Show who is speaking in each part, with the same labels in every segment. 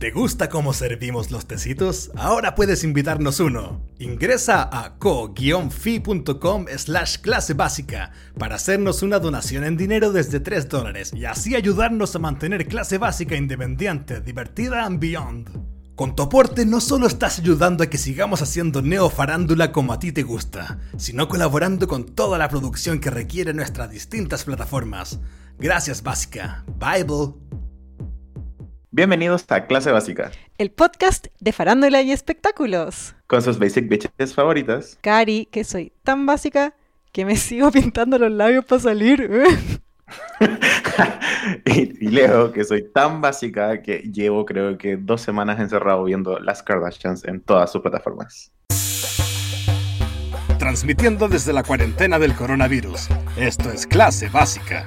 Speaker 1: ¿Te gusta cómo servimos los tecitos? Ahora puedes invitarnos uno. Ingresa a co-fi.com slash clase básica para hacernos una donación en dinero desde 3 dólares y así ayudarnos a mantener clase básica independiente, divertida and beyond. Con tu aporte no solo estás ayudando a que sigamos haciendo neofarándula como a ti te gusta, sino colaborando con toda la producción que requiere nuestras distintas plataformas. Gracias Básica. Bible.
Speaker 2: Bienvenidos a Clase Básica,
Speaker 3: el podcast de farándula y espectáculos.
Speaker 2: con sus basic bitches favoritas.
Speaker 3: Cari, que soy tan básica que me sigo pintando los labios para salir.
Speaker 2: y, y Leo, que soy tan básica que llevo creo que dos semanas encerrado viendo Las Kardashians en todas sus plataformas.
Speaker 1: Transmitiendo desde la cuarentena del coronavirus. Esto es Clase Básica.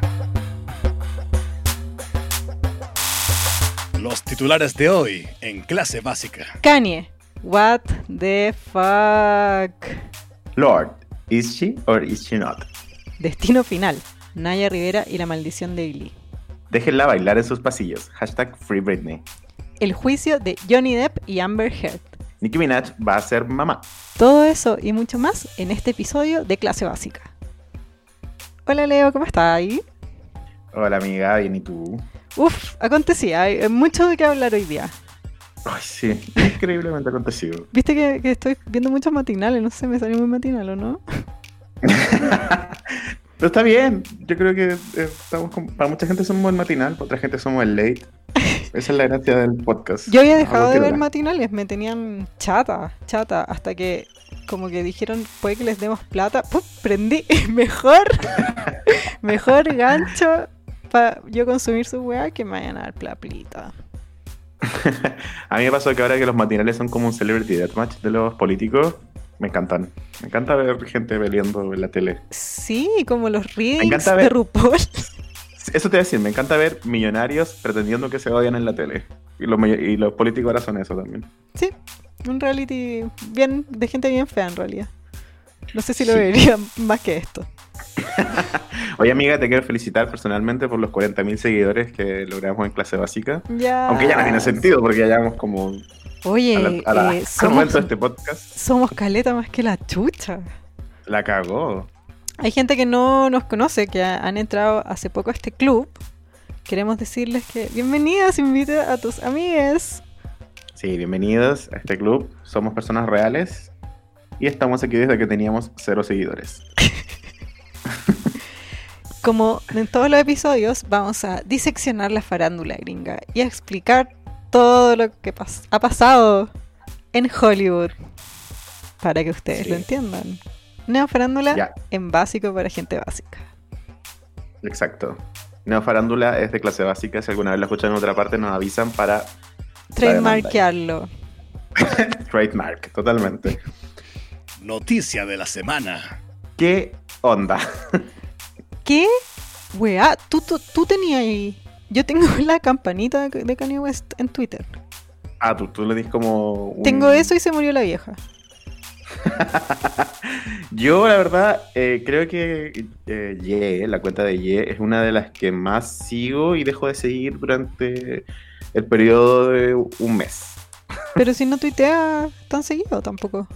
Speaker 1: Los titulares de hoy en Clase Básica.
Speaker 3: Kanye, what the fuck.
Speaker 2: Lord, is she or is she not?
Speaker 3: Destino final. Naya Rivera y la maldición de Glee.
Speaker 2: Déjenla bailar en sus pasillos. Hashtag Free Britney.
Speaker 3: El juicio de Johnny Depp y Amber Heard.
Speaker 2: Nicki Minaj va a ser mamá.
Speaker 3: Todo eso y mucho más en este episodio de Clase Básica. Hola Leo, ¿cómo estás?
Speaker 2: Hola amiga, bien y tú.
Speaker 3: Uf, acontecía, hay mucho de qué hablar hoy día.
Speaker 2: Ay, sí, increíblemente acontecido.
Speaker 3: Viste que, que estoy viendo muchos matinales, no sé, me salió muy matinal o no.
Speaker 2: Pero está bien, yo creo que eh, estamos con- para mucha gente somos el matinal, para otra gente somos el late. Esa es la gracia del podcast.
Speaker 3: Yo había dejado de ver matinales, me tenían chata, chata, hasta que como que dijeron, puede que les demos plata, ¡pum! prendí, mejor, mejor gancho para yo consumir su weá que me vayan a dar plaplita.
Speaker 2: A mí me pasó que ahora que los matinales son como un celebrity deathmatch de los políticos, me encantan. Me encanta ver gente peleando en la tele.
Speaker 3: Sí, como los readings
Speaker 2: encanta
Speaker 3: de
Speaker 2: ver-
Speaker 3: RuPaul.
Speaker 2: Eso te voy a decir, me encanta ver millonarios pretendiendo que se odian en la tele. Y los, y los políticos ahora son eso también.
Speaker 3: Sí, un reality bien, de gente bien fea en realidad. No sé si lo
Speaker 2: Sí.
Speaker 3: vería más que esto.
Speaker 2: Oye amiga, te quiero felicitar personalmente por los 40.000 seguidores que logramos en clase básica.
Speaker 3: Ya.
Speaker 2: Aunque ya no tiene sentido porque ya llevamos como
Speaker 3: Oye,
Speaker 2: a la- a la-
Speaker 3: eh, somos,
Speaker 2: de este podcast.
Speaker 3: somos caleta más que la chucha.
Speaker 2: La cagó.
Speaker 3: Hay gente que no nos conoce, que ha- han entrado hace poco a este club. Queremos decirles que bienvenidas, invita a tus amigues.
Speaker 2: Sí, bienvenidos a este club. Somos personas reales y estamos aquí desde que teníamos cero seguidores.
Speaker 3: Como en todos los episodios, vamos a diseccionar la farándula gringa y a explicar todo lo que pas- ha pasado en Hollywood para que ustedes
Speaker 2: Sí.
Speaker 3: lo entiendan. Neo farándula
Speaker 2: Ya.
Speaker 3: en básico para gente básica.
Speaker 2: Exacto. Neofarándula es de clase básica. Si alguna vez la escuchan en otra parte, nos avisan para
Speaker 3: Trademarkearlo.
Speaker 2: trademark. Totalmente.
Speaker 1: Noticia de la semana.
Speaker 2: ¿Qué onda?
Speaker 3: ¿Qué? Weá, tú, tú, tú tenías ahí. Yo tengo la campanita de Kanye West en Twitter.
Speaker 2: Ah, tú, tú le dis como. un-
Speaker 3: Tengo eso y se murió la vieja.
Speaker 2: Yo, la verdad, eh, creo que eh, Ye, la cuenta de Ye, es una de las que más sigo y dejo de seguir durante el periodo de un mes.
Speaker 3: Pero si no tuitea tan seguido tampoco.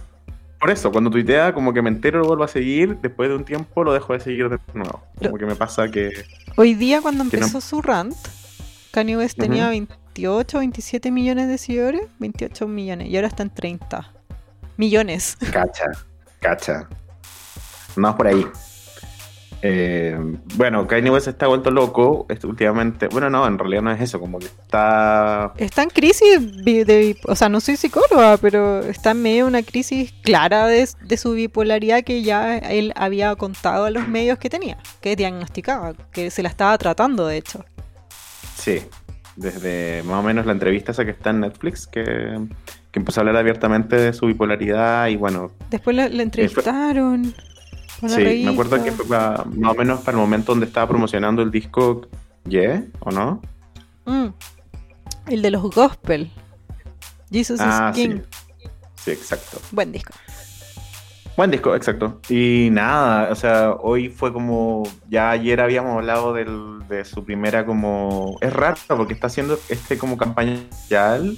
Speaker 2: Por eso, cuando tuitea, como que me entero, lo vuelvo a seguir, después de un tiempo lo dejo de seguir de nuevo. Como que me pasa que.
Speaker 3: Hoy día cuando
Speaker 2: no-
Speaker 3: empezó su rant, Kanye West tenía
Speaker 2: Ujú.
Speaker 3: 28, 27 millones de seguidores. 28 millones. Y ahora está en 30 millones.
Speaker 2: Cacha, cacha. Andamos por ahí. Eh, bueno, Kanye West está vuelto loco este, últimamente. Bueno, no, en realidad no es eso, como que está.
Speaker 3: Está en crisis, de, o sea, no soy psicóloga, pero está en medio de una crisis clara de, de su bipolaridad que ya él había contado a los medios que tenía, que diagnosticaba, que se la estaba tratando, de hecho.
Speaker 2: Sí, desde más o menos la entrevista esa que está en Netflix, que, que empezó a hablar abiertamente de su bipolaridad y bueno,
Speaker 3: Después le entrevistaron.
Speaker 2: Sí, me acuerdo que fue pa- más o menos para el momento donde estaba promocionando el disco Yeah, ¿o no?
Speaker 3: Mm. El de los gospel. Jesus
Speaker 2: Ah,
Speaker 3: is King.
Speaker 2: sí. Sí, exacto.
Speaker 3: Buen disco.
Speaker 2: Buen disco, exacto. Y nada, o sea, hoy fue como, ya ayer habíamos hablado del- de su primera como, es raro porque está haciendo este como campaña social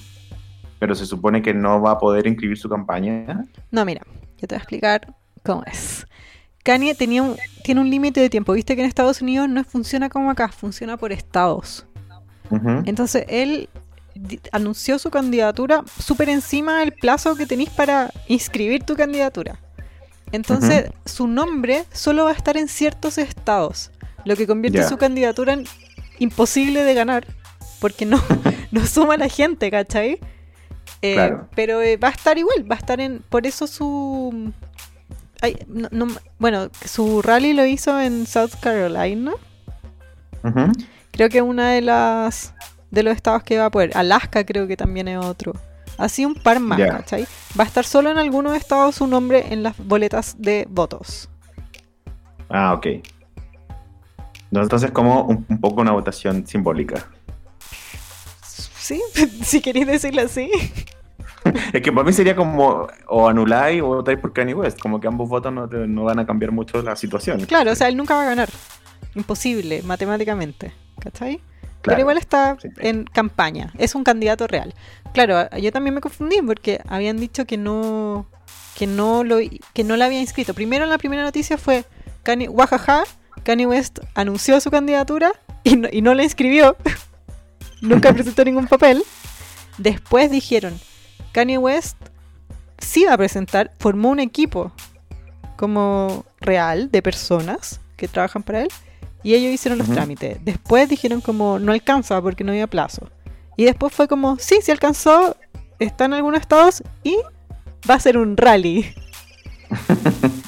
Speaker 2: pero se supone que no va a poder inscribir su campaña.
Speaker 3: No, mira, yo te voy a explicar cómo es. Kanye tenía un, tiene un límite de tiempo. Viste que en Estados Unidos no funciona como acá, funciona por estados. Entonces él anunció su candidatura súper encima del plazo que tenéis para inscribir tu candidatura. Entonces su nombre solo va a estar en ciertos estados, lo que convierte su candidatura en imposible de ganar, porque no, no suma la gente, ¿cachai? Eh,
Speaker 2: Claro.
Speaker 3: Pero eh, va a estar igual, va a estar en... Por eso su... ay, no- no- bueno, su rally lo hizo en South Carolina. Creo que una de las de los estados que va a poder. Alaska creo que también es otro. Así un par más. ¿cachai? Va a estar solo en algunos estados su nombre en las boletas de votos.
Speaker 2: Ah, ok. Entonces, como un, un poco una votación simbólica.
Speaker 3: ¿Sí? si queréis decirlo así.
Speaker 2: Es que para mí sería como o anuláis o votáis por Kanye West. Como que ambos votos no, no van a cambiar mucho la situación.
Speaker 3: Claro, o sea, él nunca va a ganar. Imposible, matemáticamente. ¿Cachai? Pero
Speaker 2: Claro.
Speaker 3: igual está
Speaker 2: Sí.
Speaker 3: en campaña. Es un candidato real. Claro, yo también me confundí porque habían dicho que no que no lo que no la había inscrito. Primero la primera noticia fue Kanye, guajaja, Kanye West anunció su candidatura y no, y no la inscribió. Nunca presentó ningún papel. Después dijeron, Kanye West sí va a presentar, formó un equipo como real de personas que trabajan para él y ellos hicieron los trámites. Después dijeron como no alcanza porque no había plazo. Y después fue como, sí, sí alcanzó, está en algunos estados y va a ser un rally.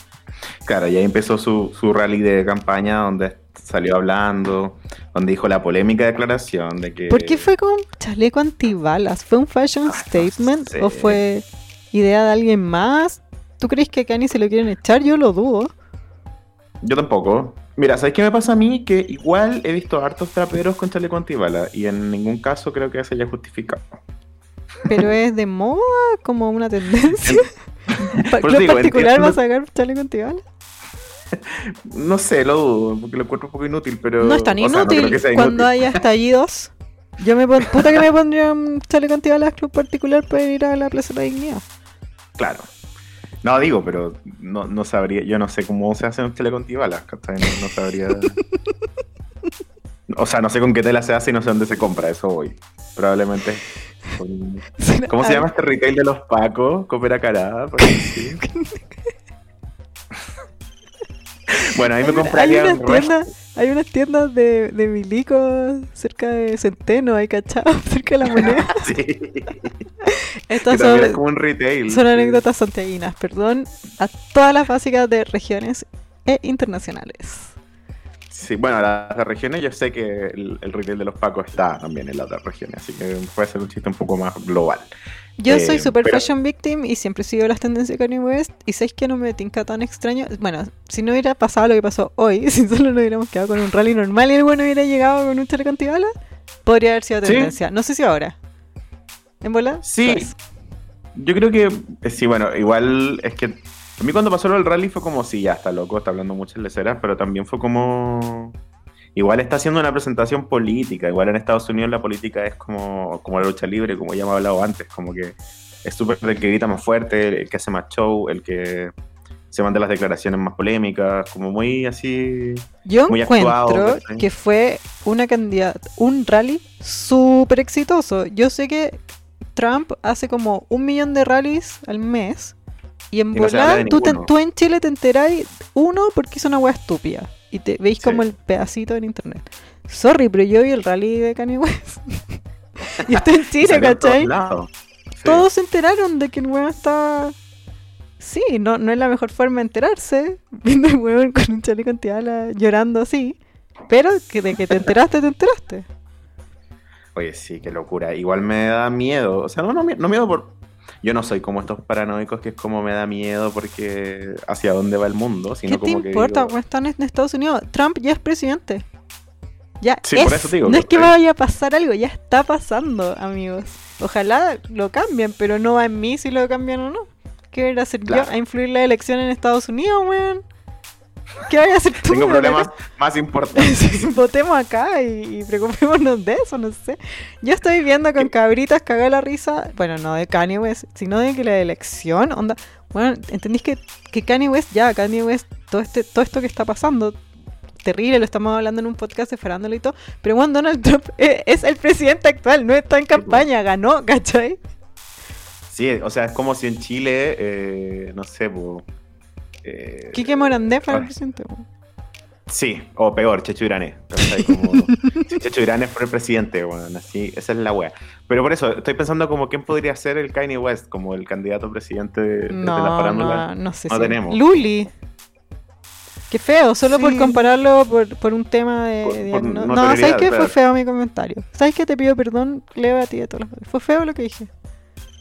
Speaker 2: Claro, y ahí empezó su, su rally de campaña donde salió hablando, donde dijo la polémica declaración de que...
Speaker 3: ¿Por qué fue con chaleco antibalas? ¿Fue un fashion
Speaker 2: Ah, no
Speaker 3: statement
Speaker 2: sé.
Speaker 3: o fue idea de alguien más? ¿Tú crees que a Kanye se lo quieren echar? Yo lo dudo.
Speaker 2: Yo tampoco. Mira, ¿sabes qué me pasa a mí? Que igual he visto hartos traperos con chaleco antibala y en ningún caso creo que se haya justificado.
Speaker 3: Pero es de moda, como una tendencia.
Speaker 2: Por eso
Speaker 3: ¿Club
Speaker 2: digo,
Speaker 3: particular va a
Speaker 2: entiendo-
Speaker 3: sacar chaleco antibalas?
Speaker 2: No sé, lo dudo, porque lo encuentro un poco inútil, pero...
Speaker 3: No es tan
Speaker 2: o sea, no creo
Speaker 3: inútil
Speaker 2: que sea
Speaker 3: cuando
Speaker 2: inútil.
Speaker 3: haya estallidos. Yo me pon... puta que me pondría un chaleco antibalas club particular para ir a la Plaza de la Dignidad.
Speaker 2: Claro. No, digo, pero no, no sabría, yo no sé cómo se hace un chaleco antibalas. No, no sabría... O sea, no sé con qué tela se hace y no sé dónde se compra, eso voy. Probablemente... con- ¿Cómo se llama este retail de los Pacos? Copera Carada, por. Bueno, ahí me compraría
Speaker 3: hay
Speaker 2: un
Speaker 3: unas tiendas, hay unas tiendas de, de milico cerca de Centeno, hay cachado, cerca de la moneda.
Speaker 2: Sí. Que
Speaker 3: Estas
Speaker 2: es
Speaker 3: son,
Speaker 2: como un retail.
Speaker 3: son
Speaker 2: sí.
Speaker 3: anécdotas santiaguinas, perdón, a todas las básicas de regiones e internacionales.
Speaker 2: Sí, bueno, las las regiones yo sé que el, el retail de los Pacos está también en las otras regiones, así que puede ser un chiste un poco más global.
Speaker 3: Yo
Speaker 2: Eh,
Speaker 3: soy super
Speaker 2: pero-
Speaker 3: fashion victim y siempre sigo las tendencias de Kanye West. Y sabéis que no me tinca tan extraño. Bueno, si no hubiera pasado lo que pasó hoy, si solo nos hubiéramos quedado con un rally normal y el bueno hubiera llegado con un chaleco antibala, podría haber sido
Speaker 2: Sí.
Speaker 3: tendencia. No sé si ahora. ¿En bola?
Speaker 2: Sí.
Speaker 3: Pues.
Speaker 2: Yo creo que, eh, sí, bueno, igual es que a mí cuando pasó del rally fue como, sí, ya está loco, está hablando muchas leceras, pero también fue como... Igual está haciendo una presentación política, igual en Estados Unidos la política es como, como la lucha libre, como ya hemos hablado antes, como que es súper el que grita más fuerte, el que hace más show, el que se manda las declaraciones más polémicas, como muy así...
Speaker 3: Yo
Speaker 2: Muy
Speaker 3: encuentro
Speaker 2: actuado,
Speaker 3: que fue una candidata, un rally súper exitoso. Yo sé que Trump hace como un millón de rallies al mes. Y en
Speaker 2: Y no
Speaker 3: volar, tú, te-
Speaker 2: ninguno.
Speaker 3: tú en Chile te enteráis, uno, porque hizo una wea estúpida. Y te veis
Speaker 2: Sí.
Speaker 3: como el pedacito en internet. Sorry, pero yo vi el rally de Kanye West. y estoy en Chile,
Speaker 2: todos
Speaker 3: ¿cachai?
Speaker 2: Sí.
Speaker 3: Todos se enteraron de que el weón está. Sí, no, no es la mejor forma de enterarse. Viendo el weón con un chaleco antibalas llorando así. Pero que de que te enteraste, te enteraste.
Speaker 2: Oye, sí, qué locura. Igual me da miedo. O sea, no, no, no miedo por. Yo no soy como estos paranoicos que es como me da miedo porque hacia dónde va el mundo, sino
Speaker 3: ¿Qué te
Speaker 2: que.
Speaker 3: importa?
Speaker 2: digo,
Speaker 3: están en Estados Unidos. Trump ya es presidente. Ya
Speaker 2: Sí,
Speaker 3: es.
Speaker 2: por eso te digo,
Speaker 3: no es que vaya a pasar algo, ya está pasando, amigos. Ojalá lo cambien, pero no va en mí si lo cambian o no. ¿Qué voy a hacer
Speaker 2: Claro.
Speaker 3: yo? ¿A influir la elección en Estados Unidos, weón? ¿Qué vas a hacer tú?
Speaker 2: Tengo problemas más importantes.
Speaker 3: Votemos acá y, y preocupémonos de eso, no sé. Yo estoy viendo con cabritas cagar la risa, bueno, no de Kanye West, sino de que la elección, onda, bueno, ¿entendís que, que Kanye West, ya, Kanye West, todo, este, todo esto que está pasando, terrible, lo estamos hablando en un podcast de farándula y todo, pero bueno, Donald Trump es, es el presidente actual, no está en campaña, ganó, ¿cachai?
Speaker 2: Sí, o sea, es como si en Chile, eh, no sé, po, eh,
Speaker 3: Quique Morandé fue el presidente.
Speaker 2: Sí, o peor, Checho Irané. Checho Irané fuera el presidente, bueno, así, esa es la wea. Pero por eso, estoy pensando como quién podría ser el Kanye West, como el candidato a presidente de, de la farándula.
Speaker 3: no, no sé
Speaker 2: No
Speaker 3: si-
Speaker 2: tenemos.
Speaker 3: Luli. Qué feo, solo por compararlo por, por un tema de...
Speaker 2: Por-
Speaker 3: de-
Speaker 2: por
Speaker 3: no, ¿sabes qué? Fue feo mi comentario. ¿Sabes qué? Te pido perdón, Leo, a ti de todos los... Fue feo lo que dije.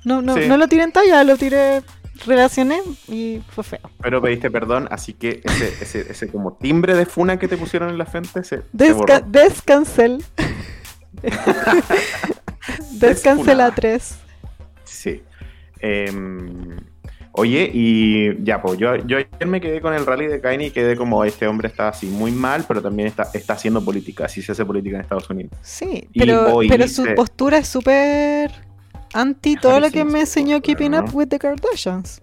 Speaker 3: No, no,
Speaker 2: Sí.
Speaker 3: no lo tiré en talla, lo tiré... Relacioné y fue feo.
Speaker 2: Pero pediste perdón, así que ese, ese, ese como timbre de funa que te pusieron en la frente se, se
Speaker 3: Desca
Speaker 2: borró.
Speaker 3: descancel. Descancela
Speaker 2: Desfunada.
Speaker 3: 3.
Speaker 2: Sí. Em, oye, y ya, pues yo, yo ayer me quedé con el rally de Kanye y quedé como este hombre está así muy mal, pero también está, está haciendo política, así se hace política en Estados Unidos.
Speaker 3: Sí,
Speaker 2: Y
Speaker 3: pero, pero su postura es súper anti todo lo que me enseñó Keeping. Up with the Kardashians.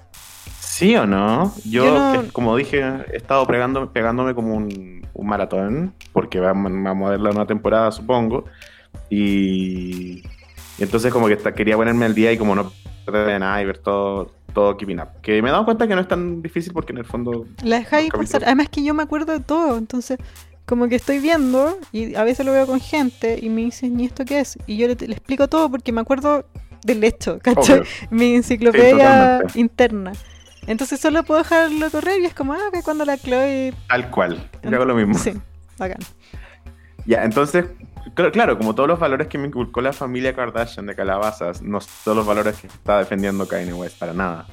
Speaker 2: ¿Sí o no? Yo,
Speaker 3: Yo no-
Speaker 2: como dije, he estado pegando, pegándome como un, un maratón, porque vamos, vamos a ver la nueva temporada, supongo. Y, y entonces como que está- quería ponerme al día y como no perder nada y ver todo, todo Keeping Up. Que me he dado cuenta que no es tan difícil porque en el fondo...
Speaker 3: La dejáis pasar. Además que yo me acuerdo de todo, entonces como que estoy viendo y a veces lo veo con gente y me dicen, ¿y esto qué es? Y yo le, le explico todo porque me acuerdo del hecho, ¿cachai?
Speaker 2: Obvio.
Speaker 3: Mi enciclopedia interna. Entonces solo puedo dejarlo correr y es como, ah, que cuando la Chloe...
Speaker 2: Tal cual. Yo hago lo mismo.
Speaker 3: Sí, bacán.
Speaker 2: Ya, entonces, cl- claro, como todos los valores que me inculcó la familia Kardashian de calabazas, no son los valores que está defendiendo Kanye West para nada.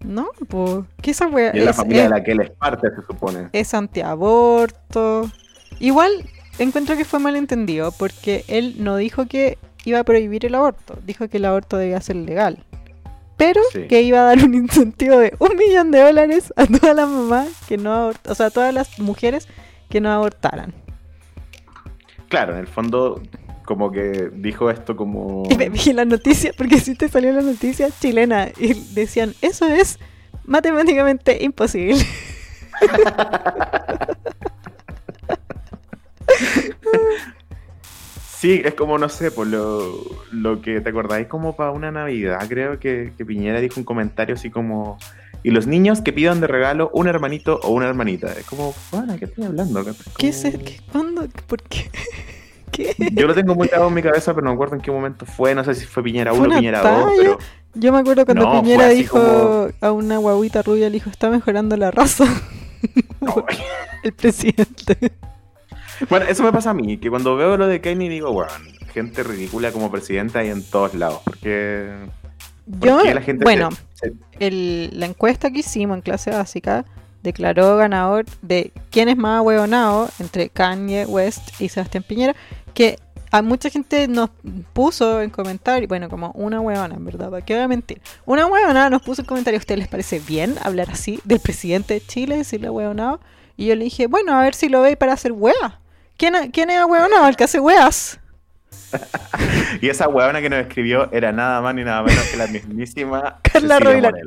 Speaker 3: ¿No? Pues, ¿qué esa wea?
Speaker 2: Y es la familia
Speaker 3: es-
Speaker 2: de la que él es parte, se supone.
Speaker 3: es antiaborto. Igual encuentro que fue malentendido porque él no dijo que iba a prohibir el aborto, dijo que el aborto debía ser legal. Pero
Speaker 2: Sí.
Speaker 3: que iba a dar un incentivo de un millón de dólares a todas las mamás que no abort- o sea, a todas las mujeres que no abortaran.
Speaker 2: Claro, en el fondo, como que dijo esto como...
Speaker 3: Y me vi la noticia, porque sí te salió la noticia chilena y decían, eso es matemáticamente imposible.
Speaker 2: Sí, es como, no sé, por lo, lo que te acordáis como para una Navidad, creo que, que Piñera dijo un comentario así como... Y los niños que pidan de regalo un hermanito o una hermanita. Es como, bueno, ¿qué estoy hablando? Es
Speaker 3: ¿Qué es?
Speaker 2: como-
Speaker 3: ¿Qué? ¿Cuándo? ¿Por qué? ¿Qué?
Speaker 2: Yo lo tengo muy grabado en mi cabeza, pero no me acuerdo en qué momento fue. No sé si fue Piñera
Speaker 3: Fue
Speaker 2: 1
Speaker 3: una
Speaker 2: Piñera 2,
Speaker 3: talla.
Speaker 2: pero...
Speaker 3: Yo me acuerdo cuando
Speaker 2: No,
Speaker 3: Piñera dijo
Speaker 2: como-
Speaker 3: a una guaguita rubia, le dijo, está mejorando la raza.
Speaker 2: No.
Speaker 3: El presidente.
Speaker 2: Bueno, eso me pasa a mí, que cuando veo lo de Kanye digo, bueno, gente ridícula como presidenta hay en todos lados. Porque... ¿por
Speaker 3: Yo,
Speaker 2: la gente
Speaker 3: bueno,
Speaker 2: se- se-
Speaker 3: el- la encuesta que hicimos en clase básica declaró ganador de quién es más huevonao entre Kanye West y Sebastián Piñera, que a mucha gente nos puso en comentarios, bueno, como una huevona, en verdad, ¿para qué voy a mentir? Una huevona nos puso en comentarios, ¿a ustedes les parece bien hablar así del presidente de Chile, decirle huevonao? Y yo le dije, bueno, a ver si lo veis para hacer hueá. ¿Quién, ¿Quién es huevonao? El que hace hueas.
Speaker 2: Y esa huevona que nos escribió era nada más ni nada menos que la mismísima
Speaker 3: Carla Rovilar.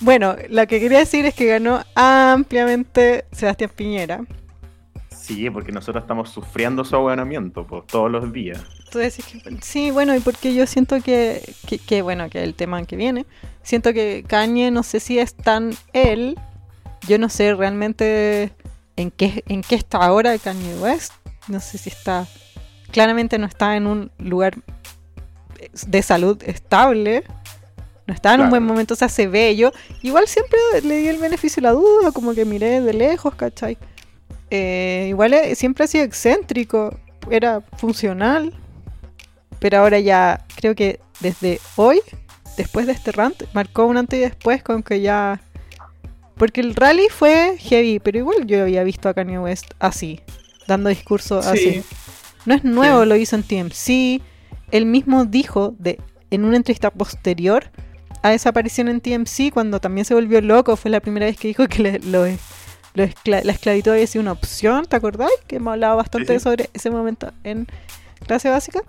Speaker 3: Bueno, lo que quería decir es que ganó ampliamente Sebastián Piñera.
Speaker 2: Sí, porque nosotros estamos sufriendo su ahueonamiento pues, todos los días.
Speaker 3: Tú decís que sí, bueno, y porque yo siento que, que, que, bueno, que el tema que viene, siento que Kanye no sé si es tan él, yo no sé realmente en qué, en qué está ahora Kanye West, no sé si está, claramente no está en un lugar de salud estable, no está en un buen momento, o sea, se ve. Yo, igual siempre le di el beneficio de la duda, como que miré de lejos, ¿cachai? Eh, igual siempre ha sido excéntrico, era funcional, pero ahora ya creo que desde hoy, después de este rant, marcó un antes y después con que ya... Porque el rally fue heavy, pero igual yo había visto a Kanye West así, dando discursos
Speaker 2: Sí.
Speaker 3: así. No es nuevo,
Speaker 2: Sí.
Speaker 3: lo hizo en TMC. Él mismo dijo de, en una entrevista posterior a esa aparición en TMC cuando también se volvió loco. Fue la primera vez que dijo que le- lo, lo escla- la esclavitud había sido una opción, ¿te acordáis? Que hemos hablado bastante
Speaker 2: sí.
Speaker 3: sobre ese momento en clase básica.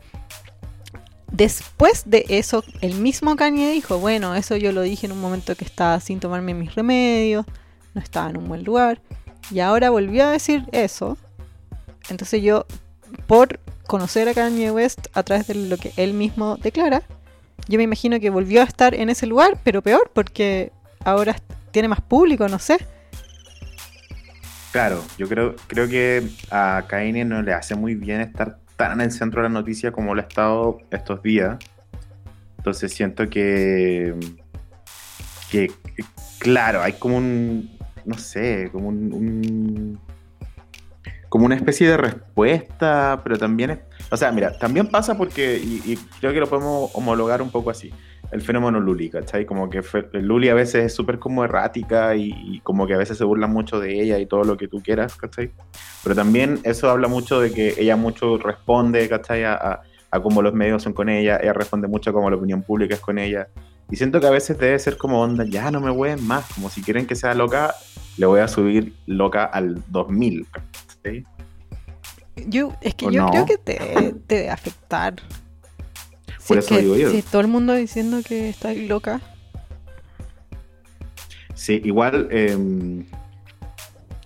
Speaker 3: Después de eso, el mismo Kanye dijo, bueno, eso yo lo dije en un momento que estaba sin tomarme mis remedios, no estaba en un buen lugar, y ahora volvió a decir eso. Entonces yo, por conocer a Kanye West a través de lo que él mismo declara, yo me imagino que volvió a estar en ese lugar, pero peor, porque ahora tiene más público, no sé.
Speaker 2: Claro, yo creo, creo que a Kanye no le hace muy bien estar tan en el centro de la noticia como lo ha estado estos días. Entonces siento que, que claro, hay como un, no sé, como un, como una especie de respuesta, pero también es, o sea, mira, también pasa porque, y creo que lo podemos homologar un poco así, el fenómeno Luli, ¿cachai? Como que Luli a veces es súper como errática y, y como que a veces se burlan mucho de ella y todo lo que tú quieras, ¿cachai? Pero también eso habla mucho de que ella mucho responde, ¿cachai? A, a, a cómo los medios son con ella, ella responde mucho a cómo la opinión pública es con ella. Y siento que a veces debe ser como onda, ya no me hueven más, como si quieren que sea loca, le voy a subir loca al 2000, ¿cachai?
Speaker 3: Yo, es que
Speaker 2: ¿O
Speaker 3: yo
Speaker 2: no?
Speaker 3: creo que te, te debe afectar.
Speaker 2: Por
Speaker 3: es
Speaker 2: eso
Speaker 3: que-
Speaker 2: digo yo.
Speaker 3: Si todo el mundo diciendo que está loca.
Speaker 2: Sí, igual, eh,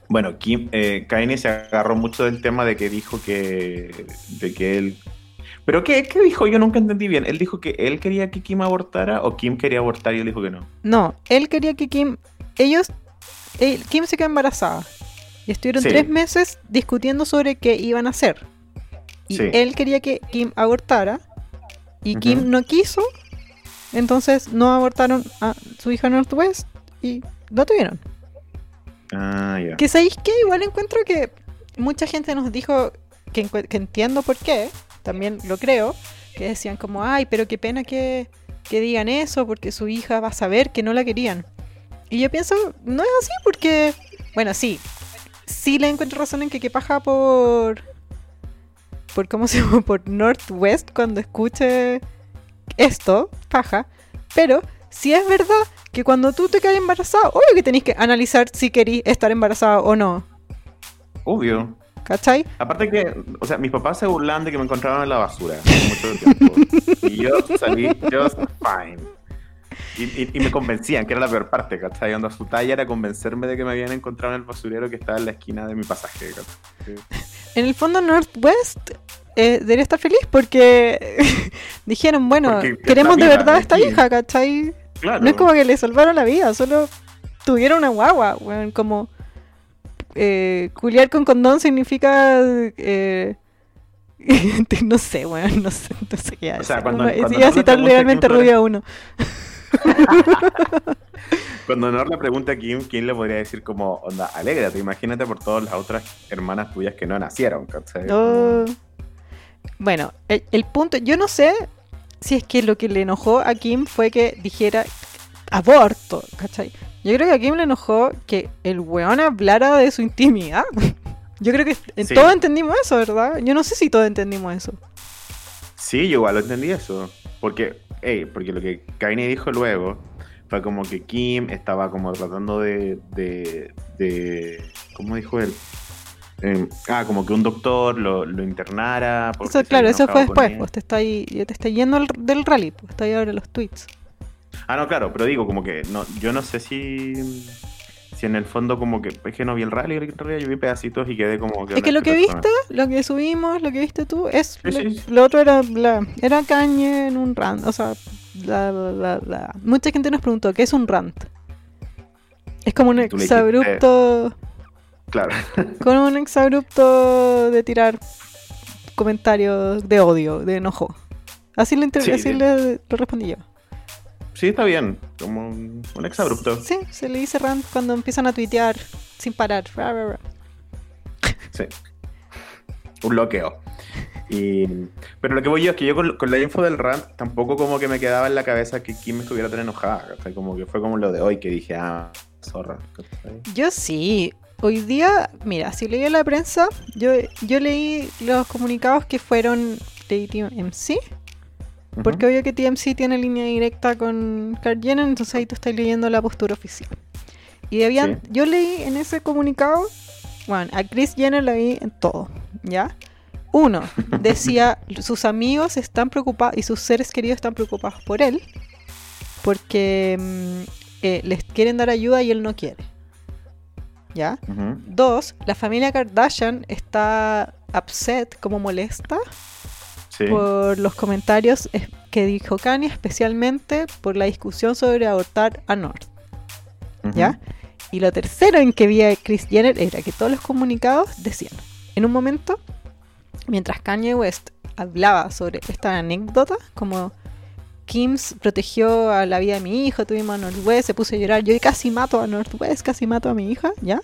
Speaker 2: bueno, Kim, eh, Kanye se agarró mucho del tema de que dijo que, de que él... ¿Pero qué, qué dijo? Yo nunca entendí bien. ¿Él dijo que él quería que Kim abortara o Kim quería abortar y él dijo que no?
Speaker 3: No, él quería que Kim. Ellos. él- Kim se quedó embarazada. Y estuvieron
Speaker 2: Sí.
Speaker 3: tres meses discutiendo sobre qué iban a hacer. Y
Speaker 2: Sí.
Speaker 3: él quería que Kim abortara. Y. Kim no quiso. Entonces no abortaron a su hija Northwest. Y lo tuvieron.
Speaker 2: Ah, ya.
Speaker 3: Que sabéis que igual encuentro que mucha gente nos dijo que, que entiendo por qué, también lo creo, que decían como, ay, pero qué pena que, que digan eso porque su hija va a saber que no la querían. Y yo pienso, no es así porque, bueno, sí, sí le encuentro razón en que qué paja por, por cómo se llama, por Northwest cuando escuche esto, paja, pero si es verdad que cuando tú te quedas embarazada, obvio que tenéis que analizar si querís estar embarazada o no,
Speaker 2: Obvio.
Speaker 3: ¿cachai?
Speaker 2: Aparte que, o sea, mis papás se burlaban de que me encontraban en la basura mucho tiempo. y yo salí just fine. Y, y- y me convencían, que era la peor parte, ¿cachai? Onda, su talla era convencerme de que me habían encontrado en el basurero que estaba en la esquina de mi pasaje, ¿cachai?
Speaker 3: En el fondo Northwest eh, debería estar feliz porque dijeron, bueno,
Speaker 2: Porque
Speaker 3: queremos de verdad a esta hija, ¿cachai?
Speaker 2: Claro.
Speaker 3: No es como que le salvaron la vida, solo tuvieron una guagua, weón, como eh, culiar con condón significa eh, no sé, weón, no sé, no sé qué
Speaker 2: O sea,
Speaker 3: hacer.
Speaker 2: cuando-
Speaker 3: Uno-
Speaker 2: cuando
Speaker 3: iba a
Speaker 2: no
Speaker 3: citar legalmente
Speaker 2: quién
Speaker 3: rubia uno.
Speaker 2: Cuando Nor le pregunta a Kim, Kim le podría decir como, onda, alégrate, imagínate por todas las otras hermanas tuyas que no nacieron, ¿cachai?
Speaker 3: Oh. Bueno, el, el punto, yo no sé si es que lo que le enojó a Kim fue que dijera aborto, ¿cachai? Yo creo que a Kim le enojó que el weón hablara de su intimidad. Yo creo que
Speaker 2: Sí.
Speaker 3: todos entendimos eso, ¿verdad? Yo no sé si todos entendimos eso.
Speaker 2: Sí, yo igual lo entendí eso. Porque, hey, porque lo que Kanye dijo luego fue como que Kim estaba como tratando de. de, de ¿Cómo dijo él? Eh, ah, como que un doctor lo, lo internara.
Speaker 3: Eso, claro, eso fue después, pues te está ahí, te está yendo el- del rally, pues está ahí ahora los tweets.
Speaker 2: Ah, no, claro, pero digo, como que no, yo no sé si. Si en el fondo, como que. Es que no vi el rally, en realidad yo vi pedacitos y quedé como que.
Speaker 3: Es que lo que
Speaker 2: persona.
Speaker 3: viste, lo que subimos, lo que viste tú, es
Speaker 2: Sí,
Speaker 3: lo,
Speaker 2: sí.
Speaker 3: lo otro era la, era Kanye en un rant, o sea, bla. Mucha gente nos preguntó, ¿qué es un rant? Es como un
Speaker 2: dijiste-
Speaker 3: exabrupto,
Speaker 2: Claro.
Speaker 3: como un exabrupto de tirar comentarios de odio, de enojo. Así le,
Speaker 2: Sí,
Speaker 3: así
Speaker 2: sí.
Speaker 3: le, lo respondí yo.
Speaker 2: Sí, está bien. Como un, un exabrupto.
Speaker 3: Sí, se le dice rant cuando empiezan a tuitear sin parar. Ra, ra, ra.
Speaker 2: Sí. Un bloqueo. Y, pero lo que voy yo es que yo con, con la info del rant tampoco como que me quedaba en la cabeza que Kim estuviera tan enojada. Como que fue como lo de hoy que dije, ah, zorra.
Speaker 3: Yo sí. Hoy día, mira, si leí la prensa, yo, yo leí los comunicados que fueron de
Speaker 2: Ujú.
Speaker 3: Porque obvio que TMC tiene línea directa con Kurt Jenner, entonces ahí tú estás leyendo la postura oficial. Y habían,
Speaker 2: Sí.
Speaker 3: yo leí en ese comunicado, bueno, a Chris Jenner la vi en todo, ¿ya? Uno, decía, sus amigos están preocupados y sus seres queridos están preocupados por él, porque mm, eh, les quieren dar ayuda y él no quiere. ¿Ya? Dos, la familia Kardashian está upset, como molesta,
Speaker 2: Sí.
Speaker 3: por los comentarios que dijo Kanye, especialmente por la discusión sobre abortar a North. ¿ya? Y lo tercero en que vi a Chris Jenner era que todos los comunicados decían, en un momento, mientras Kanye West hablaba sobre esta anécdota, como Kim protegió a la vida de mi hijo, tuvimos a Northwest, se puso a llorar, yo casi mato a Northwest, casi mato a mi hija, ¿ya?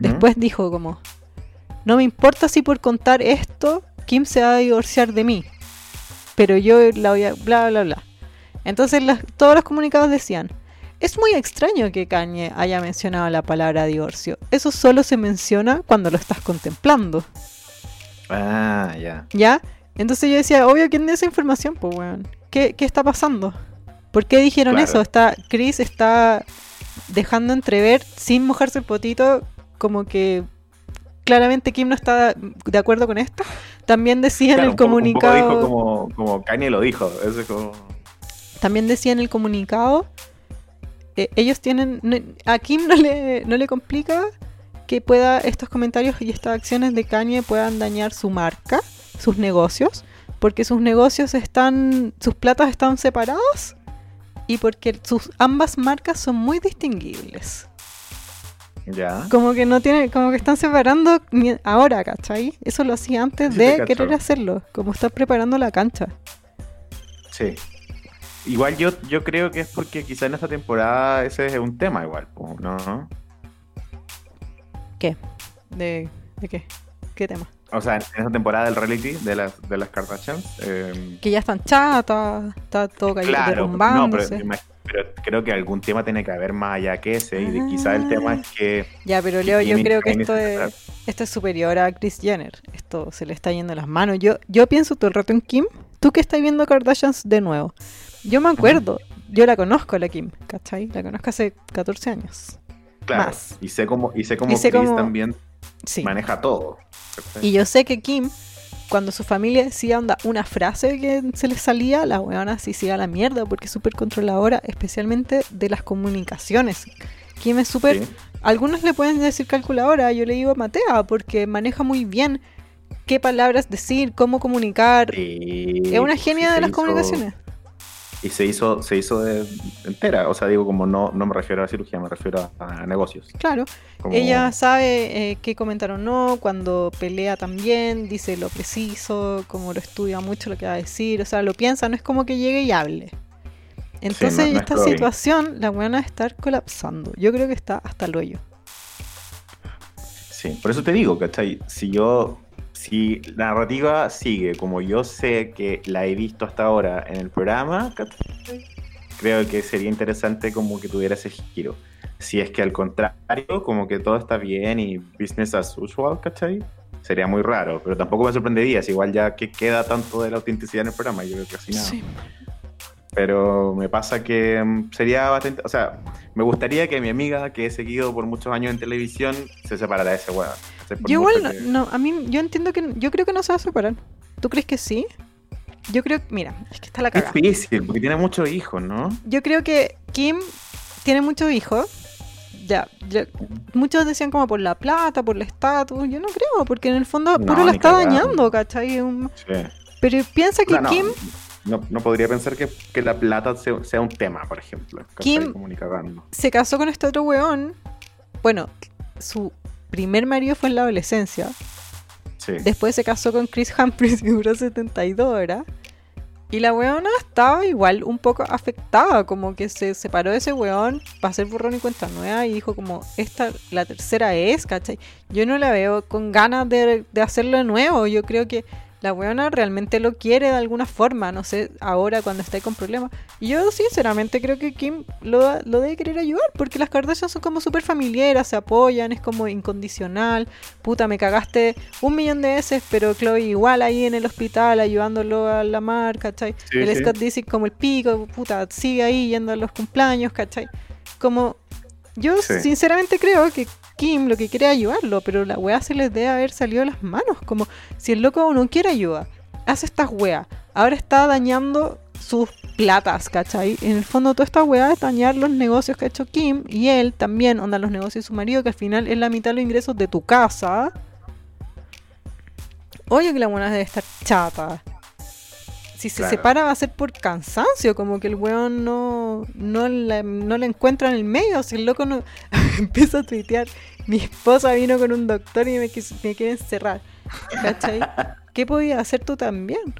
Speaker 3: Después dijo como, no me importa si por contar esto Kim se va a divorciar de mí, pero yo la voy a bla bla bla. Entonces todos los comunicados decían, es muy extraño que Kanye haya mencionado la palabra divorcio. Eso solo se menciona cuando lo estás contemplando,
Speaker 2: Ah, ya.
Speaker 3: ¿ya? Entonces yo decía, obvio, ¿quién dio esa información? Pues weón, ¿qué, qué está pasando? ¿Por qué dijeron
Speaker 2: Claro.
Speaker 3: eso? Está, Chris está dejando entrever, sin mojarse el potito, como que claramente Kim no está de acuerdo con esto. También decía
Speaker 2: Claro,
Speaker 3: en el
Speaker 2: poco-
Speaker 3: comunicado.
Speaker 2: dijo como, como Kanye lo dijo. Eso es como...
Speaker 3: También decía en el comunicado. eh, ellos tienen. a Kim no le, no le complica que pueda estos comentarios y estas acciones de Kanye puedan dañar su marca, sus negocios, porque sus negocios están. sus platos están separados y porque sus ambas marcas son muy distinguibles.
Speaker 2: Ya.
Speaker 3: Como que no tiene, como que están separando ahora, ¿cachai? Eso lo hacía antes
Speaker 2: Sí,
Speaker 3: de querer hacerlo, como estar preparando la cancha.
Speaker 2: Sí. Igual yo, yo creo que es porque quizá en esta temporada ese es un tema igual, ¿no?
Speaker 3: ¿Qué? ¿De, de qué? ¿Qué tema?
Speaker 2: O sea, en esta temporada del reality de las, de las Kardashians. eh,
Speaker 3: Que ya están chatas, está todo cayendo
Speaker 2: claro, no, pero, pero creo que algún tema tiene que haber más allá que ese. Y de- quizá el tema es que.
Speaker 3: Ya, pero Leo, yo creo que esto es, esto es superior a Kris Jenner. Esto se le está yendo las manos. Yo, yo pienso todo el rato en Kim. Tú que estás viendo Kardashians de nuevo. Yo me acuerdo, yo la conozco a la Kim, ¿cachai? La conozco hace 14 años.
Speaker 2: Claro,
Speaker 3: Más.
Speaker 2: y sé cómo, y sé cómo
Speaker 3: Y sé
Speaker 2: Chris
Speaker 3: cómo-
Speaker 2: también
Speaker 3: Sí.
Speaker 2: maneja todo.
Speaker 3: Y yo sé que Kim, cuando su familia decía onda, una frase que se le salía, la weona sí se iba a la mierda porque es súper controladora, especialmente de las comunicaciones. Kim es súper
Speaker 2: Sí.
Speaker 3: Algunos le pueden decir calculadora, yo le digo Matea, porque maneja muy bien qué palabras decir, cómo comunicar.
Speaker 2: Sí,
Speaker 3: es una
Speaker 2: sí,
Speaker 3: genia de las
Speaker 2: hizo-
Speaker 3: comunicaciones.
Speaker 2: Y se hizo, se hizo de, entera. O sea, digo, como no, no me refiero a cirugía, me refiero a, a negocios.
Speaker 3: Claro,
Speaker 2: Como-
Speaker 3: ella sabe eh, qué comentar o no, cuando pelea también, dice lo preciso, como lo estudia mucho lo que va a decir, o sea, lo piensa, no es como que llegue y hable. Entonces,
Speaker 2: no es
Speaker 3: esta situación, la buena a estar colapsando. Yo creo que está hasta el hoyo.
Speaker 2: Sí, por eso te digo, ¿cachai? Si yo, si la narrativa sigue como yo sé que la he visto hasta ahora en el programa. Creo que sería interesante como que tuviera ese giro. Si es que al contrario, como que todo está bien y business as usual, ¿cachai? Sería muy raro, pero tampoco me sorprendería, si igual ya que queda tanto de la autenticidad en el programa, yo creo que casi nada.
Speaker 3: Sí.
Speaker 2: Pero me pasa que mm, sería bastante. O sea, me gustaría que mi amiga, que he seguido por muchos años en televisión, se separara de ese weón.
Speaker 3: Yo igual,
Speaker 2: que-
Speaker 3: no, a mí, yo entiendo que, yo creo que no se va a separar. ¿Tú crees que sí? Yo creo, mira, es que está la
Speaker 2: Es
Speaker 3: cagada.
Speaker 2: difícil, porque tiene muchos hijos, ¿no?
Speaker 3: Yo creo que Kim tiene muchos hijos. Ya, ya- muchos decían como por la plata, por el estatus. Yo no creo, porque en el fondo
Speaker 2: No,
Speaker 3: puro la está
Speaker 2: cagando.
Speaker 3: dañando, ¿cachai? Un-
Speaker 2: Sí.
Speaker 3: Pero piensa que
Speaker 2: no,
Speaker 3: Kim,
Speaker 2: no, no podría pensar que, que la plata sea, sea un tema, por ejemplo.
Speaker 3: Kim- se casó con este otro weón. Bueno, su primer marido fue en la adolescencia.
Speaker 2: Sí.
Speaker 3: Después se casó con Chris Humphries, que duró 72 horas. Y la weona estaba igual un poco afectada, como que se separó de ese weón para hacer borrón y cuenta nueva y dijo como, esta, la tercera es, ¿cachai? Yo no la veo con ganas de, de hacerlo de nuevo, yo creo que la weona realmente lo quiere de alguna forma, no sé, ahora cuando está ahí con problemas. Y yo sinceramente creo que Kim lo, lo debe querer ayudar, porque las Kardashian son como súper familiares, se apoyan, es como incondicional. Puta, me cagaste un millón de veces, pero Chloe igual ahí en el hospital ayudándolo a la marca, ¿cachai?
Speaker 2: Sí,
Speaker 3: el
Speaker 2: sí.
Speaker 3: Scott dice como el pico, puta, sigue ahí yendo a los cumpleaños, ¿cachai? Como yo
Speaker 2: Sí.
Speaker 3: sinceramente creo que Kim lo que quiere ayudarlo, pero la weá se les debe haber salido de las manos. Como si el loco no quiere ayuda, hace estas weas. Ahora está dañando sus platas, ¿cachai? En el fondo, toda esta weá es dañar los negocios que ha hecho Kim y él también, onda los negocios de su marido, que al final es la mitad de los ingresos de tu casa. Oye, que la buena debe estar chata. Si se
Speaker 2: Claro.
Speaker 3: separa va a ser por cansancio, como que el weón no, no, la, no la encuentra en el medio. Si el loco no empieza a tuitear, mi esposa vino con un doctor y me, me quiere encerrar. ¿Cachai? ¿Qué podías hacer tú también?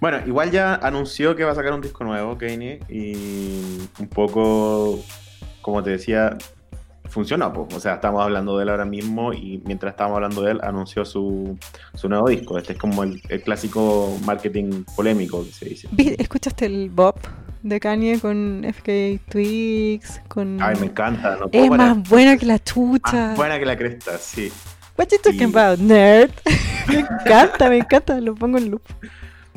Speaker 2: Bueno, igual ya anunció que va a sacar un disco nuevo, Kanye, y un poco, como te decía, funcionó. po. O sea, estamos hablando de él ahora mismo y mientras estábamos hablando de él, anunció su, su nuevo disco. Este es como el, el clásico marketing polémico que se dice.
Speaker 3: ¿Escuchaste el Bob de Kanye con FK Twigs? Con...
Speaker 2: Ay, me encanta. No puedo
Speaker 3: es
Speaker 2: parar.
Speaker 3: más buena que la chucha.
Speaker 2: Más buena que la cresta, sí.
Speaker 3: What you talking
Speaker 2: Y-
Speaker 3: about, nerd? me encanta, me encanta, lo pongo en loop.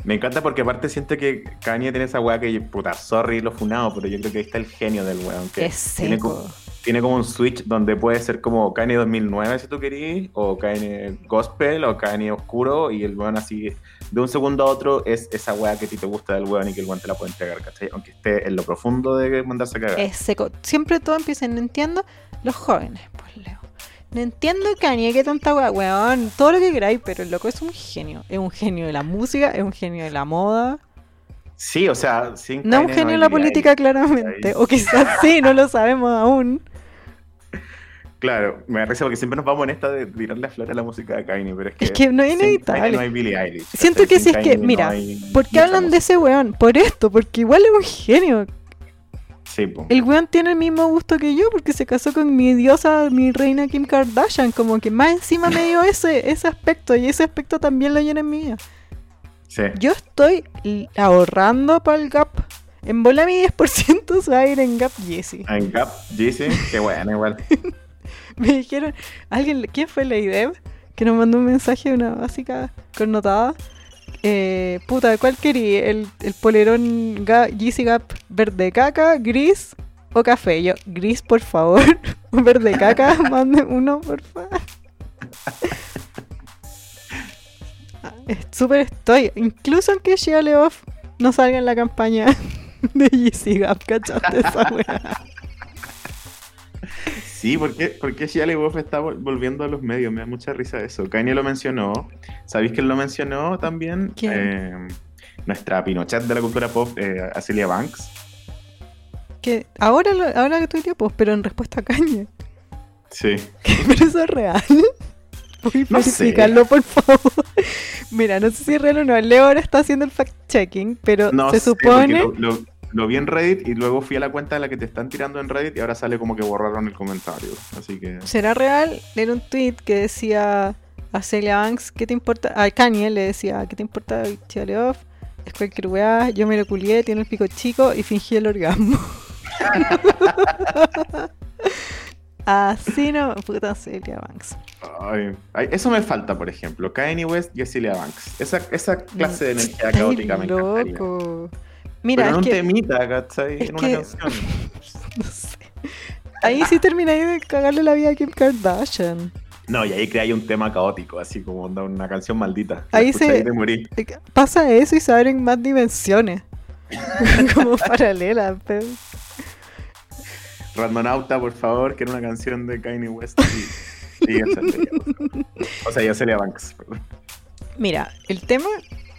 Speaker 2: Me encanta porque aparte siento que Kanye tiene esa weá que, puta, sorry lo funado, pero yo creo que ahí está el genio del weón. Que tiene como, tiene como un switch donde puede ser como Kanye 2009 si tú querís, o Kanye gospel, o Kanye oscuro, y el weón así, de un segundo a otro, es esa weá que a ti te gusta del weón y que el weón te la puede entregar, ¿cachai? Aunque esté en lo profundo de mandarse a cagar.
Speaker 3: Es seco. Siempre todo empieza en no entiendo los jóvenes, pues Leo. No entiendo Kanye, qué tanta weá, weón. Todo lo que queráis, pero el loco es un genio. Es un genio de la música, es un genio de la moda.
Speaker 2: Sí, o sea, sin
Speaker 3: No un
Speaker 2: Kanye
Speaker 3: genio de la política, claramente. O quizás sí, no lo sabemos aún.
Speaker 2: Claro, me da risa porque siempre nos vamos en esta de tirarle flores a la música de Kanye, pero es que,
Speaker 3: Es que no es inevitable.
Speaker 2: no hay Billie Eilish.
Speaker 3: Siento que si es que,
Speaker 2: no
Speaker 3: mira,
Speaker 2: hay
Speaker 3: ¿Por qué hablan de ese weón? Por esto, porque igual es un genio.
Speaker 2: Sí, po.
Speaker 3: El weón tiene el mismo gusto que yo porque se casó con mi diosa, mi reina Kim Kardashian. Como que más encima me dio ese, ese aspecto y ese aspecto también lo llena en mi vida.
Speaker 2: Sí.
Speaker 3: Yo estoy ahorrando para el Gap. En bola mi 10% se va a ir en Gap Yeezy.
Speaker 2: En Gap, Yeezy, qué bueno, igual.
Speaker 3: Me dijeron, alguien, ¿quién fue la IDEV? Que nos mandó un mensaje, una básica connotada. Eh, puta, ¿cuál querí? ¿El, el polerón Ga- Yeezy Gap verde caca, gris o café? Yo, gris, por favor. verde caca, mande uno, por favor. Súper estoy. Incluso aunque Shia LeOff no salga en la campaña de Yeezy Gap, ¿cachaste esa wea?
Speaker 2: Sí, ¿por qué, por qué Shia LaBeouf está vol- volviendo a los medios? Me da mucha risa eso. Kanye lo mencionó. ¿Sabéis quién lo mencionó también?
Speaker 3: ¿Quién?
Speaker 2: Eh, nuestra Pinochet de la cultura pop, eh, Acelia Banks.
Speaker 3: Que ahora, lo- ahora que tuiteo, pues, pero en respuesta a Kanye.
Speaker 2: Sí.
Speaker 3: Pero eso es real. Voy a
Speaker 2: No sé.
Speaker 3: verificarlo, por favor. Mira, no sé si es real o no. Leo ahora está haciendo el fact-checking, pero
Speaker 2: No
Speaker 3: se
Speaker 2: sé, porque
Speaker 3: supone.
Speaker 2: Lo, lo- lo vi en Reddit y luego fui a la cuenta de la que te están tirando en Reddit y ahora sale como que borraron el comentario. Así que.
Speaker 3: ¿Será real? Era un tweet que decía a Celia Banks, ¿qué te importa? A Kanye le decía, ¿qué te importa Chia Leoff? Es cualquier weá, yo me lo culié, tiene el pico chico y fingí el orgasmo. Así no, puta Celia Banks.
Speaker 2: Ay, ay, eso me falta, por ejemplo. Kanye West y Acelia Banks. Esa, esa clase de energía caótica me encantaría.
Speaker 3: loco. Mira,
Speaker 2: Pero en
Speaker 3: es
Speaker 2: un
Speaker 3: que,
Speaker 2: temita, ¿cachai?
Speaker 3: es
Speaker 2: en una
Speaker 3: que-
Speaker 2: canción.
Speaker 3: no sé. Ahí sí termináis de cagarle la vida a Kim Kardashian.
Speaker 2: No, y ahí crea un tema caótico, así como una canción maldita.
Speaker 3: Ahí se-
Speaker 2: morís.
Speaker 3: Pasa eso y se abren más dimensiones. Como paralelas. pero-
Speaker 2: Randonauta, por favor, que era una canción de Kanye West. Y, y por favor. O sea, y Acelia Banks. perdón.
Speaker 3: Mira, el tema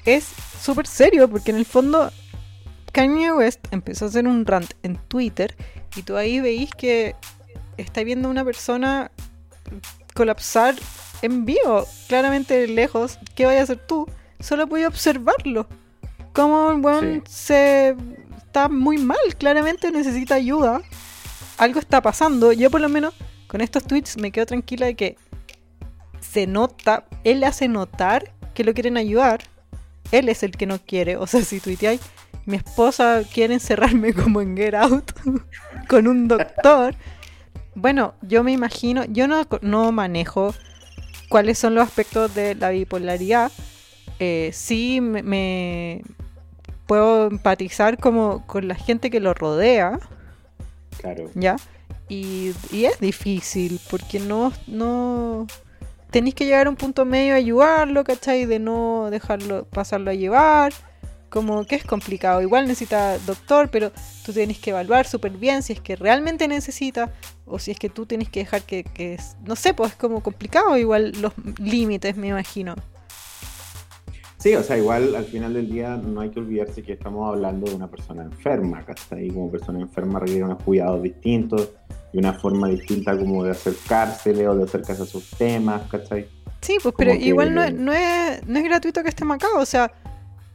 Speaker 3: es súper serio porque en el fondo Kanye West empezó a hacer un rant en Twitter y tú ahí veis que está viendo a una persona colapsar en vivo, claramente lejos. ¿Qué vaya a hacer tú? Solo puedes observarlo. Como el weón se está muy mal, claramente necesita ayuda. Algo está pasando. Yo por lo menos con estos tweets me quedo tranquila de que se nota, él hace notar que lo quieren ayudar. Él es el que no quiere. O sea, si tuiteáis, mi esposa quiere encerrarme como en Get Out con un doctor. Bueno, yo me imagino, yo no, no manejo cuáles son los aspectos de la bipolaridad. Eh, sí me, me puedo empatizar como con la gente que lo rodea,
Speaker 2: Claro.
Speaker 3: ¿ya? Y, y es difícil, porque no, no... Tenéis que llegar a un punto medio a ayudarlo, ¿cachai? De no dejarlo, pasarlo a llevar. Como que es complicado. Igual necesita doctor, pero tú tienes que evaluar súper bien si es que realmente necesita o si es que tú tienes que dejar que, que es- no sé, pues es como complicado igual los límites, me imagino.
Speaker 2: Sí, o sea, igual al final del día no hay que olvidarse que estamos hablando de una persona enferma, ¿cachai? Como persona enferma requiere unos cuidados distintos y una forma distinta como de acercársele o de acercarse a sus temas, ¿cachai?
Speaker 3: Sí, pues, pero
Speaker 2: que-
Speaker 3: igual no, es- no, es, no es gratuito que estemos acá. O sea,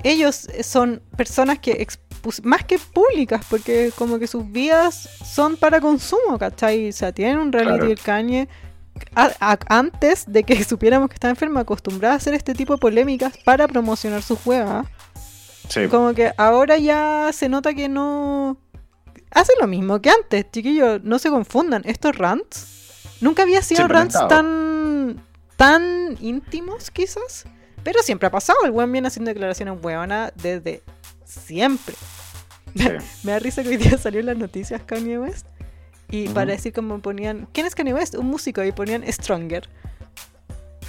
Speaker 3: ellos son personas que más que públicas, porque como que sus vidas son para consumo, ¿cachai? O sea, tienen un reality
Speaker 2: Claro.
Speaker 3: del a- a- antes de que supiéramos que estaba enferma, acostumbrada a hacer este tipo de polémicas para promocionar su juega.
Speaker 2: Sí.
Speaker 3: Como que ahora ya se nota que no. Hace lo mismo que antes, chiquillos. No se confundan. Estos rants. Nunca había sido
Speaker 2: han
Speaker 3: rants tan. tan íntimos, quizás. Pero siempre ha pasado. El buen viene haciendo declaraciones huevonas desde siempre.
Speaker 2: Sí.
Speaker 3: Me da risa que hoy día salió en las noticias Kanye West. Y para decir como ponían. ¿Quién es Kanye West? Un músico. Y ponían Stronger.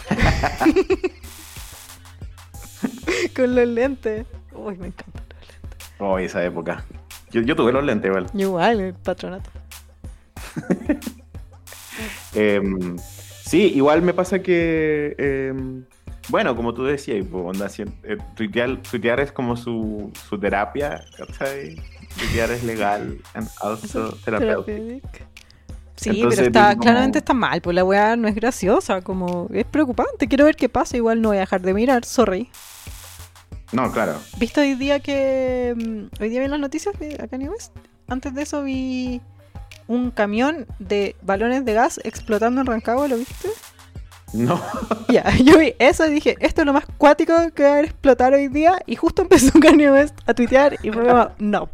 Speaker 3: Con los lentes. Uy, me encanta los lentes.
Speaker 2: Oh, esa época. Yo, yo tuve los lentes, igual.
Speaker 3: Igual, el patronato.
Speaker 2: Em, sí, igual me pasa que, em, bueno, como tú decías, pues, onda, si- eh, tuitear, tuitear es como su, su terapia, ¿cachai? Tuitear es legal and also therapeutic.
Speaker 3: Sí,
Speaker 2: Entonces,
Speaker 3: pero está,
Speaker 2: como-
Speaker 3: claramente está mal, pues la weá no es graciosa, como es preocupante, quiero ver qué pasa, igual no voy a dejar de mirar, sorry.
Speaker 2: No, claro.
Speaker 3: ¿Viste hoy día que... mm, Hoy día vi las noticias de acá en West? Antes de eso vi un camión de balones de gas explotando en Rancagua, ¿lo viste?
Speaker 2: No,
Speaker 3: Ya, yo vi eso y dije, esto es lo más cuático que va a haber explotar hoy día, y justo empezó Kanye West a tuitear y fue como, no.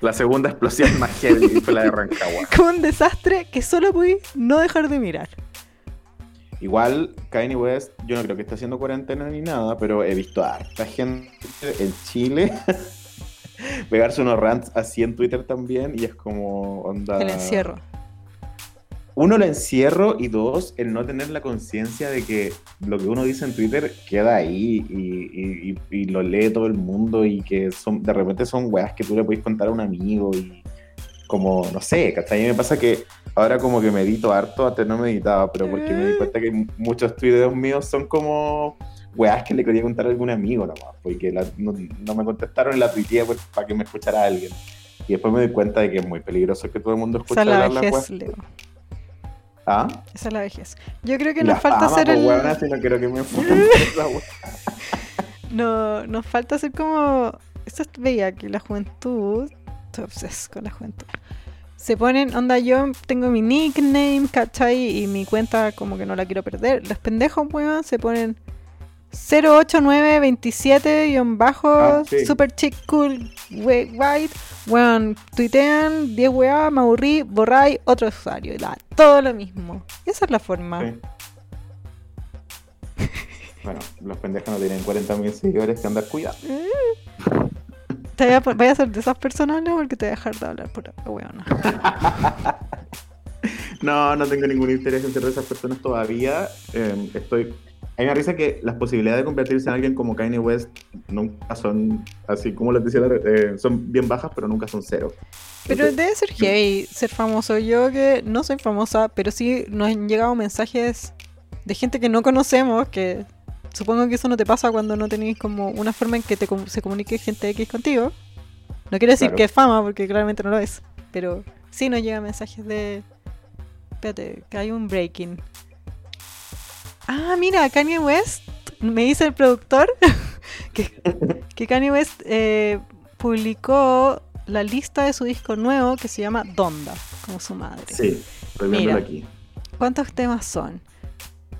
Speaker 2: la segunda explosión más heavy fue la de Rancagua.
Speaker 3: Como un desastre que solo pude no dejar de mirar.
Speaker 2: Igual, Kanye West, yo no creo que esté haciendo cuarentena ni nada, pero he visto a harta gente en Chile pegarse unos rants así en Twitter también y es como onda...
Speaker 3: El encierro.
Speaker 2: Uno, el encierro y dos, el no tener la conciencia de que lo que uno dice en Twitter queda ahí y, y- y- y lo lee todo el mundo y que son de repente son weas que tú le puedes contar a un amigo y como, no sé, ¿cachai? A mí me pasa que ahora como que medito harto, antes no meditaba, pero porque me di cuenta que muchos tweets míos son como weas que le quería contar a algún amigo nomás, porque la- no, no me contestaron en la tuiteé pues, para que me escuchara alguien. Y después me di cuenta de que es muy peligroso que todo el mundo escuche hablar las weas. ¿Ah?
Speaker 3: Esa es la vejez. Yo creo que
Speaker 2: La
Speaker 3: nos falta hacer
Speaker 2: pues,
Speaker 3: el.
Speaker 2: weona, si no quiero que me.
Speaker 3: No, nos falta hacer como. Esto es veía que la juventud. Estoy obses con la juventud. Se ponen, onda, yo tengo mi nickname, ¿cachai? Y mi cuenta como que no la quiero perder. Los pendejos, weón, se ponen 08927 bajo
Speaker 2: Ah, sí.
Speaker 3: super chick cool we- white. Weón, tuitean 10 weá, me aburrí, borráis otro usuario. Y da todo lo mismo. Esa es la forma.
Speaker 2: Sí. Bueno, los pendejos no tienen 40.000 seguidores que andar cuidando.
Speaker 3: Te voy a, voy a ser de esas personas, ¿no? Porque te voy a dejar de hablar por weona.
Speaker 2: No, no tengo ningún interés en ser de esas personas todavía. Eh, estoy. A mí me risa que las posibilidades de convertirse en alguien como Kanye West nunca son, así como les decía, eh, son bien bajas, pero nunca son cero.
Speaker 3: Pero
Speaker 2: Entonces,
Speaker 3: debe ser heavy ser famoso. Yo que no soy famosa, pero sí nos han llegado mensajes de gente que no conocemos, que supongo que eso no te pasa cuando no tenéis como una forma en que te se comunique gente X contigo. No quiero decir
Speaker 2: Claro.
Speaker 3: que es fama, porque claramente no lo es. Pero sí nos llegan mensajes de... Espérate, que hay un breaking. Ah, mira, Kanye West, me dice el productor, que, que Kanye West eh, publicó la lista de su disco nuevo que se llama Donda, como su madre.
Speaker 2: Sí,
Speaker 3: Mira.
Speaker 2: aquí.
Speaker 3: ¿Cuántos temas son?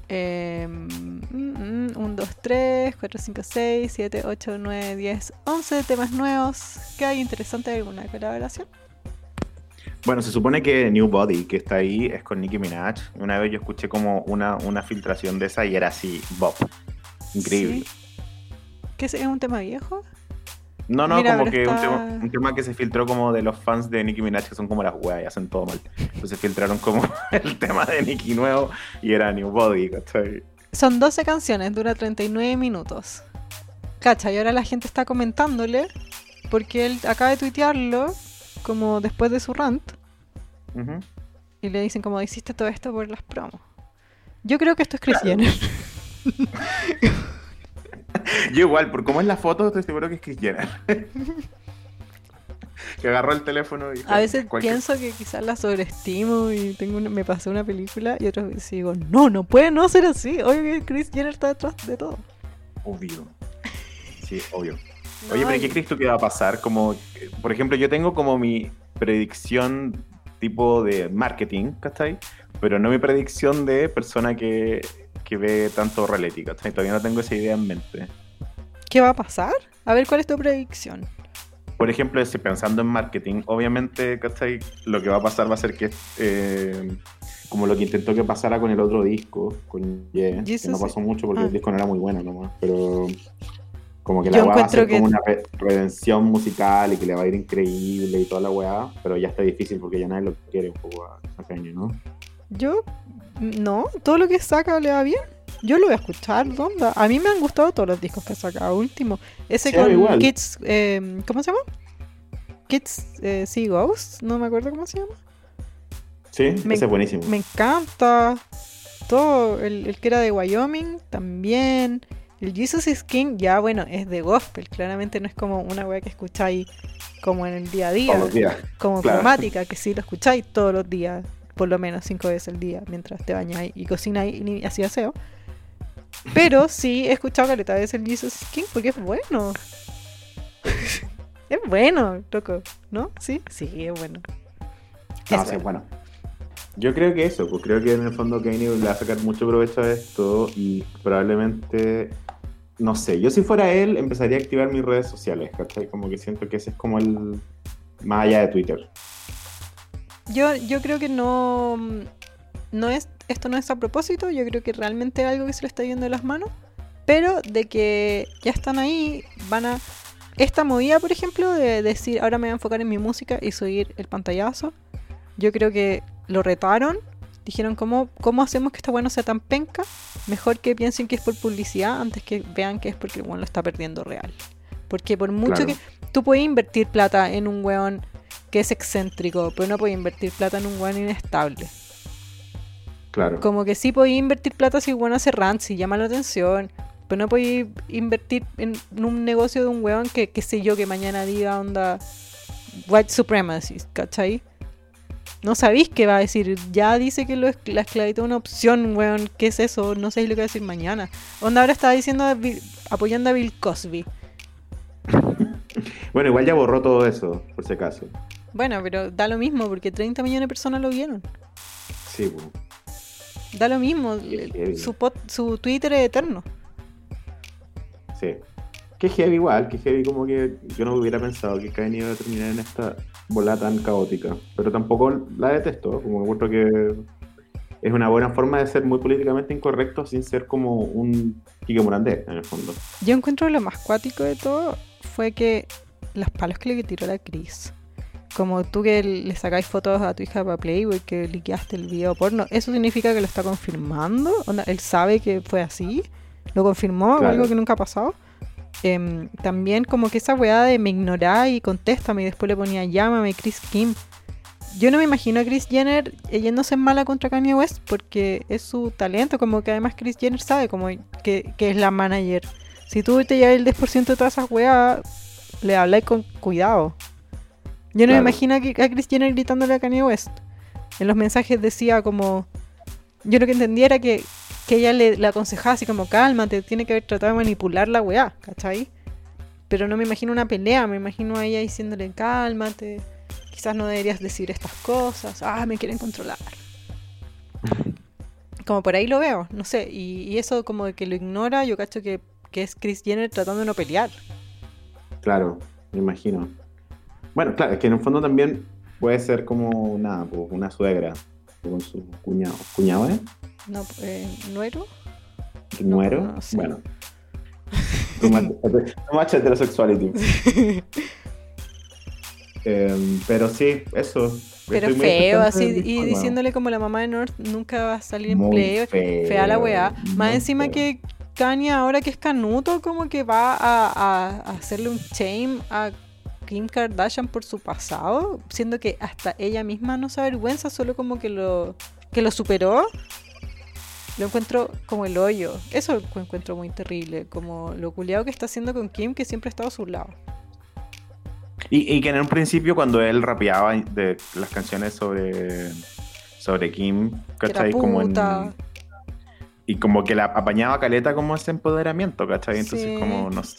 Speaker 3: Em, 1, 2, 3, 4, 5, 6, 7, 8, 9, 10, 11 temas nuevos. ¿Qué hay interesante alguna colaboración?
Speaker 2: Bueno, se supone que New Body, que está ahí, es con Nicki Minaj. Una vez yo escuché como una, una filtración de esa y era así, Bob. Increíble.
Speaker 3: Sí. ¿Qué es, es un tema viejo?
Speaker 2: No, no,
Speaker 3: Mira,
Speaker 2: como que un, tema, un tema que se filtró como de los fans de Nicki Minaj, que son como las weas y hacen todo mal. Entonces filtraron como el tema de Nicki nuevo y era New Body, ¿cachai?
Speaker 3: Son 12 canciones, dura 39 minutos. Cacha, y ahora la gente está comentándole porque él acaba de tuitearlo como después de su rant y le dicen como hiciste todo esto por las promos. Yo creo que esto es Chris
Speaker 2: Claro.
Speaker 3: Jenner.
Speaker 2: Yo igual, por cómo es la foto, estoy seguro que es Kris Jenner. que agarró el teléfono y...
Speaker 3: A veces
Speaker 2: cualquier-
Speaker 3: pienso que quizás la sobreestimo y tengo una- me pasó una película y otras veces digo, no, no puede no ser así. Obvio que Chris Jenner está detrás de todo.
Speaker 2: Obvio. Sí, obvio. Oye, pero ¿qué crees tú que va a pasar? Como, por ejemplo, yo tengo como mi predicción tipo de marketing, ¿cachai? Pero no mi predicción de persona que, que ve tanto reality, ¿cachai? Todavía no tengo esa idea en mente.
Speaker 3: ¿Qué va a pasar? A ver, ¿cuál es tu predicción?
Speaker 2: Por ejemplo, si pensando en marketing, obviamente, ¿cachai? Lo que va a pasar va a ser que, eh, como lo que intentó que pasara con el otro disco, con Ye, que
Speaker 3: Jesus,
Speaker 2: no pasó mucho porque
Speaker 3: ah.
Speaker 2: el disco no era muy bueno nomás, pero como que la weá va a ser
Speaker 3: que-
Speaker 2: como una re- redención musical y que le va a ir increíble y toda la weá, pero ya está difícil porque ya nadie lo quiere un poco a, a Kanye, ¿no?
Speaker 3: Yo, no, todo lo que saca le va bien. Yo lo voy a escuchar, ¿dónde? A mí me han gustado todos los discos que ha sacado último. Ese
Speaker 2: Sí,
Speaker 3: con
Speaker 2: igual.
Speaker 3: Kids, eh, ¿cómo se llama? Kids eh, See Ghost, no me acuerdo cómo se llama.
Speaker 2: Sí,
Speaker 3: Me-
Speaker 2: ese es buenísimo.
Speaker 3: Me encanta. Todo, el, el que era de Wyoming también. El Jesus is King, ya bueno, es de gospel. Claramente no es como una wea que escucháis como en el día a día.
Speaker 2: Todos los días.
Speaker 3: como
Speaker 2: claro.
Speaker 3: cromática, que sí lo escucháis todos los días, por lo menos cinco veces al día, mientras te bañáis y cocináis y así aseo. Pero sí he escuchado caleta de veces el Jesus is King porque es bueno. es bueno, loco, ¿no? Sí, sí, es bueno.
Speaker 2: No,
Speaker 3: Es
Speaker 2: sí,
Speaker 3: bueno.
Speaker 2: bueno. Yo creo que eso, pues creo que en el fondo Kanye le va a sacar mucho provecho a esto y probablemente, no sé, yo si fuera él empezaría a activar mis redes sociales, ¿cachai? Como que siento que ese es como el, más allá de Twitter.
Speaker 3: Yo, yo creo que no, no es, esto no es a propósito, yo creo que realmente es algo que se le está yendo de las manos, pero de que ya están ahí, van a... Esta movida, por ejemplo, de decir, ahora me voy a enfocar en mi música y subir el pantallazo, yo creo que lo retaron, dijeron, ¿cómo, cómo hacemos que esta bueno sea tan penca? Mejor que piensen que es por publicidad antes que vean que es porque el weón lo está perdiendo real. Porque por mucho
Speaker 2: Claro.
Speaker 3: que tú puedes invertir plata en un weón que es excéntrico, pero no puedes invertir plata en un weón inestable.
Speaker 2: Claro.
Speaker 3: Como que sí podéis invertir plata si el weón hace rant, si llama la atención, pero no podéis invertir en, en un negocio de un weón que, qué sé yo, que mañana diga onda white supremacy, ¿cachai? No sabéis qué va a decir. Ya dice que lo es- la esclavitud es una opción, weón. ¿Qué es eso? No sabéis lo que va a decir mañana. Onda ahora estaba diciendo a Bill- apoyando a Bill Cosby.
Speaker 2: Bueno, igual ya borró todo eso, por si acaso.
Speaker 3: Bueno, pero da lo mismo porque 30 millones de personas lo vieron.
Speaker 2: Sí, pues.
Speaker 3: Da lo mismo.
Speaker 2: Qué.
Speaker 3: Su, pot- su Twitter es eterno.
Speaker 2: Sí. Qué heavy igual, que heavy como que yo no hubiera pensado que Kanye iba a terminar en esta bola tan caótica. Pero tampoco la detesto, como encuentro que es una buena forma de ser muy políticamente incorrecto sin ser como un Kike Morandé, en el fondo.
Speaker 3: Yo encuentro lo más cuático de todo fue que los palos que le tiró la Cris. Como tú que le sacáis fotos a tu hija para Playboy, que liqueaste el video porno, ¿eso significa que lo está confirmando? Onda, ¿Él sabe que fue así? ¿Lo confirmó? ¿O
Speaker 2: Claro.
Speaker 3: algo que nunca ha pasado? Em, también como que esa weá de me ignorá y contéstame y después le ponía llámame Chris Kim. Yo no me imagino a Chris Jenner yéndose en mala contra Kanye West porque es su talento, como que además Chris Jenner sabe como que, que es la manager. Si tú te llevas el 10% de todas esas weas, le habláis con cuidado. Yo no
Speaker 2: Claro.
Speaker 3: me imagino a a Chris Jenner gritándole a Kanye West. En los mensajes decía como... Yo lo que entendía era que, que ella le, le aconsejaba así como, cálmate, tiene que haber tratado de manipular la weá, ¿cachai? Pero no me imagino una pelea, me imagino a ella diciéndole, cálmate, quizás no deberías decir estas cosas, ah, me quieren controlar. Como por ahí lo veo, no sé. Y, eso como de que lo ignora, yo cacho que, es Chris Jenner tratando de no pelear.
Speaker 2: Claro, me imagino. Bueno, claro, es que en el fondo también puede ser como una, una suegra con su cuñado. ¿Cuñado, eh?
Speaker 3: No, eh, ¿Nuero?
Speaker 2: ¿Nuero?
Speaker 3: no.
Speaker 2: Bueno. Too much, too much heterosexuality. Em, pero sí, eso.
Speaker 3: Pero
Speaker 2: Estoy
Speaker 3: feo, así, y diciéndole como la mamá de North nunca va a salir en play.
Speaker 2: feo,
Speaker 3: Fea la weá. Más encima
Speaker 2: feo.
Speaker 3: que Kanye, ahora que es canuto, como que va a, a- a hacerle un shame a Kim Kardashian por su pasado, siendo que hasta ella misma no se avergüenza, solo como que lo, que lo superó. Lo encuentro como el hoyo. Eso lo encuentro muy terrible. Como lo culiado que está haciendo con Kim, que siempre ha estado a su lado.
Speaker 2: Y, y que en un principio cuando él rapeaba de las canciones sobre, sobre Kim, ¿cachai? Como en, y como que la apañaba caleta como ese empoderamiento, ¿cachai? Entonces
Speaker 3: Sí.
Speaker 2: como no sé.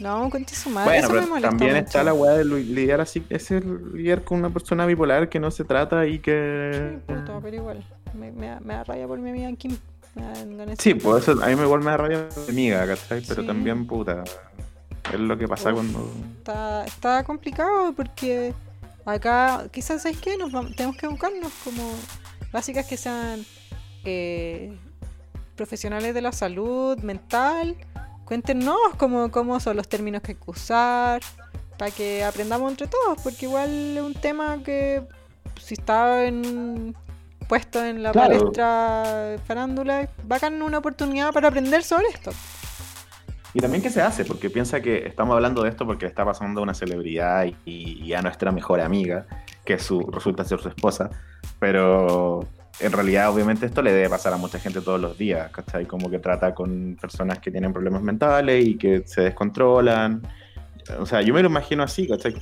Speaker 3: No, conté su madre.
Speaker 2: Bueno,
Speaker 3: Eso me
Speaker 2: pero
Speaker 3: molesta
Speaker 2: también
Speaker 3: mucho.
Speaker 2: está la weá de li- lidiar así, ese lidiar con una persona bipolar que no se trata y que...
Speaker 3: Sí, puta, pero igual. Me, me, da- me da raya por mi amiga Kim.
Speaker 2: Sí, pues eso a mí me igual me da rabia amiga, ¿cachai? Pero
Speaker 3: Sí.
Speaker 2: también, puta, es lo que pasa
Speaker 3: Uf.
Speaker 2: cuando...
Speaker 3: Está, está complicado porque acá, quizás, ¿sabes qué? Nos vam- tenemos que educarnos como básicas que sean eh, profesionales de la salud mental. Cuéntenos cómo, cómo son los términos que hay que usar para que aprendamos entre todos, porque igual es un tema que si está en puesto en la
Speaker 2: Claro.
Speaker 3: palestra farándula, bacán una oportunidad para aprender sobre esto.
Speaker 2: Y también qué se hace, porque piensa que estamos hablando de esto porque le está pasando a una celebridad y, y a nuestra mejor amiga, que su, resulta ser su esposa, pero en realidad obviamente esto le debe pasar a mucha gente todos los días, ¿cachai? Como que trata con personas que tienen problemas mentales y que se descontrolan. O sea, yo me lo imagino así, ¿cachai?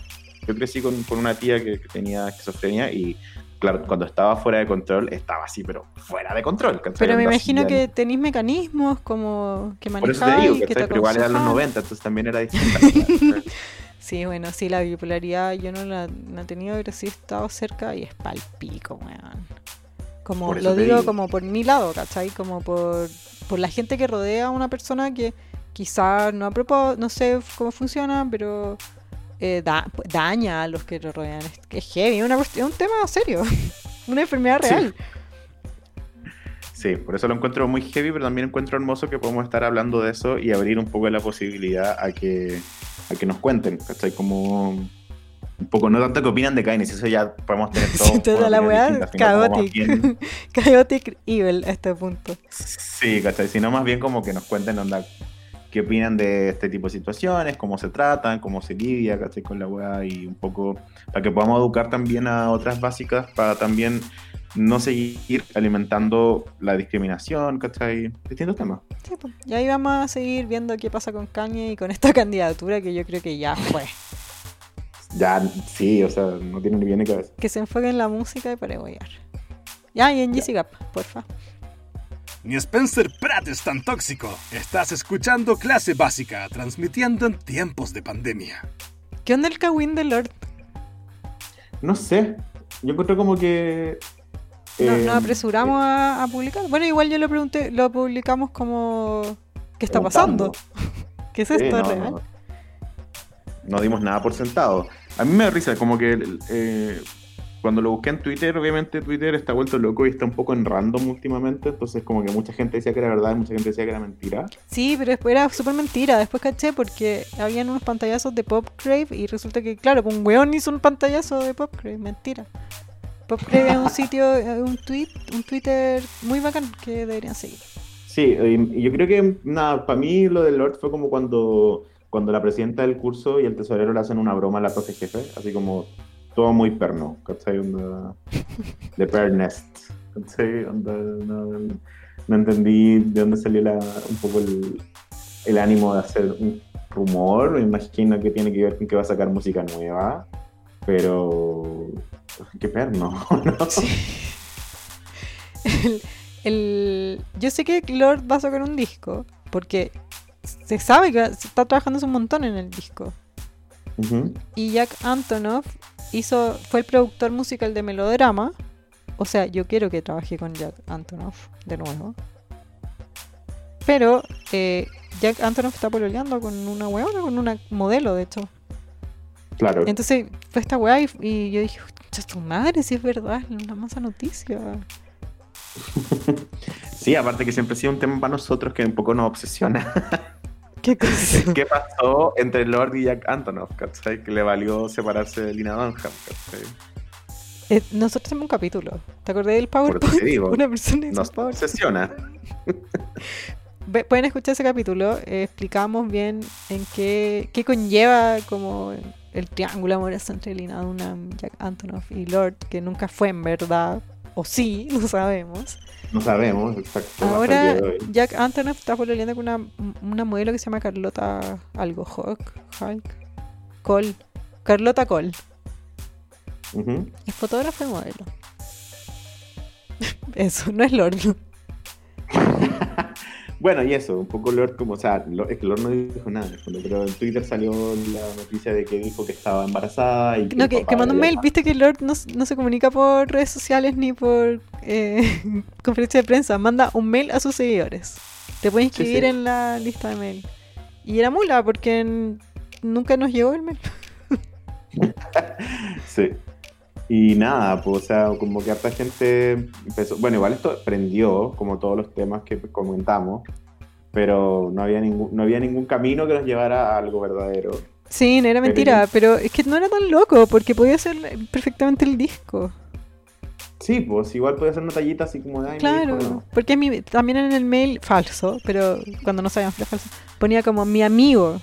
Speaker 2: Yo crecí con, con una tía que, que tenía esquizofrenia y claro, cuando estaba fuera de control, estaba así, pero fuera de control.
Speaker 3: Pero me imagino que tenéis mecanismos como que
Speaker 2: Por eso te
Speaker 3: manejáis,
Speaker 2: digo,
Speaker 3: que te.
Speaker 2: Pero igual eran los
Speaker 3: aconsejan.
Speaker 2: 90, entonces también era distinta.
Speaker 3: Sí, bueno, sí, la bipolaridad yo no la no he tenido, pero sí he estado cerca y es palpico, weón. Como lo digo
Speaker 2: digo.
Speaker 3: como por mi lado, ¿cachai? Como por, por la gente que rodea a una persona que quizás no a propósito, no sé cómo funciona, pero eh, da- daña a los que lo rodean. Es, es heavy, es una es un tema serio, una enfermedad real.
Speaker 2: Sí, por eso lo encuentro muy heavy, pero también encuentro hermoso que podemos estar hablando de eso y abrir un poco la posibilidad a que, a que nos cuenten, ¿cachai? Como un poco, no tanto que opinan de si eso ya podemos tener todo.
Speaker 3: Sí, toda la weá chaotic. Chaotic evil a este punto.
Speaker 2: Sí, ¿cachai? Sino más bien como que nos cuenten onda, qué opinan de este tipo de situaciones, cómo se tratan, cómo se lidia, ¿cachai? Con la weá y un poco para que podamos educar también a otras básicas para también no seguir alimentando la discriminación, ¿cachai? Distintos temas.
Speaker 3: Sí, pues. Y ahí vamos a seguir viendo qué pasa con Kanye y con esta candidatura que yo creo que ya fue.
Speaker 2: Ya, sí, o sea, no tiene ni bien ni cabeza.
Speaker 3: Que se enfoque en la música y para huear. Ya, y en Gap, porfa.
Speaker 1: Ni Spencer Pratt es tan tóxico. Estás escuchando clase básica, transmitiendo en tiempos de pandemia.
Speaker 3: ¿Qué onda el Kawin de Lord?
Speaker 2: No sé, yo encontré como que...
Speaker 3: No-
Speaker 2: eh,
Speaker 3: Nos apresuramos a, a publicar. Bueno, igual yo lo pregunté, lo publicamos como. ¿Qué está pasando? ¿Qué es esto
Speaker 2: no,
Speaker 3: real?
Speaker 2: no. No dimos nada por sentado. A mí me da risa, como que eh, cuando lo busqué en Twitter, obviamente Twitter está vuelto loco y está un poco en random últimamente, entonces como que mucha gente decía que era verdad y mucha gente decía que era mentira.
Speaker 3: Sí, pero después era súper mentira. Después caché porque habían unos pantallazos de Popcrave y resulta que, claro, un weón hizo un pantallazo de Popcrave. Mentira. Popcrave es un sitio, un tweet, un Twitter muy bacán que deberían seguir.
Speaker 2: Sí, y, y yo creo que, nada, para mí lo del Lord fue como cuando, cuando la presidenta del curso y el tesorero le hacen una broma a la profe jefe, así como todo muy perno, ¿cachai? Onda de Pernest, ¿cachai? Onda, no, no entendí de dónde salió la, un poco el, el ánimo de hacer un rumor, me imagino que tiene que ver con que va a sacar música nueva, pero... Qué perno, ¿no?
Speaker 3: El, el- yo sé que Lord va a sacar un disco porque se sabe que se está trabajando un montón en el disco. Y Jack Antonoff hizo, fue el productor musical de Melodrama. O sea, yo quiero que trabaje con Jack Antonoff de nuevo. Pero eh, Jack Antonoff está pololeando con una weona, con una modelo, de hecho.
Speaker 2: Claro.
Speaker 3: Entonces fue esta weá y, y yo dije, "Chucha, tu madre, si es verdad, es una masa noticia.
Speaker 2: Sí, aparte que siempre ha sido un tema para nosotros que un poco nos obsesiona.
Speaker 3: ¿Qué cosa?
Speaker 2: ¿Qué pasó entre Lord y Jack Antonoff, ¿cachai? Que le valió separarse de Lina Dunham, ¿cachai?
Speaker 3: Eh, nosotros tenemos un capítulo. ¿Te acordé del PowerPoint?
Speaker 2: digo,
Speaker 3: Una persona
Speaker 2: Nos obsesiona.
Speaker 3: Pueden escuchar ese capítulo. eh, explicamos bien en qué, qué conlleva como el triángulo amoroso entre Lina Dunham, Jack Antonoff y Lord, que nunca fue en verdad, o sí, no sabemos.
Speaker 2: No sabemos, exacto.
Speaker 3: Ahora. Jack Antonoff está pololeando con una, una modelo que se llama Carlota algo, Hawk, Hulk, Cole. Carlota Cole. Es fotógrafo y modelo. Eso, no es Lord.
Speaker 2: Bueno, y eso, un poco Lord como, o sea, Lord- es que Lord no dijo nada, pero en Twitter salió la noticia de que dijo que estaba embarazada y
Speaker 3: No,
Speaker 2: el
Speaker 3: que, que mandó un mail, viste que Lord no, no se comunica por redes sociales ni por eh, conferencia de prensa, manda un mail a sus seguidores. Te puedes
Speaker 2: Sí,
Speaker 3: inscribir
Speaker 2: sí.
Speaker 3: en la lista de mail. Y era mula porque nunca nos llegó el mail.
Speaker 2: Sí. Y nada, pues, o sea, como que harta gente empezó. Bueno, igual esto prendió, como todos los temas que comentamos, pero no había ningún, no había ningún camino que nos llevara a algo verdadero.
Speaker 3: Sí, no era mentira, pero es que no era tan loco porque podía ser perfectamente el disco.
Speaker 2: Sí, pues igual puede ser una tallita así como de. "Ay, mi
Speaker 3: Claro,
Speaker 2: hijo, no".
Speaker 3: porque mi- también en el mail falso, pero cuando no sabíamos que era falso, ponía como mi amigo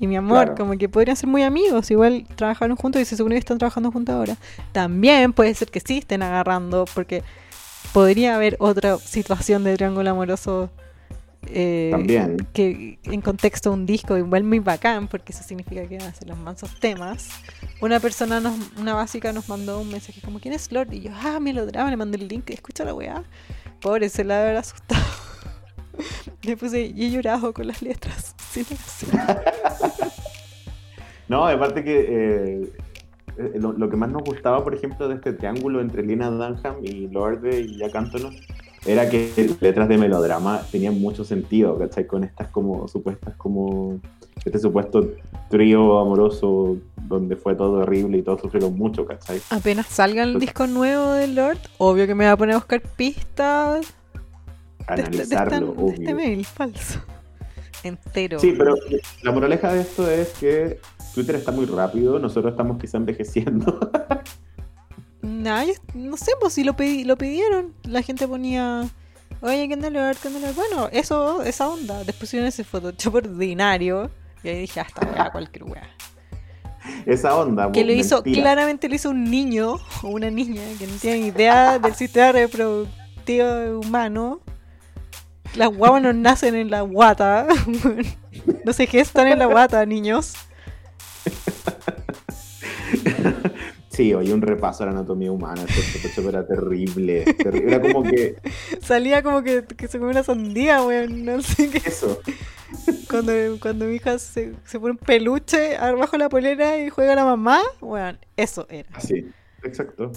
Speaker 3: y mi amor,
Speaker 2: Claro.
Speaker 3: como que podrían ser muy amigos, igual trabajaron juntos y se supone que están trabajando juntos ahora. También puede ser que sí estén agarrando, porque podría haber otra situación de triángulo amoroso eh,
Speaker 2: También.
Speaker 3: que en contexto de un disco igual muy bacán, porque eso significa que van a ser los mansos temas. Una persona, nos, una básica, nos mandó un mensaje como, ¿quién es Lord? Y yo, ah, melodrama, le mandé el link, escucha la weá. Pobre, se la haber asustado. Le puse, y he llorado con las letras.
Speaker 2: No, aparte que eh, eh, lo, lo que más nos gustaba, por ejemplo, de este triángulo entre Lina Dunham y Lorde y Jack Antonoff era que letras de melodrama tenían mucho sentido, ¿cachai? Con estas como supuestas como este supuesto trío amoroso donde fue todo horrible y todos sufrieron mucho, ¿cachai?
Speaker 3: Apenas salga el disco nuevo de Lord, obvio que me va a poner a buscar pistas de, este- de
Speaker 2: Analizarlo,
Speaker 3: de este
Speaker 2: obvio.
Speaker 3: mail falso. Entero.
Speaker 2: Sí, pero la moraleja de esto es que Twitter está muy rápido, nosotros estamos quizá envejeciendo.
Speaker 3: Nah, yo no sé, pues si lo, pedí, lo pidieron. La gente ponía, oye, ¿qué onda Lord? ¿Qué? Bueno, eso, esa onda. Después pusieron ese Photoshop ordinario. Y ahí dije, hasta weá, cualquier weá.
Speaker 2: Esa onda.
Speaker 3: Que lo hizo, claramente lo hizo un niño o una niña que no tiene idea del sistema reproductivo humano. Las guaguas no nacen en la guata. no se gestan en la guata, niños.
Speaker 2: Sí, oye, un repaso a la anatomía humana, Photoshop era terrible. terri- Era como que
Speaker 3: Salía como que, que se come una sandía, weón. No sé qué.
Speaker 2: eso.
Speaker 3: Cuando, cuando mi hija se, se pone un peluche abajo de la polera y juega a la mamá, bueno, eso era.
Speaker 2: Así, exacto.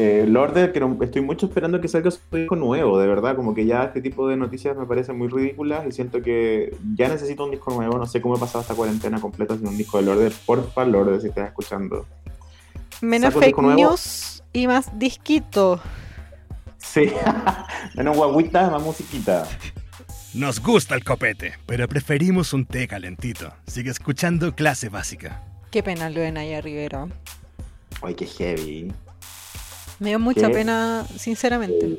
Speaker 2: Eh, Lorde, que no- estoy mucho esperando que salga su disco nuevo, de verdad, como que ya este tipo de noticias me parecen muy ridículas y siento que ya necesito un disco nuevo, no sé cómo he pasado esta cuarentena completa sin un disco de Lorde, porfa Lorde, si estás escuchando.
Speaker 3: Menos fake
Speaker 2: disco nuevo.
Speaker 3: news y más disquito.
Speaker 2: Sí, menos guaguita, más musiquita.
Speaker 1: Nos gusta el copete, pero preferimos un té calentito. Sigue escuchando clase básica.
Speaker 3: Qué pena lo de Naya Rivera.
Speaker 2: Ay, qué heavy.
Speaker 3: Me dio mucha pena, sinceramente.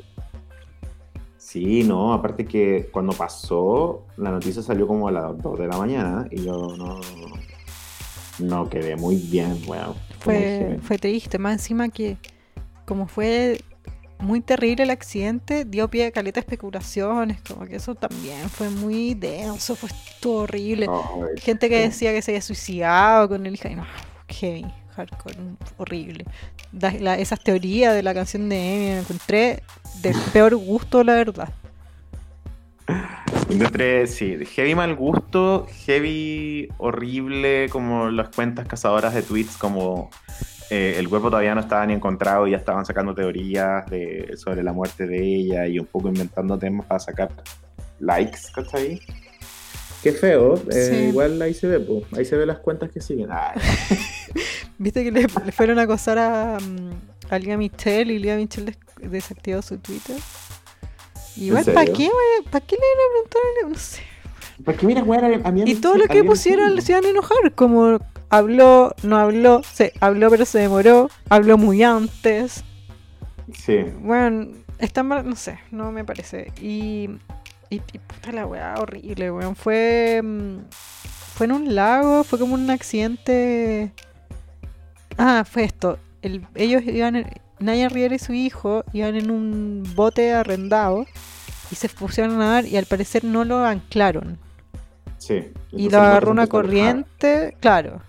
Speaker 2: Sí, no, aparte que cuando pasó, la noticia salió como a las 2 de la mañana y yo no, no quedé muy bien, weón.
Speaker 3: Fue, fue triste, más encima que como fue muy terrible el accidente, dio pie a caleta especulaciones, como que eso también fue muy denso, fue estuvo horrible. Gente que decía que se había suicidado con el hija y no, heavy, hardcore, horrible. Esas teorías de la canción de Emi me encontré del peor gusto, la verdad.
Speaker 2: Encontré, sí, heavy mal gusto, heavy horrible, como las cuentas cazadoras de tweets, como eh, el cuerpo todavía no estaba ni encontrado y ya estaban sacando teorías sobre la muerte de ella y un poco inventando temas para sacar likes, ¿cachai? Qué feo, eh,
Speaker 3: Sí.
Speaker 2: igual ahí se ve, po. ahí se ve las cuentas que siguen.
Speaker 3: ¿Viste que le, le fueron a acosar a, mm, a Lía Michelle y Lía Michelle des- desactivó su Twitter? Igual,
Speaker 2: ¿En
Speaker 3: ¿para qué? ¿Para qué le iban a preguntar a? No sé.
Speaker 2: Porque mira, weón, a- a mí
Speaker 3: Y todo lo que pusiera se iban a enojar, como habló, no habló, se habló pero se demoró, habló muy antes.
Speaker 2: Sí,
Speaker 3: Bueno, está mal, no sé, no me parece. Y, y, y puta la weá, horrible, weón. Fue, mm, fue en un lago, fue como un accidente. Ah, fue esto. El, ellos iban, en- Naya Riera y su hijo iban en un bote arrendado y se pusieron a nadar y al parecer no lo anclaron.
Speaker 2: sí.
Speaker 3: Y lo agarró una corriente, claro.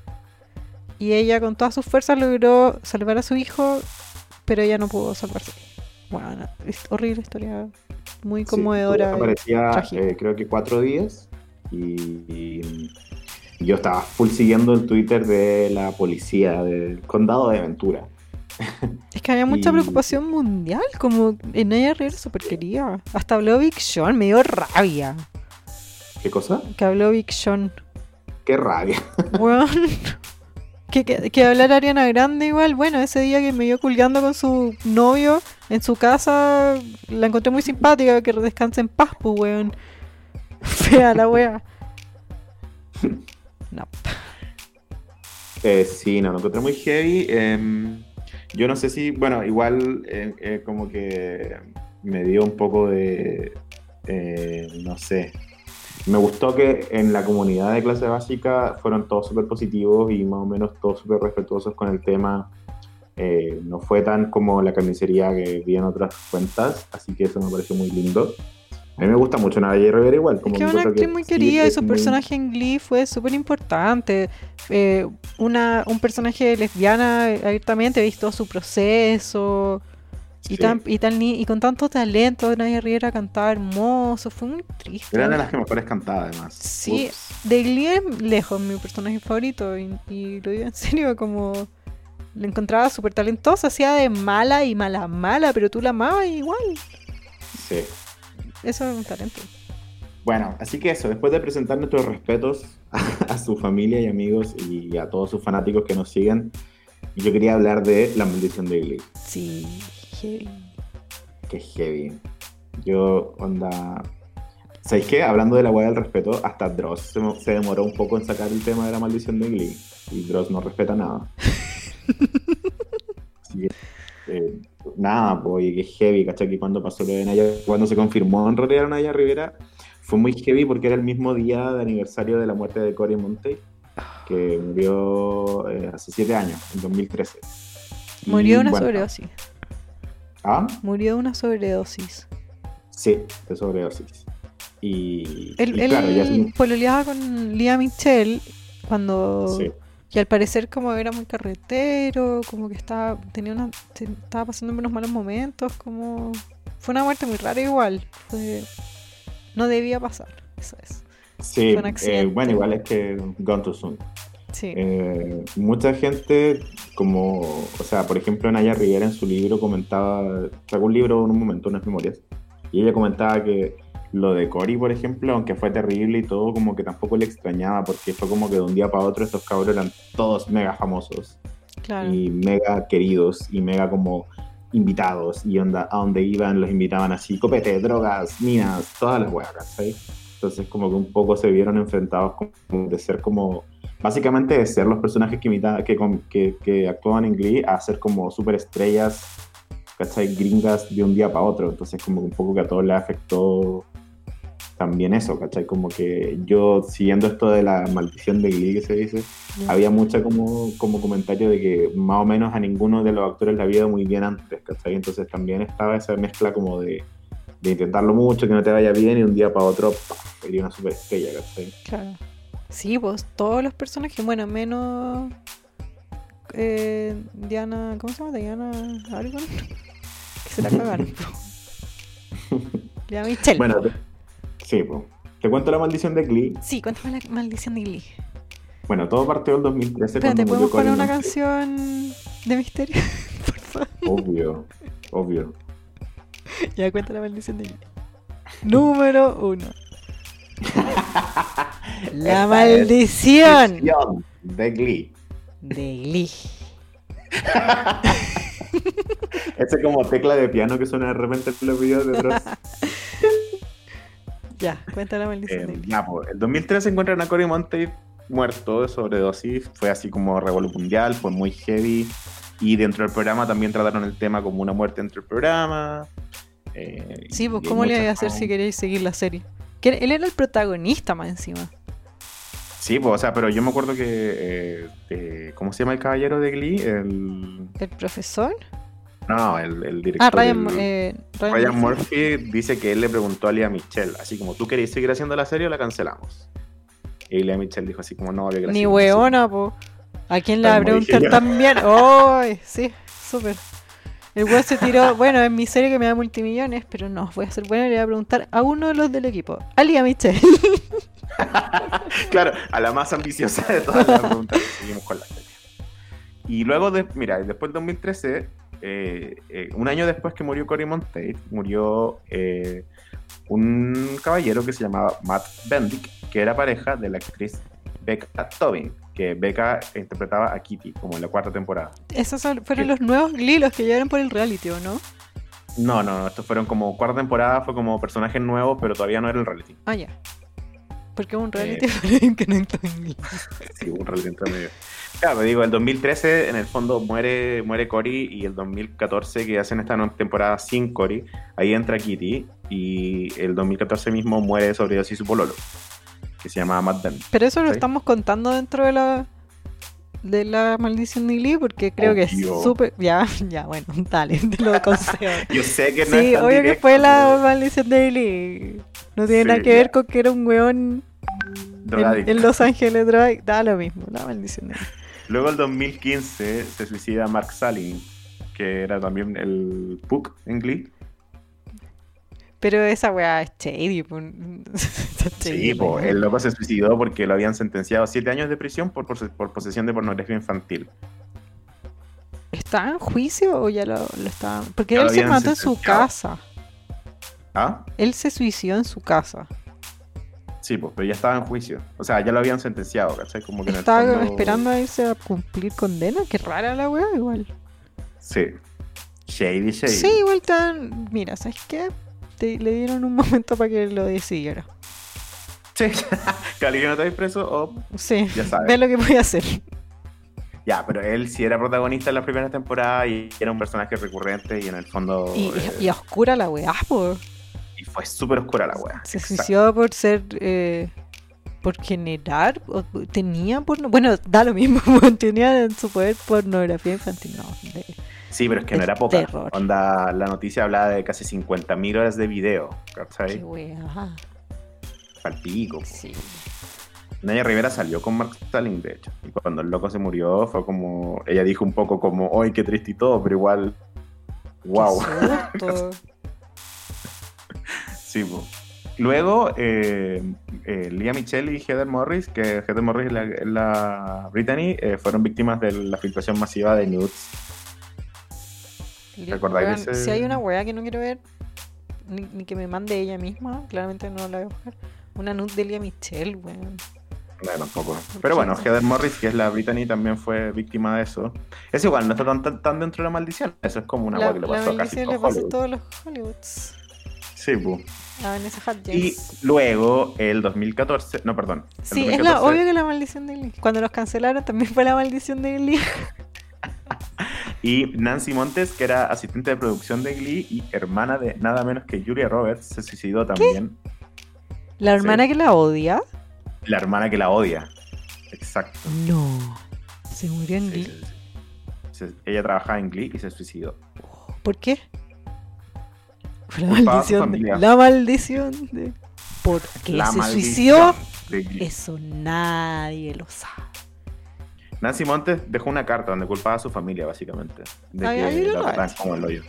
Speaker 3: Y ella con todas sus fuerzas logró salvar a su hijo, pero ella no pudo salvarse. Bueno, es horrible historia, muy
Speaker 2: Sí,
Speaker 3: conmovedora.
Speaker 2: Aparecía,
Speaker 3: trágica.
Speaker 2: eh, creo que cuatro días. Y, y yo estaba full siguiendo el Twitter de la policía del condado de Ventura.
Speaker 3: es que había mucha
Speaker 2: y-
Speaker 3: preocupación mundial, como en ella Riera super quería. Hasta habló Big Sean, me dio rabia
Speaker 2: ¿Qué cosa?
Speaker 3: que habló Big Sean.
Speaker 2: Qué rabia.
Speaker 3: Weón. Que, que, que hablar Ariana Grande igual, bueno, ese día que me vio colgando con su novio en su casa, la encontré muy simpática, que descanse en paz, pues weón. Fea la wea. No.
Speaker 2: Eh, sí, no, lo encontré muy heavy. Em, yo no sé si, bueno, igual eh, eh, como que me dio un poco de, eh, no sé. Me gustó que en la comunidad de clase básica fueron todos súper positivos y más o menos todos súper respetuosos con el tema. Eh, no fue tan como la carnicería que vi en otras cuentas, así que eso me pareció muy lindo. A mí me gusta mucho Naya Rivera igual. Como
Speaker 3: que es
Speaker 2: me
Speaker 3: una actriz muy
Speaker 2: sí,
Speaker 3: querida y su
Speaker 2: muy-
Speaker 3: personaje en Glee fue súper importante. Eh, una, un personaje lesbiana abiertamente, he visto su proceso. Y,
Speaker 2: Sí.
Speaker 3: tan, y, tan li- y con tanto talento, Nadia Riera cantaba hermoso, fue muy triste.
Speaker 2: Era una de las que mejores cantaba además.
Speaker 3: Sí,
Speaker 2: Ups.
Speaker 3: de Glee es lejos mi personaje favorito y, y lo digo en serio, como la encontraba súper talentosa, hacía de mala y mala mala, pero tú la amabas igual.
Speaker 2: Sí.
Speaker 3: Eso es un talento.
Speaker 2: Bueno, así que eso, después de presentar nuestros respetos a, su familia y amigos y a todos sus fanáticos que nos siguen, yo quería hablar de La Maldición de Glee,
Speaker 3: Sí, heavy.
Speaker 2: es heavy. Yo, onda... ¿Sabéis qué? Hablando de la hueá del respeto, hasta Dross se, mo- se demoró un poco en sacar el tema de La Maldición de Glee. Y Dross no respeta nada. Así que, eh, nada, pues, que es heavy, ¿cachai? Que cuando pasó lo de Naya, cuando se confirmó en realidad Naya Rivera, fue muy heavy porque era el mismo día de aniversario de la muerte de Cory Monteith, que murió eh, hace siete años, en 2013. Y,
Speaker 3: Murió de una
Speaker 2: bueno,
Speaker 3: sobredosis.
Speaker 2: ¿Ah?
Speaker 3: Murió de una sobredosis.
Speaker 2: Sí, de sobredosis. Y,
Speaker 3: Él,
Speaker 2: y claro, ya
Speaker 3: él pololeaba con Lía Michelle cuando...
Speaker 2: sí.
Speaker 3: Y al parecer como era muy carretero, como que estaba, tenía una, estaba pasando unos malos momentos, como... Fue una muerte muy rara igual. Fue, no debía pasar, eso es.
Speaker 2: Sí, eh, bueno, igual es que Gone Too Soon.
Speaker 3: Sí.
Speaker 2: Eh, mucha gente, como, o sea, por ejemplo, Naya Rivera en su libro comentaba, sacó un libro en un momento, unas memorias, y ella comentaba que lo de Cory, por ejemplo, aunque fue terrible y todo, como que tampoco le extrañaba, porque fue como que de un día para otro estos cabros eran todos mega famosos
Speaker 3: claro.
Speaker 2: y mega queridos y mega como invitados, y onda, a donde iban los invitaban así, copete, drogas, minas, todas las weas, ¿cachai? Entonces como que un poco se vieron enfrentados como de ser como básicamente de ser los personajes que, imita, que, que, que actuaban en Glee a ser como superestrellas, ¿cachai? Gringas de un día para otro. Entonces como que un poco que a todos les afectó también eso, ¿cachai? Como que yo, siguiendo esto de la maldición de Glee que se dice,
Speaker 3: Ya.
Speaker 2: había mucha como, como comentario de que más o menos a ninguno de los actores le había ido muy bien antes, ¿cachai? Entonces también estaba esa mezcla como de, de intentarlo mucho, que no te vaya bien y un día para otro, eres una superestrella, ¿cachai?
Speaker 3: Claro. Sí, pues todos los personajes, bueno, menos eh, Diana, ¿cómo se llama? Diana Argon. Que se la cagaron. Diana Michelle.
Speaker 2: Bueno, te- sí, pues. Te cuento la maldición de Glee.
Speaker 3: Sí, cuéntame la maldición de Glee.
Speaker 2: Bueno, todo partió del 2013
Speaker 3: Espérate, ¿podemos poner una canción de misterio? Por favor.
Speaker 2: Obvio, obvio.
Speaker 3: Ya cuenta la maldición de Glee. Número uno. La maldición
Speaker 2: De Glee.
Speaker 3: de Glee.
Speaker 2: Ese es como tecla de piano que suena de repente en los videos de Dross.
Speaker 3: Ya, cuenta la maldición
Speaker 2: Eh, ya, pues, el 2013 encuentran a Cory Monteith muerto de sobredosis. Fue así como revuelo mundial, fue muy heavy. Y dentro del programa también trataron el tema como una muerte dentro del programa. Eh,
Speaker 3: Sí, pues ¿cómo le voy a hacer si queréis seguir la serie? Que él era el protagonista más encima.
Speaker 2: Sí, pues, o sea, pero yo me acuerdo que. eh, eh, ¿Cómo se llama el caballero de Glee? El.
Speaker 3: ¿El profesor?
Speaker 2: No, el, el director.
Speaker 3: Ah, Ryan,
Speaker 2: el-
Speaker 3: eh, Ryan
Speaker 2: Ryan
Speaker 3: Murphy.
Speaker 2: Murphy dice que él le preguntó a Lea Michelle, así como, ¿tú queréis seguir haciendo la serie o la cancelamos? Y Lea Michelle dijo así como, no, había que
Speaker 3: Ni weona, po. ¿A quién le preguntar también? ¡Oh! Sí, súper. El weón se tiró, bueno, en mi serie que me da multimillones, pero no, voy a ser bueno y le voy a preguntar a uno de los del equipo, a Lía Michelle.
Speaker 2: Claro, a la más ambiciosa de todas las preguntas. Seguimos con la serie. Y luego, de, mira, después del 2013, eh, eh, un año después que murió Cory Monteith, murió eh, un caballero que se llamaba Matt Bendick, que era pareja de la actriz Becca Tobin, que Becca interpretaba a Kitty, como en la cuarta temporada.
Speaker 3: Esos son- fueron los nuevos Glee, los que llegaron por el reality, ¿o no?
Speaker 2: No, no, no, estos fueron como cuarta temporada, fue como personajes nuevos, pero todavía no era el reality.
Speaker 3: Ah, ya. Porque es un reality
Speaker 2: Eh.
Speaker 3: que no entró en Glee.
Speaker 2: Sí, un reality medio. Claro, me digo, el 2013 en el fondo muere, muere Cory y el 2014 que hacen esta nueva temporada sin Cory, ahí entra Kitty y el 2014 mismo muere de sobredosis su pololo, que se llama Matt Benn.
Speaker 3: Pero eso lo estamos contando dentro de la de la maldición de Glee porque creo que es súper... Ya, ya, bueno, dale, te lo concedo.
Speaker 2: Yo sé que no es
Speaker 3: Sí,
Speaker 2: tan
Speaker 3: obvio que fue la maldición de Glee. No tiene
Speaker 2: Sí,
Speaker 3: nada que ver con que era un weón en, en Los Ángeles drogadicto. Da lo mismo, la maldición de Glee.
Speaker 2: Luego el 2015 se suicida Mark Salling, que era también el Puck en Glee.
Speaker 3: Pero esa weá es shady. Está
Speaker 2: Sí, po, el loco se suicidó porque lo habían sentenciado a 7 años de prisión por, pose- por posesión de pornografía infantil.
Speaker 3: ¿Estaba en juicio o ya lo, lo estaba...? Porque
Speaker 2: Ya
Speaker 3: él se mató en su casa.
Speaker 2: ¿Ah?
Speaker 3: Él se suicidó en su casa.
Speaker 2: Sí, pues, pero ya estaba en juicio. O sea, ya lo habían sentenciado, ¿cachai? Como que
Speaker 3: Estaba
Speaker 2: fondo-
Speaker 3: esperando a irse a cumplir condena. Qué rara la weá, igual.
Speaker 2: Sí. Shady, shady.
Speaker 3: Sí, igual tan... Mira, ¿sabes qué? Te- le dieron un momento para que lo decidiera.
Speaker 2: Sí. que alguien no estáis preso o...
Speaker 3: Sí,
Speaker 2: Ya sabes.
Speaker 3: ve lo que voy a hacer.
Speaker 2: Ya, pero él sí era protagonista en las primeras temporadas y era un personaje recurrente y en el fondo...
Speaker 3: Y,
Speaker 2: eh,
Speaker 3: y oscura la weá, po.
Speaker 2: y fue súper oscura la wea.
Speaker 3: Se
Speaker 2: Exacto.
Speaker 3: suicidó por ser. eh, por generar. tenía porno. Bueno, da lo mismo. tenía en su poder pornografía infantil. No, de-
Speaker 2: Sí, pero es que no era poca.
Speaker 3: terror.
Speaker 2: Onda, la noticia hablaba de casi 50.000 horas de video,
Speaker 3: qué
Speaker 2: ¿cachai?
Speaker 3: weá.
Speaker 2: Palpico.
Speaker 3: Sí.
Speaker 2: Naya Rivera salió con Mark Stalling, de hecho. Y cuando el loco se murió, fue como. Ella dijo un poco como, ¡ay, qué triste y todo! Pero igual. ¡Wow! Sí, po. Luego, eh, eh, Leah Michelle y Heather Morris, que Heather Morris y la, la Brittany, eh, fueron víctimas de la filtración masiva de nudes. ¿Recordáis
Speaker 3: Weón,
Speaker 2: ese-
Speaker 3: Si hay una weá que no quiero ver, ni, ni que me mande ella misma, claramente no la voy a buscar. Una nude de Elia Michelle, weón.
Speaker 2: No, tampoco.
Speaker 3: ¿Por
Speaker 2: Pero bueno, Heather Morris, que es la Brittany, también fue víctima de eso. Es igual, no está tan, tan, tan dentro de la maldición. Eso es como una
Speaker 3: la
Speaker 2: que le
Speaker 3: la
Speaker 2: pasó a casi
Speaker 3: le
Speaker 2: todo
Speaker 3: pasa a
Speaker 2: Hollywood.
Speaker 3: todos los Hollywoods.
Speaker 2: Sí, po.
Speaker 3: A Vanessa
Speaker 2: Y
Speaker 3: Hudgens.
Speaker 2: luego, el 2014, no, perdón. el
Speaker 3: Sí, es la,
Speaker 2: 2014,
Speaker 3: obvio que la maldición de Glee. Cuando los cancelaron también fue la maldición de Glee.
Speaker 2: Y Nancy Montes, que era asistente de producción de Glee y hermana de nada menos que Julia Roberts, se suicidó también.
Speaker 3: La hermana que la odia.
Speaker 2: La hermana que la odia. Exacto.
Speaker 3: No. Se murió en
Speaker 2: Sí,
Speaker 3: Glee.
Speaker 2: Se- ella trabajaba en Glee y se suicidó.
Speaker 3: ¿Por qué? Por la maldición de. La maldición de. ¿Por qué
Speaker 2: La
Speaker 3: se suicidó? Eso nadie lo sabe.
Speaker 2: Nancy Montes dejó una carta donde culpaba a su familia, básicamente. De
Speaker 3: Ay,
Speaker 2: que
Speaker 3: Julia
Speaker 2: la
Speaker 3: Roberts.
Speaker 2: como el hoyo.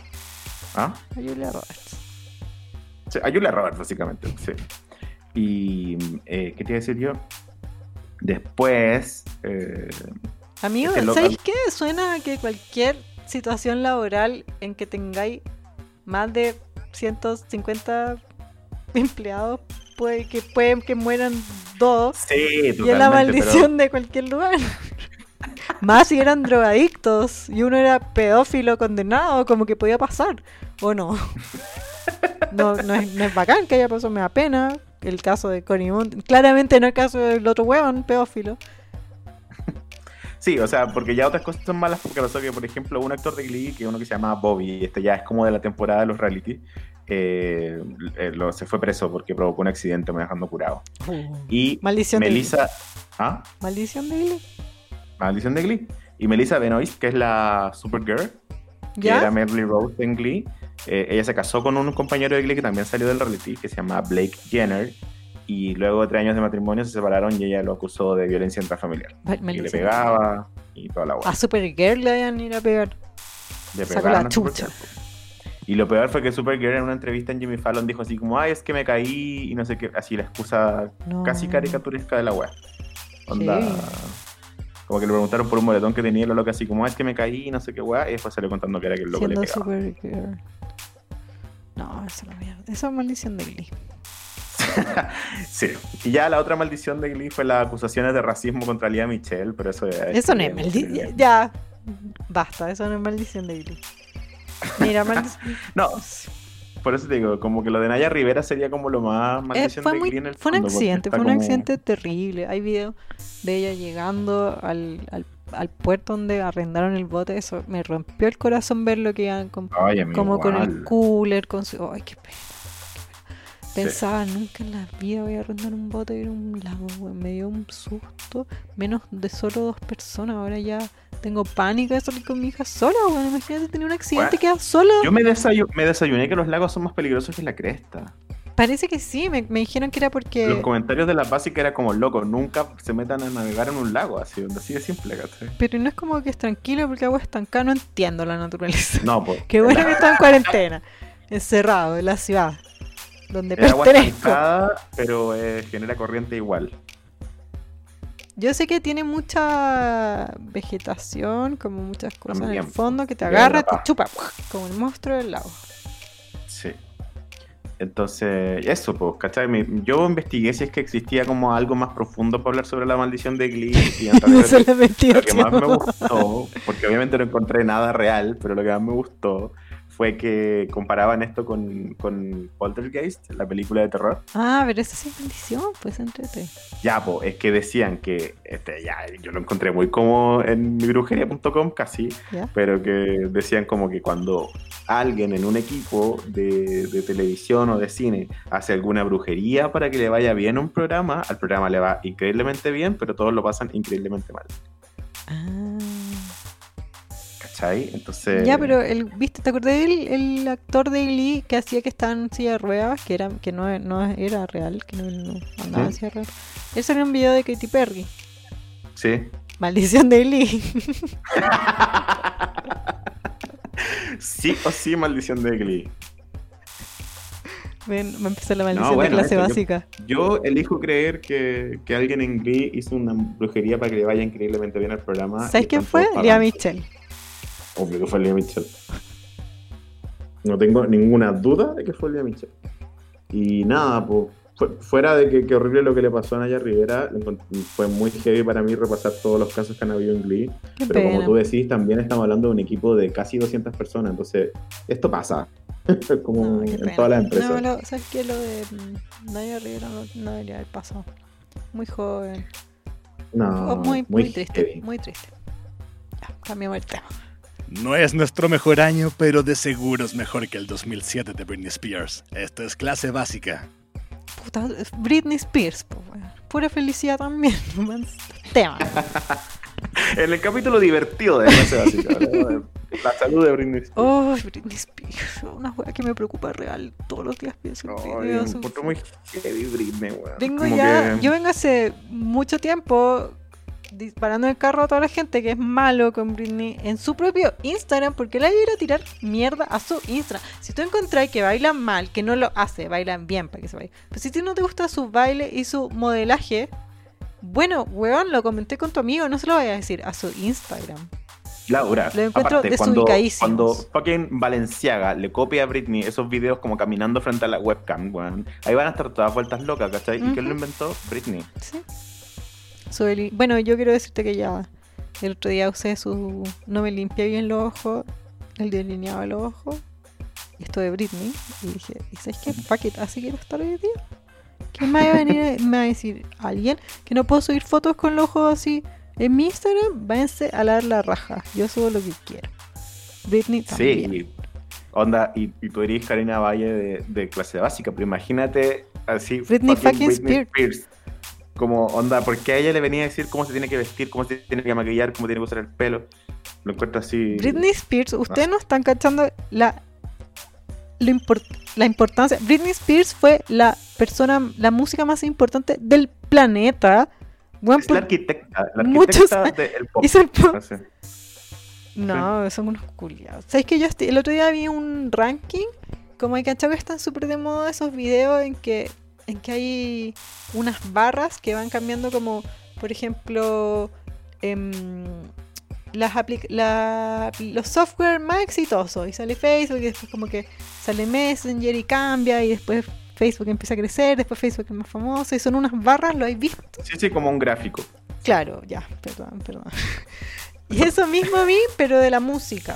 Speaker 2: ¿Ah?
Speaker 3: A Julia Roberts.
Speaker 2: Sí, a Julia Roberts, básicamente, sí. Y, eh, ¿qué te iba a decir yo? Después, eh,
Speaker 3: Amigo,
Speaker 2: Es que loca-
Speaker 3: ¿sabéis qué? Suena a que cualquier situación laboral en que tengáis más de 150 empleados, puede que pueden que mueran dos.
Speaker 2: Sí,
Speaker 3: Y es la maldición de cualquier lugar. Más si eran drogadictos y uno era pedófilo condenado, como que podía pasar, ¿o no? No, no, es, no es bacán que haya pasado, me da pena. El caso de Cory Moon, claramente no el caso del otro weón, pedófilo.
Speaker 2: Sí, o sea, porque ya otras cosas son malas porque pasó que, por ejemplo, un actor de Glee, que uno que se llama Bobby, este ya es como de la temporada de los reality, eh, eh, lo- se fue preso porque provocó un accidente me dejando curado. Y
Speaker 3: Maldición de
Speaker 2: Melissa... ¿Ah?
Speaker 3: Maldición de Glee.
Speaker 2: Maldición de Glee. Y Melissa Benoist, que es la Supergirl, que era Merly Rose en Glee, eh, ella se casó con un compañero de Glee que también salió del reality, que se llama Blake Jenner, y luego de tres años de matrimonio se separaron y ella lo acusó de violencia intrafamiliar. Y le pegaba y toda la guay.
Speaker 3: A Supergirl le a ir a pegar.
Speaker 2: Le
Speaker 3: sacó
Speaker 2: pegaron
Speaker 3: la chucha.
Speaker 2: Y lo peor fue que Supergirl en una entrevista en Jimmy Fallon dijo así como, ay, es que me caí y no sé qué, así la excusa
Speaker 3: No.
Speaker 2: casi caricaturesca de la web. Onda.
Speaker 3: Sí.
Speaker 2: Como que le preguntaron por un moretón que tenía y lo loco así como, "Ah, es que me caí y no sé qué weá, y después salió contando que era que el loco le pegaba.
Speaker 3: No, eso no mierda. Eso es maldición de Glee.
Speaker 2: Sí. Y ya la otra maldición de Glee fue las acusaciones de racismo contra Lía Michelle, pero eso ya
Speaker 3: Eso no es maldición. Ya. Basta, eso no es maldición de Glee. Mira, maldición.
Speaker 2: No, por eso te digo, como que lo de Naya Rivera sería como lo más
Speaker 3: Eh,
Speaker 2: maldición
Speaker 3: fue,
Speaker 2: de
Speaker 3: muy-
Speaker 2: Glee en el
Speaker 3: fue un
Speaker 2: fondo,
Speaker 3: accidente, fue un
Speaker 2: como-
Speaker 3: accidente terrible. Hay videos de ella llegando al, al, al puerto donde arrendaron el bote. Eso me rompió el corazón ver lo que iban con,
Speaker 2: Ay,
Speaker 3: como con el cooler, con su... Ay, qué pena.
Speaker 2: Sí.
Speaker 3: Pensaba, nunca en la vida voy a arrendar un bote y ir a un lago. Me dio un susto. Menos de solo dos personas. Ahora ya tengo pánico de salir con mi hija sola, weón. Imagínate tener un accidente y quedar sola.
Speaker 2: Yo me, desayu- me desayuné que los lagos son más peligrosos que la cresta.
Speaker 3: Parece que sí, me, me dijeron que era porque...
Speaker 2: Los comentarios de la básica era como loco, nunca se metan a navegar en un lago, así, así de simple, ¿cachai?
Speaker 3: Pero no es como que es tranquilo porque agua estancada, no entiendo la naturaleza.
Speaker 2: No, pues.
Speaker 3: Qué bueno que está en cuarentena, encerrado en la ciudad, donde
Speaker 2: agua
Speaker 3: pertenezco.
Speaker 2: estancada, pero eh, genera corriente igual.
Speaker 3: Yo sé que tiene mucha vegetación, como muchas cosas en
Speaker 2: También,
Speaker 3: el fondo, que te agarra, te
Speaker 2: pa.
Speaker 3: chupa, como el monstruo del lago.
Speaker 2: Sí. Entonces, eso, pues, ¿cachai? Me- yo investigué si es que existía como algo más profundo para hablar sobre la maldición de Glee. Y en
Speaker 3: metí
Speaker 2: lo que más me gustó, porque obviamente no encontré nada real, pero lo que más me gustó fue que comparaban esto con, con Poltergeist, la película de terror.
Speaker 3: Ah, pero eso es maldición, pues entrete.
Speaker 2: Ya, pues, es que decían que, este, ya, yo lo encontré muy como en mibrujería.com casi,
Speaker 3: ¿Ya?
Speaker 2: pero que decían como que cuando alguien en un equipo de, de televisión o de cine hace alguna brujería para que le vaya bien a un programa, al programa le va increíblemente bien, pero todos lo pasan increíblemente mal.
Speaker 3: Ah.
Speaker 2: ¿Cachai? Entonces...
Speaker 3: Ya, pero el, ¿viste? ¿Te acordás del el actor de Glee que hacía que estaba en silla de ruedas? Que, era, que no, no era real, que no, no andaba en
Speaker 2: ¿Mm?
Speaker 3: silla de ruedas. Él salió en un video de Katy Perry.
Speaker 2: Sí.
Speaker 3: Maldición de Glee.
Speaker 2: sí o sí, maldición de Glee.
Speaker 3: Ven, me empezó la maldición
Speaker 2: bueno,
Speaker 3: de clase
Speaker 2: eso,
Speaker 3: básica.
Speaker 2: Yo elijo creer que, que alguien en Glee hizo una brujería para que le vaya increíblemente bien al programa.
Speaker 3: ¿Sabes quién fue? Lea. Michelle.
Speaker 2: Obvio que fue Lea Michelle. No tengo ninguna duda de que fue Lea Michelle. Y nada, pues, fu- fuera de que, que horrible lo que le pasó a Naya Rivera, fue muy heavy para mí repasar todos los casos que han habido en Glee.
Speaker 3: Qué
Speaker 2: Pero como tú decís, también estamos hablando de un equipo de casi 200 personas, entonces esto pasa. como
Speaker 3: No,
Speaker 2: en
Speaker 3: pena.
Speaker 2: todas las empresas.
Speaker 3: No, lo- ¿sabes qué? Lo de mm, Nadia Rivera no, no debería haber pasado. Muy joven.
Speaker 2: No,
Speaker 3: muy, muy, triste. Muy triste. Ya, cambiamos el tema.
Speaker 1: No es nuestro mejor año, pero de seguro es mejor que el 2007 de Britney Spears. Esto es clase básica.
Speaker 3: Puta, Britney Spears, po. Pura felicidad también. man. tema.
Speaker 2: En el capítulo divertido de clase básica, ¿no? la salud de Britney Spears.
Speaker 3: Oh, Britney Spears. Una weá que me preocupa real. Todos los días pienso en
Speaker 2: Ay,
Speaker 3: Britney.
Speaker 2: me muy heavy Britney, weón.
Speaker 3: Vengo
Speaker 2: Como
Speaker 3: ya,
Speaker 2: que-
Speaker 3: yo vengo hace mucho tiempo disparando el carro a toda la gente que es malo con Britney en su propio Instagram porque le ir a tirar mierda a su Instagram. Si tú encontrás que bailan mal, que no lo hace, bailan bien para que se baile. Pero si ti no te gusta su baile y su modelaje, Bueno, weón, lo comenté con tu amigo, no se lo vayas a decir a su Instagram.
Speaker 2: Laura,
Speaker 3: Lo encuentro
Speaker 2: aparte, cuando, cuando fucking Valenciaga le copia a Britney esos videos como caminando frente a la webcam, weón, ahí van a estar todas vueltas locas, ¿cachai? ¿Y quién lo inventó? Britney.
Speaker 3: Sí. Bueno, yo quiero decirte que ya el otro día usé su. No me limpié bien los ojos, el delineado de los ojos. Esto de Britney. Y dije, ¿y sabes qué? Fuck it, así quiero estar hoy día. ¿Quién me va a venir me va a decir? ¿Alguien? Que no puedo subir fotos con los ojos así en mi Instagram. Váyanse a dar la raja. Yo subo lo que quiero. Britney también.
Speaker 2: Sí, onda, y, y tú eres Karina Valle de, de clase básica, pero imagínate así.
Speaker 3: Britney fucking Spears.
Speaker 2: Como onda, porque a ella le venía a decir cómo se tiene que vestir, cómo se tiene que maquillar, cómo tiene que usar el pelo. Lo encuentro así.
Speaker 3: Britney Spears, ustedes no están cachando la, lo import- la importancia. Britney Spears fue la persona, la música más importante del planeta. Bueno,
Speaker 2: Es la arquitecta, la
Speaker 3: muchos
Speaker 2: del pop.
Speaker 3: el pop. No, son unos culiados. ¿Sabes que yo estoy- el otro día vi un ranking? Como hay cachado que están súper de moda esos videos en que, en que hay unas barras que van cambiando como, por ejemplo, em, las la- los software más exitosos. Y sale Facebook y después como que sale Messenger y cambia y después Facebook empieza a crecer, después Facebook es más famoso y son unas barras, ¿lo habéis visto?
Speaker 2: Sí, sí, como un gráfico.
Speaker 3: Claro, ya, perdón, perdón. Y eso mismo a mí, pero de la música.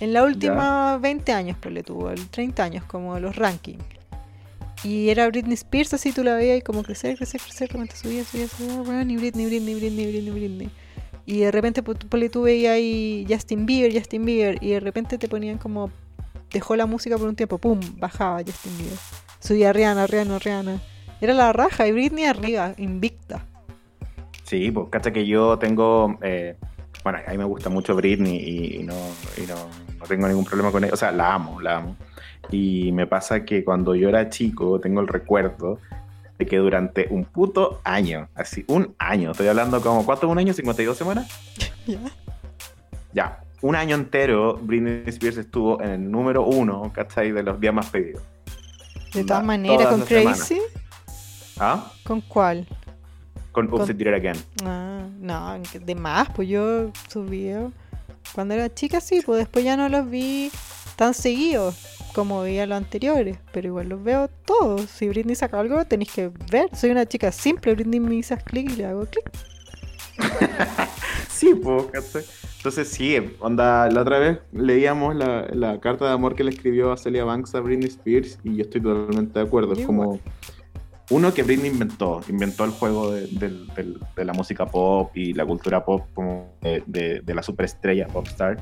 Speaker 3: En la última 20 años, pues le tuvo, el 30 años, como los rankings. Y era Britney Spears, así tú la veías y como crecer, crecer, crecer, de repente subía, subía, subía, weón, y Britney, Britney, Britney, Britney, Britney. Y de repente, pues, tú, veías ahí Justin Bieber, Justin Bieber, y de repente te ponían como, dejó la música por un tiempo, pum, bajaba Justin Bieber. Subía Rihanna, Rihanna, Rihanna. Era la raja, y Britney arriba, invicta.
Speaker 2: Sí, pues cacha que yo tengo. eh, bueno, a mí me gusta mucho Britney y, y no, y no, no tengo ningún problema con ella. O sea, la amo, la amo. Y me pasa que cuando yo era chico, tengo el recuerdo de que durante un puto año, así, un año, estoy hablando como, ¿cuánto es un año? ¿52 semanas?
Speaker 3: ¿Ya?
Speaker 2: Ya, un año entero, Britney Spears estuvo en el número uno, ¿cachai? De los días más pedidos.
Speaker 3: De todas maneras, con
Speaker 2: semanas.
Speaker 3: Crazy.
Speaker 2: ¿Ah?
Speaker 3: ¿Con cuál?
Speaker 2: Con
Speaker 3: Con-
Speaker 2: Oops, It Again.
Speaker 3: Ah, no, de más, pues yo subí cuando era chica, sí, pues después ya no los vi tan seguidos como veía los anteriores, pero igual los veo todos. Si Britney saca algo, tenéis que ver. Soy una chica simple, Britney me hizo clic y le hago clic.
Speaker 2: Sí, pues. Entonces sí, onda, la otra vez leíamos la, la carta de amor que le escribió a Celia Banks a Britney Spears y yo estoy totalmente de acuerdo. Es como uno que Britney inventó, inventó el juego de, del- del- de la música pop y la cultura pop como de, de- de la superestrella popstar.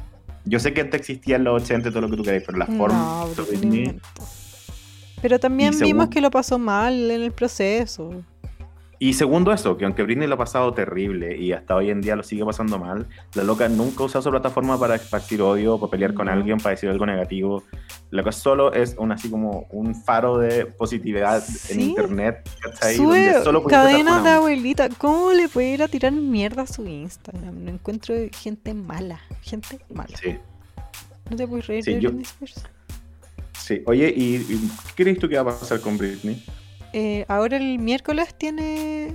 Speaker 2: Yo sé que antes existía en los 80 y todo lo que tú queráis, pero la forma
Speaker 3: No. Pero también vimos
Speaker 2: según-
Speaker 3: que lo pasó mal en el proceso.
Speaker 2: Y segundo eso, que aunque Britney lo ha pasado terrible y hasta hoy en día lo sigue pasando mal, la loca nunca usa su plataforma para esparcir odio para pelear con alguien, para decir algo negativo. La cosa solo es un, así como un faro de positividad en
Speaker 3: Sí.
Speaker 2: internet, ¿cachai?
Speaker 3: Sube
Speaker 2: Donde solo
Speaker 3: de abuelita. ¿Cómo le puede ir a tirar mierda a su Instagram? No encuentro gente mala. Gente mala.
Speaker 2: Sí,
Speaker 3: No te puedes reír
Speaker 2: Sí,
Speaker 3: de
Speaker 2: yo-
Speaker 3: Britney Spears.
Speaker 2: sí. Oye, ¿y, y qué crees tú que va a pasar con Britney?
Speaker 3: Eh, ahora el miércoles tiene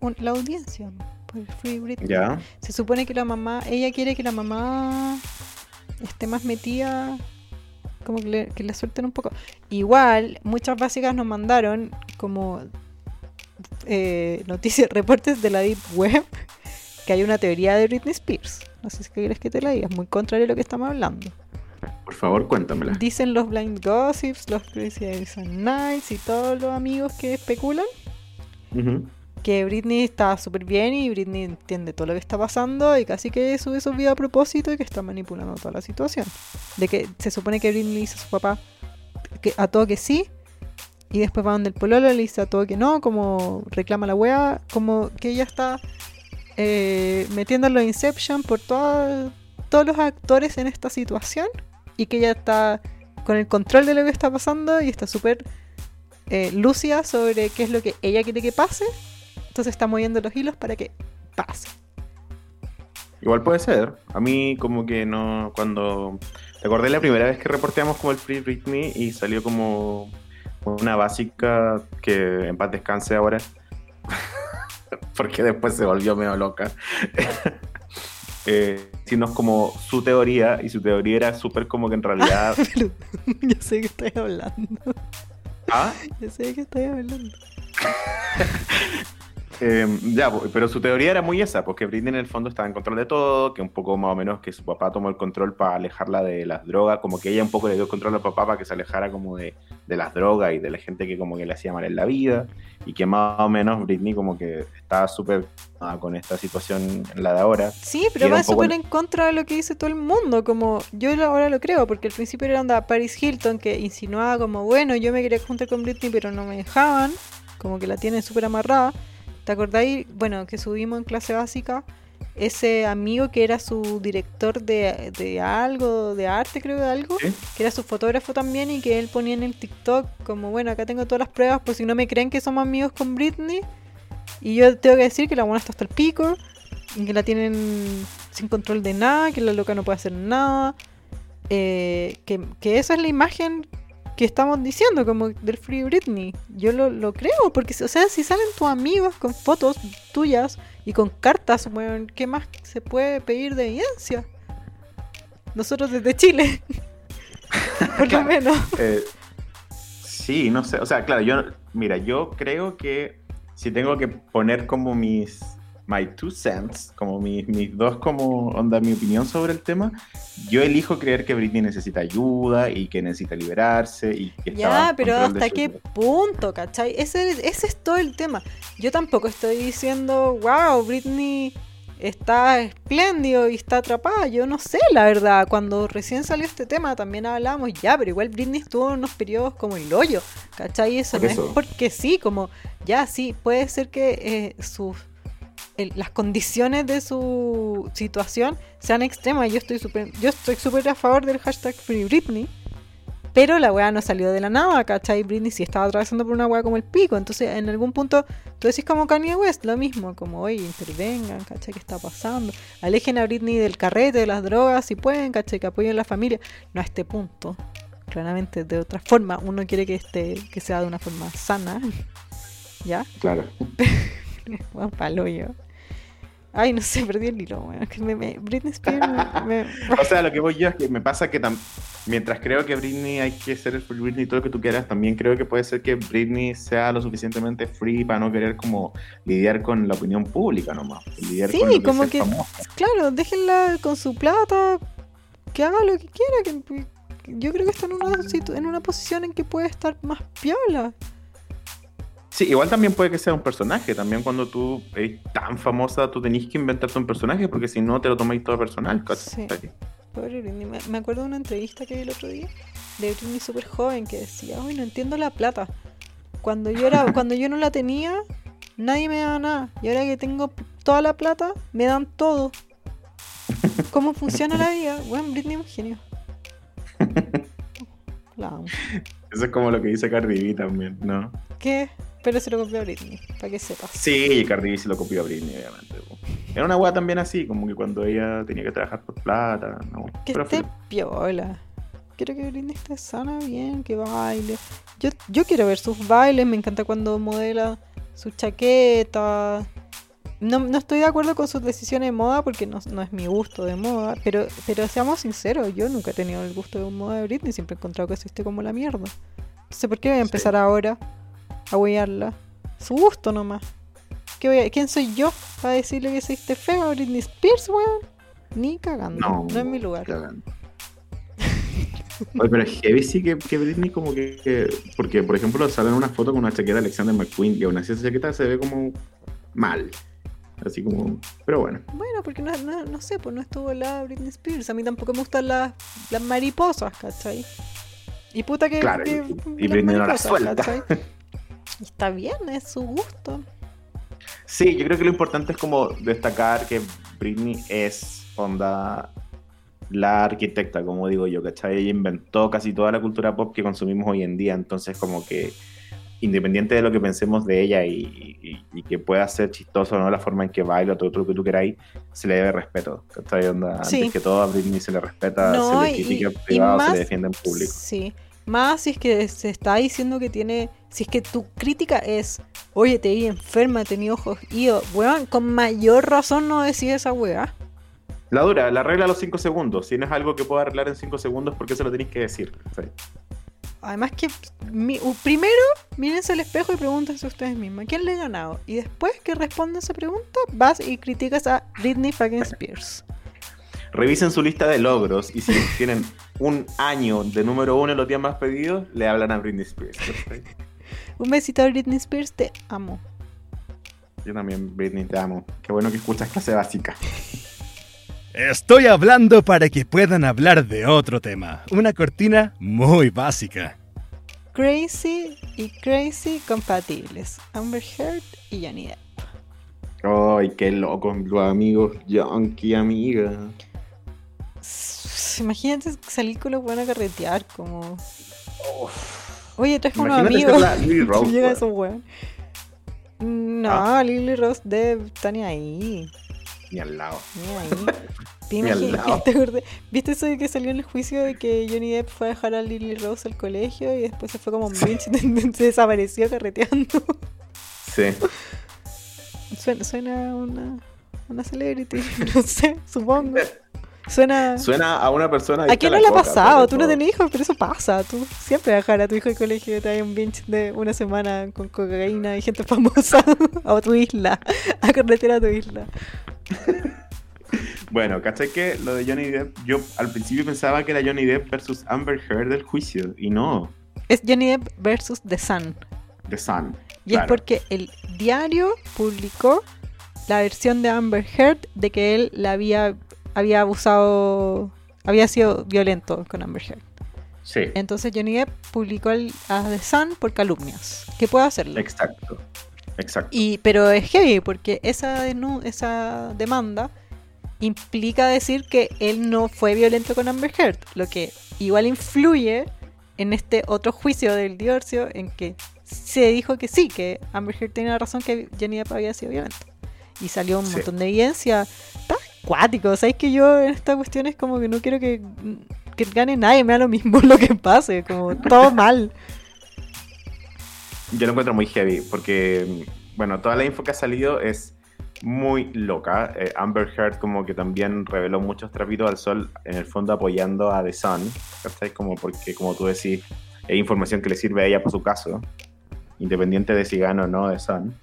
Speaker 3: un- la audiencia por el Free Britney.
Speaker 2: ¿Ya?
Speaker 3: Se supone que la mamá, ella quiere que la mamá esté más metida, como que le, que le suelten un poco. Igual, muchas básicas nos mandaron como eh, noticias, reportes de la Deep Web, que hay una teoría de Britney Spears. No sé si quieres que te la diga, es muy contrario a lo que estamos hablando.
Speaker 2: Por favor, cuéntamela.
Speaker 3: Dicen los Blind Gossips, los Crazy Nights y todos los amigos que especulan que Britney está súper bien y Britney entiende todo lo que está pasando y casi que sube sus videos a propósito y que está manipulando toda la situación. De que se supone que Britney dice a su papá que a todo que sí y después va donde el pololo le dice a todo que no, como reclama la wea, como que ella está eh, metiéndolo en Inception por toda- todos los actores en esta situación y que ella está con el control de lo que está pasando y está súper eh, lúcida sobre qué es lo que ella quiere que pase entonces está moviendo los hilos para que pase.
Speaker 2: Igual puede ser. A mí como que no, cuando... Recordé la primera vez que reporteamos como el Free Britney y salió como una básica que en paz descanse ahora. porque después se volvió medio loca. eh, sino como su teoría, y su teoría era súper como que en realidad...
Speaker 3: Pero, ya sé que hablando.
Speaker 2: ¿Ah?
Speaker 3: Ya sé que estoy hablando.
Speaker 2: Eh, ya, pero su teoría era muy esa, porque Britney en el fondo estaba en control de todo, que un poco más o menos que su papá tomó el control para alejarla de las drogas, como que ella un poco le dio el control al papá para que se alejara como de, de las drogas y de la gente que como que le hacía mal en la vida, y que más o menos Britney como que estaba súper ah, con esta situación la de ahora.
Speaker 3: Sí, pero va súper en contra de lo que dice todo el mundo. Como yo ahora lo creo, porque al principio era onda Paris Hilton que insinuaba como, bueno, yo me quería juntar con Britney, pero no me dejaban. Como que la tienen súper amarrada. ¿Te acordáis? Bueno, que subimos en clase básica. Ese amigo que era su director de, de algo, de arte, creo, de algo,
Speaker 2: ¿Sí?
Speaker 3: que era su fotógrafo también y que él ponía en el TikTok como, bueno, acá tengo todas las pruebas por si no me creen que somos amigos con Britney. Y yo tengo que decir que la buena está hasta el pico, y que la tienen sin control de nada, que la loca no puede hacer nada. eh, que, que esa es la imagen que estamos diciendo, como del Free Britney. Yo lo, lo creo, porque, o sea, si salen tus amigos con fotos tuyas y con cartas, weón, ¿qué más se puede pedir de evidencia? Nosotros desde Chile. Por lo menos.
Speaker 2: Eh, sí, no sé, o sea, claro, yo, mira, yo creo que si tengo que poner como mis, my two cents, como mis, mis dos, como, onda, mi opinión sobre el tema, yo elijo creer que Britney necesita ayuda y que necesita liberarse y que
Speaker 3: Ya, pero ¿hasta qué
Speaker 2: vida.
Speaker 3: punto, cachai? Ese, ese es todo el tema. Yo tampoco estoy diciendo, wow, Britney está espléndido y está atrapada. Yo no sé, la verdad. Cuando recién salió este tema también hablábamos ya, pero igual Britney estuvo en unos periodos como el hoyo, ¿cachai? Eso
Speaker 2: Por
Speaker 3: no
Speaker 2: eso.
Speaker 3: es porque sí, como ya sí, puede ser que eh, sus el- las condiciones de su situación sean extremas. Yo estoy súper yo estoy súper a favor del hashtag Free Britney. Pero la weá no salió de la nada, ¿cachai? Britney sí estaba atravesando por una weá como el pico. Entonces, en algún punto, tú decís como Kanye West, lo mismo, como, oye, intervengan, ¿cachai? ¿Qué está pasando? Alejen a Britney del carrete, de las drogas, si pueden, ¿cachai? Que apoyen a la familia. No a este punto. Claramente, de otra forma. Uno quiere que, este, que sea de una forma sana. ¿Ya?
Speaker 2: Claro.
Speaker 3: Bueno, palo yo. Ay, no sé, perdí el hilo, weón. Que me, me- Britney Spears me- me-
Speaker 2: O sea, lo que voy yo es que me pasa que tam- mientras creo que Britney hay que ser el free Britney y todo lo que tú quieras, también creo que puede ser que Britney sea lo suficientemente free para no querer como lidiar con la opinión pública nomás. Lidiar
Speaker 3: Sí,
Speaker 2: con lo que
Speaker 3: como que-
Speaker 2: famosa.
Speaker 3: Claro, déjenla con su plata, que haga lo que quiera. Que, yo creo que está en una, en una posición en que puede estar más piola.
Speaker 2: Sí, igual también puede que sea un personaje. También cuando tú eres tan famosa, tú tenés que inventarte un personaje porque si no te lo tomáis todo personal. ¿cachai?
Speaker 3: Pobre Britney. Me, me acuerdo de una entrevista que vi el otro día de Britney súper joven que decía, uy, no entiendo la plata. Cuando yo, era, cuando yo no la tenía, nadie me daba nada. Y ahora que tengo toda la plata, me dan todo. ¿Cómo funciona la vida? Bueno, Britney es un genio. La amo.
Speaker 2: Eso es como lo que dice Cardi B también, ¿no?
Speaker 3: ¿Qué? Pero se lo copió a Britney, para que sepas.
Speaker 2: Sí, Cardi B se lo copió a Britney, obviamente. po. Era una weá también así, como que cuando ella tenía que trabajar por plata, ¿no?
Speaker 3: Que
Speaker 2: Pero
Speaker 3: esté piola. Quiero que Britney esté sana, bien, que baile. Yo, yo quiero ver sus bailes, me encanta cuando modela su chaqueta. No, no estoy de acuerdo con sus decisiones de moda porque no, no es mi gusto de moda, pero, pero seamos sinceros, yo nunca he tenido el gusto de moda de Britney, siempre he encontrado que se viste como la mierda. Entonces, ¿por qué voy a empezar ahora a huearla? Su gusto nomás. ¿Qué voy a- ¿Quién soy yo para decirle que se viste fea a Britney Spears, weón? Ni cagando,
Speaker 2: No,
Speaker 3: no es mi lugar.
Speaker 2: cagando. Oye, pero es heavy sí que, que Britney como que, que- Porque, por ejemplo, sale en una foto con una chaqueta de Alexander McQueen y aún así esa chaqueta se ve como mal. Así como... Pero bueno.
Speaker 3: Bueno, porque no, no, no sé, pues no estuvo la Britney Spears. A mí tampoco me gustan las, las mariposas, ¿cachai? Y puta que.
Speaker 2: Claro,
Speaker 3: que-
Speaker 2: y- Britney no
Speaker 3: mariposas,
Speaker 2: suelta.
Speaker 3: está bien, es su gusto.
Speaker 2: Sí, yo creo que lo importante es como destacar que Britney es onda la arquitecta, como digo yo, ¿cachai? Ella inventó casi toda la cultura pop que consumimos hoy en día, entonces como que independiente de lo que pensemos de ella y, y- y que pueda ser chistoso o no la forma en que baila, todo lo que tú queráis, se le debe respeto, ¿cachai? Onda,
Speaker 3: Sí.
Speaker 2: Antes que todo a Britney se le respeta,
Speaker 3: No,
Speaker 2: se le critica en privado, se le defiende en público.
Speaker 3: Sí. Más si es que se está diciendo que tiene. Si es que tu crítica es, oye, te vi enferma, tenía ojos ido, weón, con mayor razón no decís esa weá.
Speaker 2: La dura, la regla a los 5 segundos. Si no es algo que pueda arreglar en 5 segundos, ¿por qué se lo tenéis que decir? Sí.
Speaker 3: Además que mi- primero mírense al espejo y pregúntense ustedes mismas, ¿quién le ha ganado? Y después que responda esa pregunta, vas y criticas a Britney fucking Spears.
Speaker 2: Revisen su lista de logros y si tienen un año de número uno en los días más pedidos, le hablan a Britney Spears.
Speaker 3: Un besito a Britney Spears, te amo.
Speaker 2: Yo también, Britney, te amo. Qué bueno que escuchas clase básica.
Speaker 1: Estoy hablando para que puedan hablar de otro tema. Una cortina muy básica.
Speaker 3: Crazy y Crazy compatibles. Amber Heard y Johnny Depp.
Speaker 2: Ay, qué loco, los amigos Yankee, amiga.
Speaker 3: S- Imagínate salir con los buenos a carretear, como. Oye, traes
Speaker 2: ser
Speaker 3: amigos. Llega esos weón. No,
Speaker 2: Ah.
Speaker 3: Lily Rose Depp está ni ahí.
Speaker 2: Ni al lado.
Speaker 3: Ni ahí. ¿Te
Speaker 2: Ni al
Speaker 3: imaginas-
Speaker 2: lado.
Speaker 3: te acordás? ¿Viste eso de que salió en el juicio de que Johnny Depp fue a dejar a Lily Rose al colegio y después se fue como un bitch y se desapareció carreteando?
Speaker 2: Sí.
Speaker 3: Suena, suena una, una celebrity, no sé, supongo. Suena...
Speaker 2: Suena a una persona.
Speaker 3: ¿A quién no le ha pasado? Tú no tenés hijos, pero eso pasa. Tú siempre dejar a tu hijo al colegio y te hay un binge de una semana con cocaína y gente famosa a tu isla, a carretera a tu isla.
Speaker 2: Bueno, ¿cachai que lo de Johnny Depp? Yo al principio pensaba que era Johnny Depp versus Amber Heard del juicio. Y no,
Speaker 3: Es Johnny Depp versus The Sun.
Speaker 2: The Sun.
Speaker 3: Y es porque el diario publicó la versión de Amber Heard de que él la había, había abusado, había sido violento con Amber Heard.
Speaker 2: Sí,
Speaker 3: Entonces Johnny Depp publicó el- a The Sun por calumnias. Que puede hacerlo.
Speaker 2: exacto. Exacto.
Speaker 3: Y, pero es heavy porque esa, esa demanda implica decir que él no fue violento con Amber Heard, lo que igual influye en este otro juicio del divorcio en que se dijo que sí, que Amber Heard tenía razón que Johnny Depp había sido violento. Y salió un
Speaker 2: Sí.
Speaker 3: montón de evidencia. Está acuático, ¿sabes que yo en esta cuestión es como que no quiero que, que gane nadie, me da lo mismo lo que pase, como todo mal.
Speaker 2: Yo lo encuentro muy heavy porque, bueno, toda la info que ha salido es muy loca. Eh, Amber Heard como que también reveló muchos trapitos al sol, en el fondo apoyando a The Sun, ¿cachai? Como porque, como tú decís, es información que le sirve a ella por su caso, independiente de si gana o no The Sun.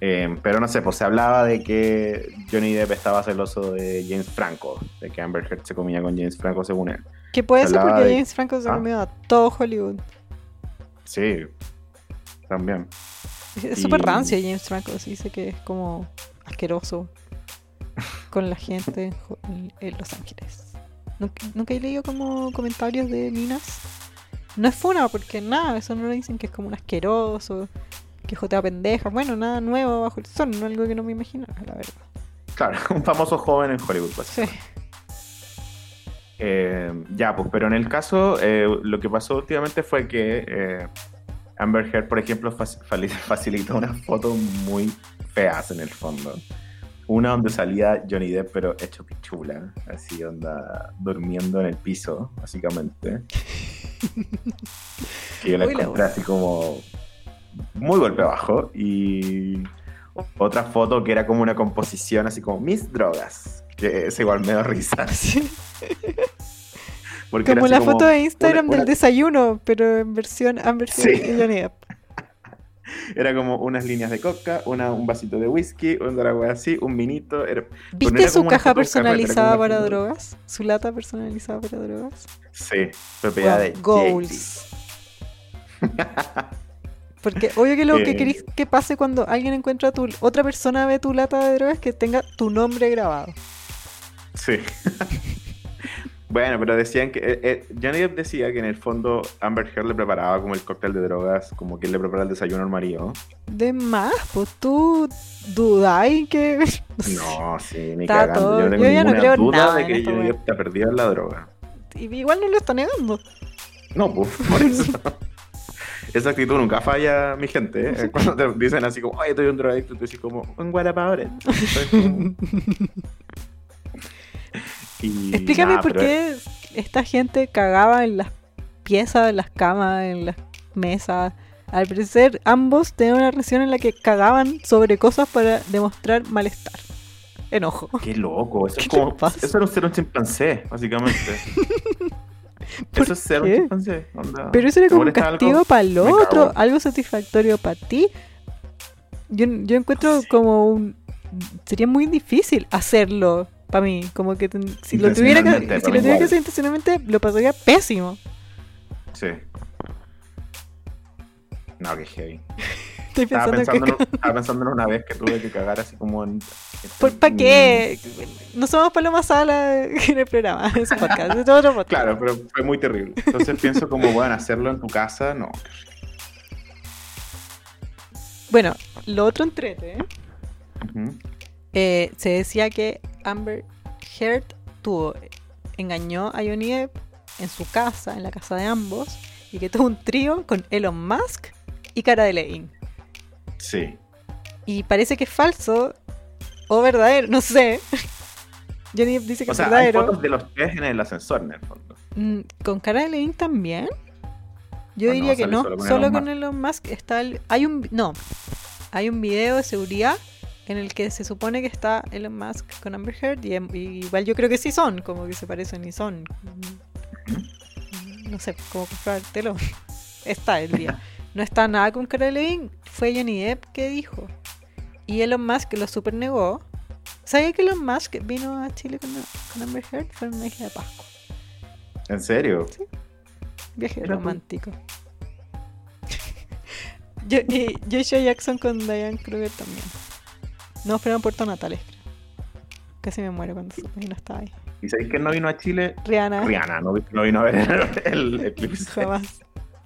Speaker 2: Eh, pero no sé, pues se hablaba de que Johnny Depp estaba celoso de James Franco, de que Amber Heard se comía con James Franco según él.
Speaker 3: Que puede ser
Speaker 2: Hablaba
Speaker 3: porque
Speaker 2: de-
Speaker 3: James Franco se
Speaker 2: Ah.
Speaker 3: comió a todo Hollywood.
Speaker 2: Sí, también.
Speaker 3: Es súper
Speaker 2: Y-
Speaker 3: rancio James Franco, se dice que es como asqueroso con la gente en Los Ángeles. ¿Nunca, nunca he leído como comentarios de minas? No es funa porque nada, eso no lo dicen que es como un asqueroso, que jotea pendeja. Bueno, nada nuevo bajo el sol, no algo que no me imaginaba, la verdad.
Speaker 2: Claro, un famoso joven en Hollywood, pues.
Speaker 3: Sí.
Speaker 2: Eh, ya, pues, pero en el caso, eh, lo que pasó últimamente fue que eh, Amber Heard, por ejemplo, facilitó unas fotos muy feas en el fondo. Una donde salía Johnny Depp, pero hecho pichula, así onda durmiendo en el piso, básicamente. que yo la
Speaker 3: Uy, la
Speaker 2: encontré así como muy golpe bajo. Y otra foto que era como una composición así como mis drogas, que es igual me da risa.
Speaker 3: Sí.
Speaker 2: Porque
Speaker 3: Como la foto de Instagram
Speaker 2: una-
Speaker 3: del desayuno, pero en versión Amber
Speaker 2: Sí. Era como unas líneas de coca, una, un vasito de whisky, una dragua así, un vinito. Era...
Speaker 3: ¿Viste
Speaker 2: era
Speaker 3: su
Speaker 2: como una
Speaker 3: caja personalizada
Speaker 2: como una
Speaker 3: para drogas? ¿Su lata personalizada para drogas?
Speaker 2: Sí, propiedad de
Speaker 3: Goals. Porque obvio que lo que
Speaker 2: Eh.
Speaker 3: querís que pase cuando alguien encuentra tu otra persona ve tu lata de drogas es que tenga tu nombre grabado.
Speaker 2: Sí. bueno, pero decían que. eh, eh, Johnny Depp decía que en el fondo Amber Heard le preparaba como el cóctel de drogas, como que él le preparaba el desayuno al marido.
Speaker 3: De más, pues tú dudáis que.
Speaker 2: No, sí, ni
Speaker 3: Está
Speaker 2: cagando.
Speaker 3: todo-
Speaker 2: Yo no tengo
Speaker 3: yo ya no creo
Speaker 2: duda
Speaker 3: nada
Speaker 2: de que Johnny. Depp está perdido en la droga.
Speaker 3: Igual no lo está negando.
Speaker 2: No, pues, por eso. Esa actitud nunca falla, mi gente. ¿eh? Cuando te dicen así como, oye, estoy un drogadicto, tú dices como, un Y
Speaker 3: Explícame
Speaker 2: nada,
Speaker 3: por
Speaker 2: pero-
Speaker 3: qué esta gente cagaba en las piezas, en las camas, en las mesas. Al parecer, ambos tenían una relación en la que cagaban sobre cosas para demostrar malestar. Enojo.
Speaker 2: Qué loco. Eso,
Speaker 3: ¿Qué
Speaker 2: es como, eso era un ser un chimpancé, básicamente.
Speaker 3: ¿Por
Speaker 2: eso es onda.
Speaker 3: Pero eso era
Speaker 2: ¿Te
Speaker 3: como un
Speaker 2: algo?
Speaker 3: castigo para el otro, algo satisfactorio para ti. Yo, yo encuentro como un... Sería muy difícil hacerlo para mí. Como que ten- si lo tuviera que, si lo tuviera que hacer intencionalmente, lo pasaría pésimo.
Speaker 2: Sí. No, qué heavy.
Speaker 3: Estoy
Speaker 2: Estaba
Speaker 3: pensando,
Speaker 2: pensando,
Speaker 3: que...
Speaker 2: en, estaba pensando en una vez que tuve que cagar así como en.
Speaker 3: ¿Para qué? No somos Paloma Sala en el programa, es un podcast, es otro podcast.
Speaker 2: Claro, pero fue muy terrible. Entonces pienso como, bueno, hacerlo en tu casa, no.
Speaker 3: Bueno, lo otro entrete, ¿eh? Eh, se decía que Amber Heard tuvo, engañó a Johnny Depp en su casa, en la casa de ambos, y que tuvo un trío con Elon Musk y Cara de Levine.
Speaker 2: Sí.
Speaker 3: Y parece que es falso o verdadero, no sé. Johnny dice que
Speaker 2: O sea,
Speaker 3: es
Speaker 2: hay
Speaker 3: verdadero.
Speaker 2: fotos de los tres en el ascensor, en el fondo.
Speaker 3: Mm, ¿Con Cara de Levine también? Yo
Speaker 2: Ah, no,
Speaker 3: diría que no,
Speaker 2: solo con
Speaker 3: solo
Speaker 2: Elon
Speaker 3: con
Speaker 2: Musk.
Speaker 3: Elon Musk está el... Hay un... No, hay un video de seguridad en el que se supone que está Elon Musk con Amber Heard y, em- y igual yo creo que sí son, como que se parecen y son. No sé, cómo comprártelo. Está el día. No está nada con Cara fue Johnny Depp que dijo. Y Elon Musk lo super negó. ¿Sabía que Elon Musk vino a Chile con, con Amber Heard? Fue en una isla de Pascua.
Speaker 2: ¿En serio?
Speaker 3: Viaje
Speaker 2: Mira tú.
Speaker 3: romántico. Yo, y Joshua Jackson con Diane Kruger también. No, fueron a Puerto Natales. Casi me muero cuando no estaba ahí.
Speaker 2: ¿Y sabéis quién no vino a Chile?
Speaker 3: Rihanna
Speaker 2: Rihanna, no, no vino a ver el eclipse.
Speaker 3: jamás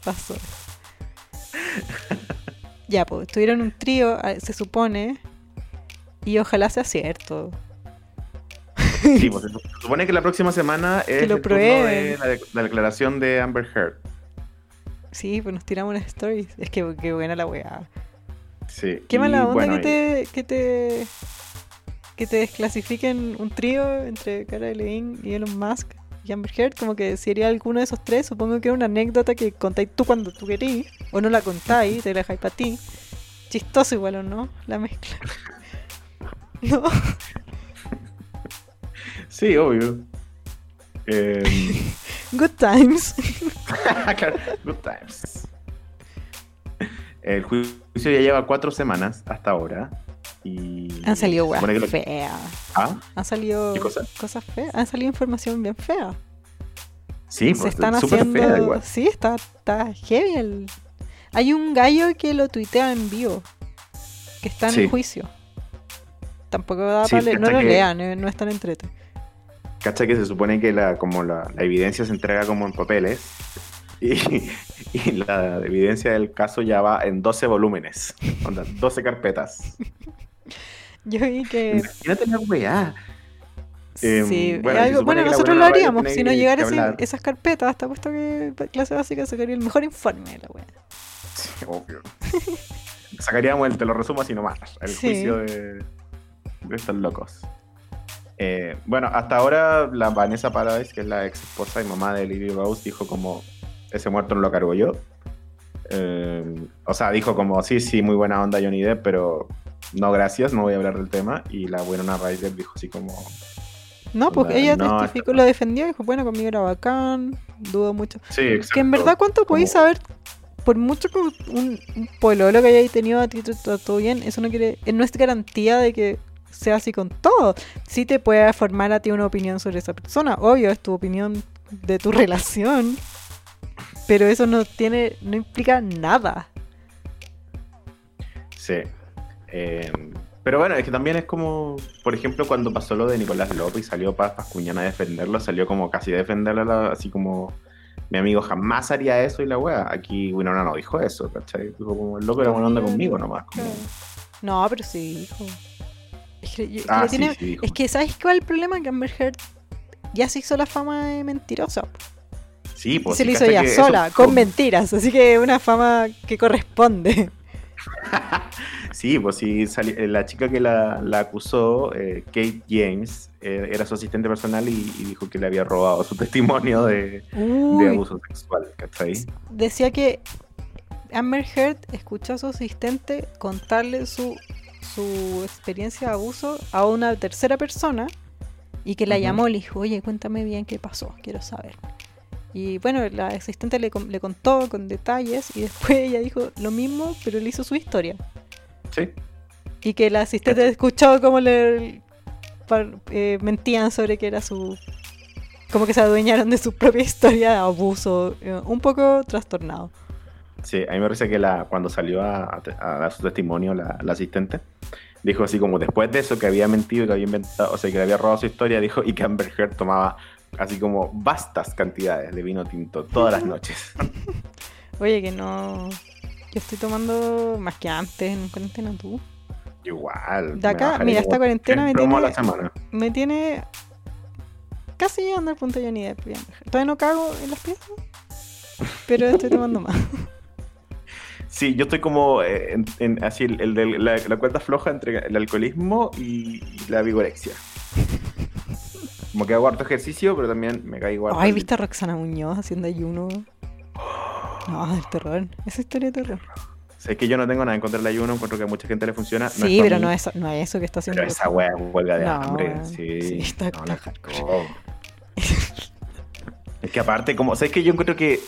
Speaker 3: pasó. Ya, pues, tuvieron un trío, ah, se supone. Y ojalá sea cierto.
Speaker 2: Sí, pues, se supone que la próxima semana es
Speaker 3: lo
Speaker 2: el turno de la, de- la declaración de Amber Heard.
Speaker 3: Sí, pues nos tiramos unas stories. Es que qué buena la weá.
Speaker 2: Sí.
Speaker 3: Qué mala onda
Speaker 2: bueno,
Speaker 3: que te, que te que te desclasifiquen un trío entre Cara Delevingne y Elon Musk y Amber Heard, como que sería alguno de esos tres, supongo que era una anécdota que contáis tú cuando tú querís, o no la contáis, te la dejáis para ti. Chistoso igual o no, la mezcla. No,
Speaker 2: Sí, obvio. Eh,
Speaker 3: good times.
Speaker 2: good times. El juicio ya lleva cuatro semanas hasta ahora. Y
Speaker 3: Han salido weas
Speaker 2: lo-
Speaker 3: feas.
Speaker 2: ¿Ah?
Speaker 3: Han salido
Speaker 2: ¿Qué cosa?
Speaker 3: cosas feas. Han salido información bien fea.
Speaker 2: Sí,
Speaker 3: Se
Speaker 2: pues,
Speaker 3: están haciendo.
Speaker 2: fea igual.
Speaker 3: Sí, está, está heavy. el- Hay un gallo que lo tuitea en vivo. Que está en
Speaker 2: Sí.
Speaker 3: juicio. Tampoco da
Speaker 2: Sí,
Speaker 3: para leer. No lo
Speaker 2: que-
Speaker 3: lean, no es tan entrete.
Speaker 2: Cacha que se supone que la, como la, la evidencia se entrega como en papeles y, y la evidencia del caso ya va en 12 volúmenes, onda, 12 carpetas.
Speaker 3: Yo vi que.
Speaker 2: Imagínate la weá. Em,
Speaker 3: sí,
Speaker 2: bueno,
Speaker 3: algo- nosotros lo haríamos. Si no llegara esas carpetas, hasta puesto que clase básica sacaría el mejor informe de la wea.
Speaker 2: Sí, obvio. Sacaríamos el, te lo resumo así nomás, el
Speaker 3: Sí.
Speaker 2: juicio de, de estos locos. Eh, bueno, hasta ahora la Vanessa Paradise, que es la ex esposa y mamá de Lily Rose, dijo como, ese muerto no lo cargo yo. Eh, o sea, dijo como, sí, sí, muy buena onda Johnny Depp, pero no gracias, no voy a hablar del tema. Y la buena Ryder dijo así como,
Speaker 3: No, porque ella
Speaker 2: no,
Speaker 3: testificó, lo defendió y dijo, bueno, conmigo era bacán, dudo mucho.
Speaker 2: sí, exacto.
Speaker 3: Que en verdad, ¿cuánto podéis saber? Por mucho que un, un pololo que hayáis tenido a ti trató bien, eso no quiere, eh, no es garantía de que sea así con todo. Sí te puede formar a ti una opinión sobre esa persona, obvio, es tu opinión de tu relación, pero eso no tiene, no implica nada.
Speaker 2: Sí. Eh, pero bueno, es que también es como, por ejemplo, cuando pasó lo de Nicolás López y salió Paz Pascuñana a defenderlo, salió como casi a defenderlo, así como mi amigo jamás haría eso y la wea. Aquí Winona no dijo eso, ¿cachai? Dijo como el loco era buena onda conmigo nomás. como-
Speaker 3: No, pero sí, hijo. Es que, yo-
Speaker 2: Ah,
Speaker 3: le
Speaker 2: sí,
Speaker 3: tiene-
Speaker 2: sí, dijo.
Speaker 3: es que ¿sabes cuál es el problema? Que Amber Heard ya se hizo la fama de mentirosa.
Speaker 2: Sí, pues.
Speaker 3: se lo hizo ella
Speaker 2: eso
Speaker 3: sola, con mentiras. Así que una fama que corresponde.
Speaker 2: Sí, pues sí, eh, la chica que la, la acusó, eh, Kate James, eh, era su asistente personal y, y dijo que le había robado su testimonio de, abuso sexual, ¿cachai?
Speaker 3: decía que Amber Heard escuchó a su asistente contarle su, su experiencia de abuso a una tercera persona y que la llamó y le dijo, oye, cuéntame bien qué pasó, quiero saber. Y bueno, la asistente le, le contó con detalles y después ella dijo lo mismo, pero le hizo su historia.
Speaker 2: Sí.
Speaker 3: Y que la asistente escuchó cómo le eh, mentían sobre que era su... Como que se adueñaron de su propia historia de abuso, eh, un poco trastornado.
Speaker 2: Sí, a mí me parece que la, cuando salió a, a- a dar su testimonio la, la asistente, dijo así como después de eso que había mentido, que había inventado, o sea, que le había robado su historia, dijo y que Amber Heard tomaba así como vastas cantidades de vino tinto todas las noches.
Speaker 3: Oye, que no. Yo estoy tomando más que antes en cuarentena, tú.
Speaker 2: Igual.
Speaker 3: De acá, mira, esta cuarentena me tiene,
Speaker 2: la semana.
Speaker 3: me tiene casi llegando al punto de Johnny Depp. bien. Todavía no cago en las piezas, pero estoy tomando más.
Speaker 2: Sí, yo estoy como eh, en, en- así el, el de la, la cuerda floja entre el alcoholismo y, la vigorexia. Como que hago harto ejercicio, pero también me caigo harto.
Speaker 3: Ay, ¿viste a Roxana Muñoz haciendo ayuno? No, del terror. Esa historia de terror.
Speaker 2: Sé que yo no tengo nada en contra del ayuno, encuentro que a mucha gente le funciona. no
Speaker 3: sí, pero
Speaker 2: mí,
Speaker 3: no es, no es eso que está haciendo.
Speaker 2: Pero esa wea es huelga de
Speaker 3: No,
Speaker 2: hambre. Sí,
Speaker 3: Sí, está-
Speaker 2: no, la
Speaker 3: está
Speaker 2: cagó. Es que aparte, como, ¿sabes que Yo encuentro que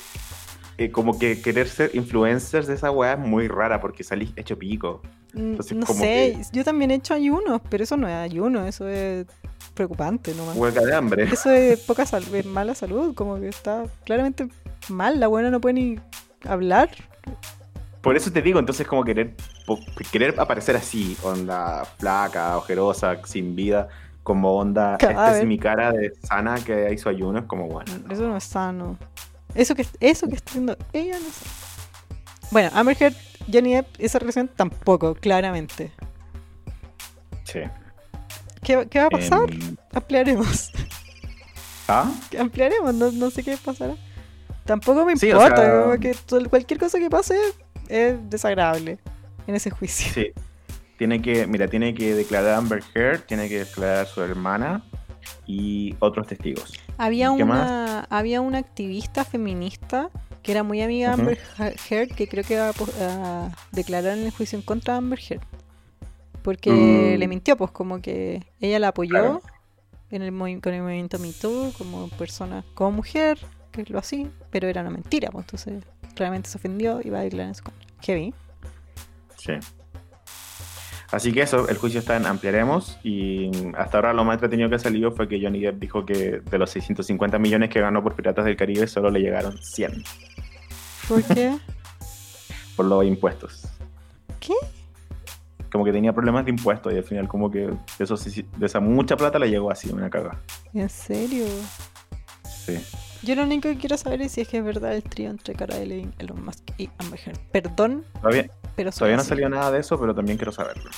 Speaker 2: eh, como que querer ser influencers de esa weá es muy rara porque salís hecho pico.
Speaker 3: Mm,
Speaker 2: Entonces,
Speaker 3: no
Speaker 2: como
Speaker 3: sé, yo también he hecho ayunos, pero eso no es ayuno, eso es preocupante nomás.
Speaker 2: Huelga de hambre.
Speaker 3: Eso es poca salud, es mala salud, como que está claramente mal, la buena no puede ni hablar.
Speaker 2: Por eso te digo, entonces como querer, querer aparecer así, onda flaca, ojerosa, sin vida, como onda, esta es mi cara de sana que hizo ayuno, es como bueno. no.
Speaker 3: Eso no es sano. Eso que, eso que está haciendo ella no sé. Bueno, Amber Heard, Johnny Depp, esa relación tampoco, claramente.
Speaker 2: Sí.
Speaker 3: ¿Qué, qué va a pasar?
Speaker 2: Em,
Speaker 3: Ampliaremos.
Speaker 2: ¿Ah?
Speaker 3: Ampliaremos, no, no sé qué pasará. Tampoco me
Speaker 2: Sí, o
Speaker 3: importa,
Speaker 2: sea-
Speaker 3: como que cualquier cosa que pase es desagradable en ese juicio.
Speaker 2: Sí. Tiene que, mira, tiene que declarar a Amber Heard, tiene que declarar a su hermana y otros testigos.
Speaker 3: Había
Speaker 2: ¿Y qué
Speaker 3: una, había una activista feminista que era muy amiga de. Amber Heard que creo que va a, declarar en el juicio en contra de Amber Heard. Porque
Speaker 2: Mm.
Speaker 3: le mintió, pues como que ella la apoyó
Speaker 2: Claro.
Speaker 3: en el con el movimiento Me Too como persona, como mujer, que lo así, pero era una mentira, pues entonces claramente se ofendió y va a declarar en su contra. Heavy.
Speaker 2: Sí. Así que eso, el juicio está en ampliaremos y hasta ahora lo más entretenido que ha salido fue que Johnny Depp dijo que de los 650 millones que ganó por Piratas del Caribe solo le llegaron 100
Speaker 3: ¿Por qué?
Speaker 2: por los impuestos.
Speaker 3: ¿Qué?
Speaker 2: Como que tenía problemas de impuestos y al final como que de, esos, de esa mucha plata le llegó así una caga.
Speaker 3: ¿En serio?
Speaker 2: Sí.
Speaker 3: Yo lo único que quiero saber es si es que es verdad el trío entre Cara Delevingne, Elon Musk y Amber Heard. Perdón,
Speaker 2: Todavía,
Speaker 3: pero
Speaker 2: todavía no
Speaker 3: así.
Speaker 2: salió nada de eso, pero también quiero saberlo.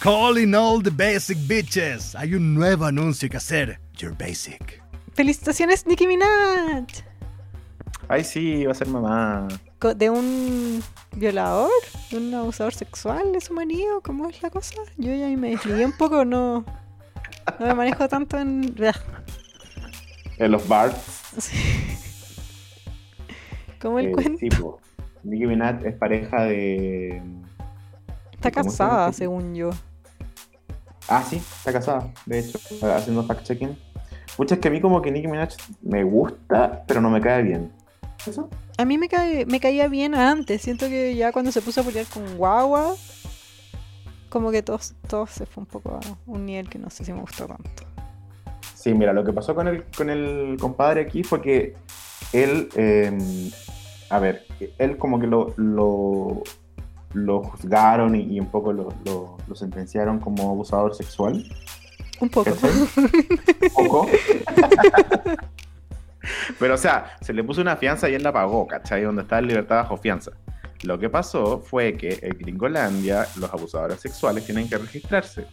Speaker 1: Calling all the basic bitches. Hay un nuevo anuncio que hacer. You're basic.
Speaker 3: ¡Felicitaciones, Nicki Minaj!
Speaker 2: Ay, sí, va a ser mamá.
Speaker 3: ¿De un violador? ¿De un abusador sexual de su marido? ¿Cómo es la cosa? Yo ya me desligué un poco, no, no me manejo tanto en...
Speaker 2: En los bars.
Speaker 3: ¿Cómo el
Speaker 2: eh,
Speaker 3: cuento?
Speaker 2: sí, po. Nicki Minaj es pareja de...
Speaker 3: Está
Speaker 2: ¿cómo se
Speaker 3: casada,
Speaker 2: llama?
Speaker 3: según yo.
Speaker 2: Ah, sí, está casada, de hecho, haciendo fact-checking. Muchas que a mí como que Nicki Minaj me gusta, pero no me cae bien. ¿Eso?
Speaker 3: A mí me, cae, me caía bien antes. Siento que ya cuando se puso a pelear con Guagua, como que todo, todo se fue un poco a un nivel que no sé si me gustó tanto.
Speaker 2: Sí, mira, lo que pasó con el, con el compadre aquí fue que él, eh, a ver, él como que lo, lo, lo juzgaron y, y un poco lo, lo, lo sentenciaron como abusador sexual.
Speaker 3: Un poco.
Speaker 2: Un poco. Pero, o sea, se le puso una fianza y él la pagó, ¿cachai? Donde está en libertad bajo fianza. Lo que pasó fue que en Gringolandia los abusadores sexuales tienen que registrarse.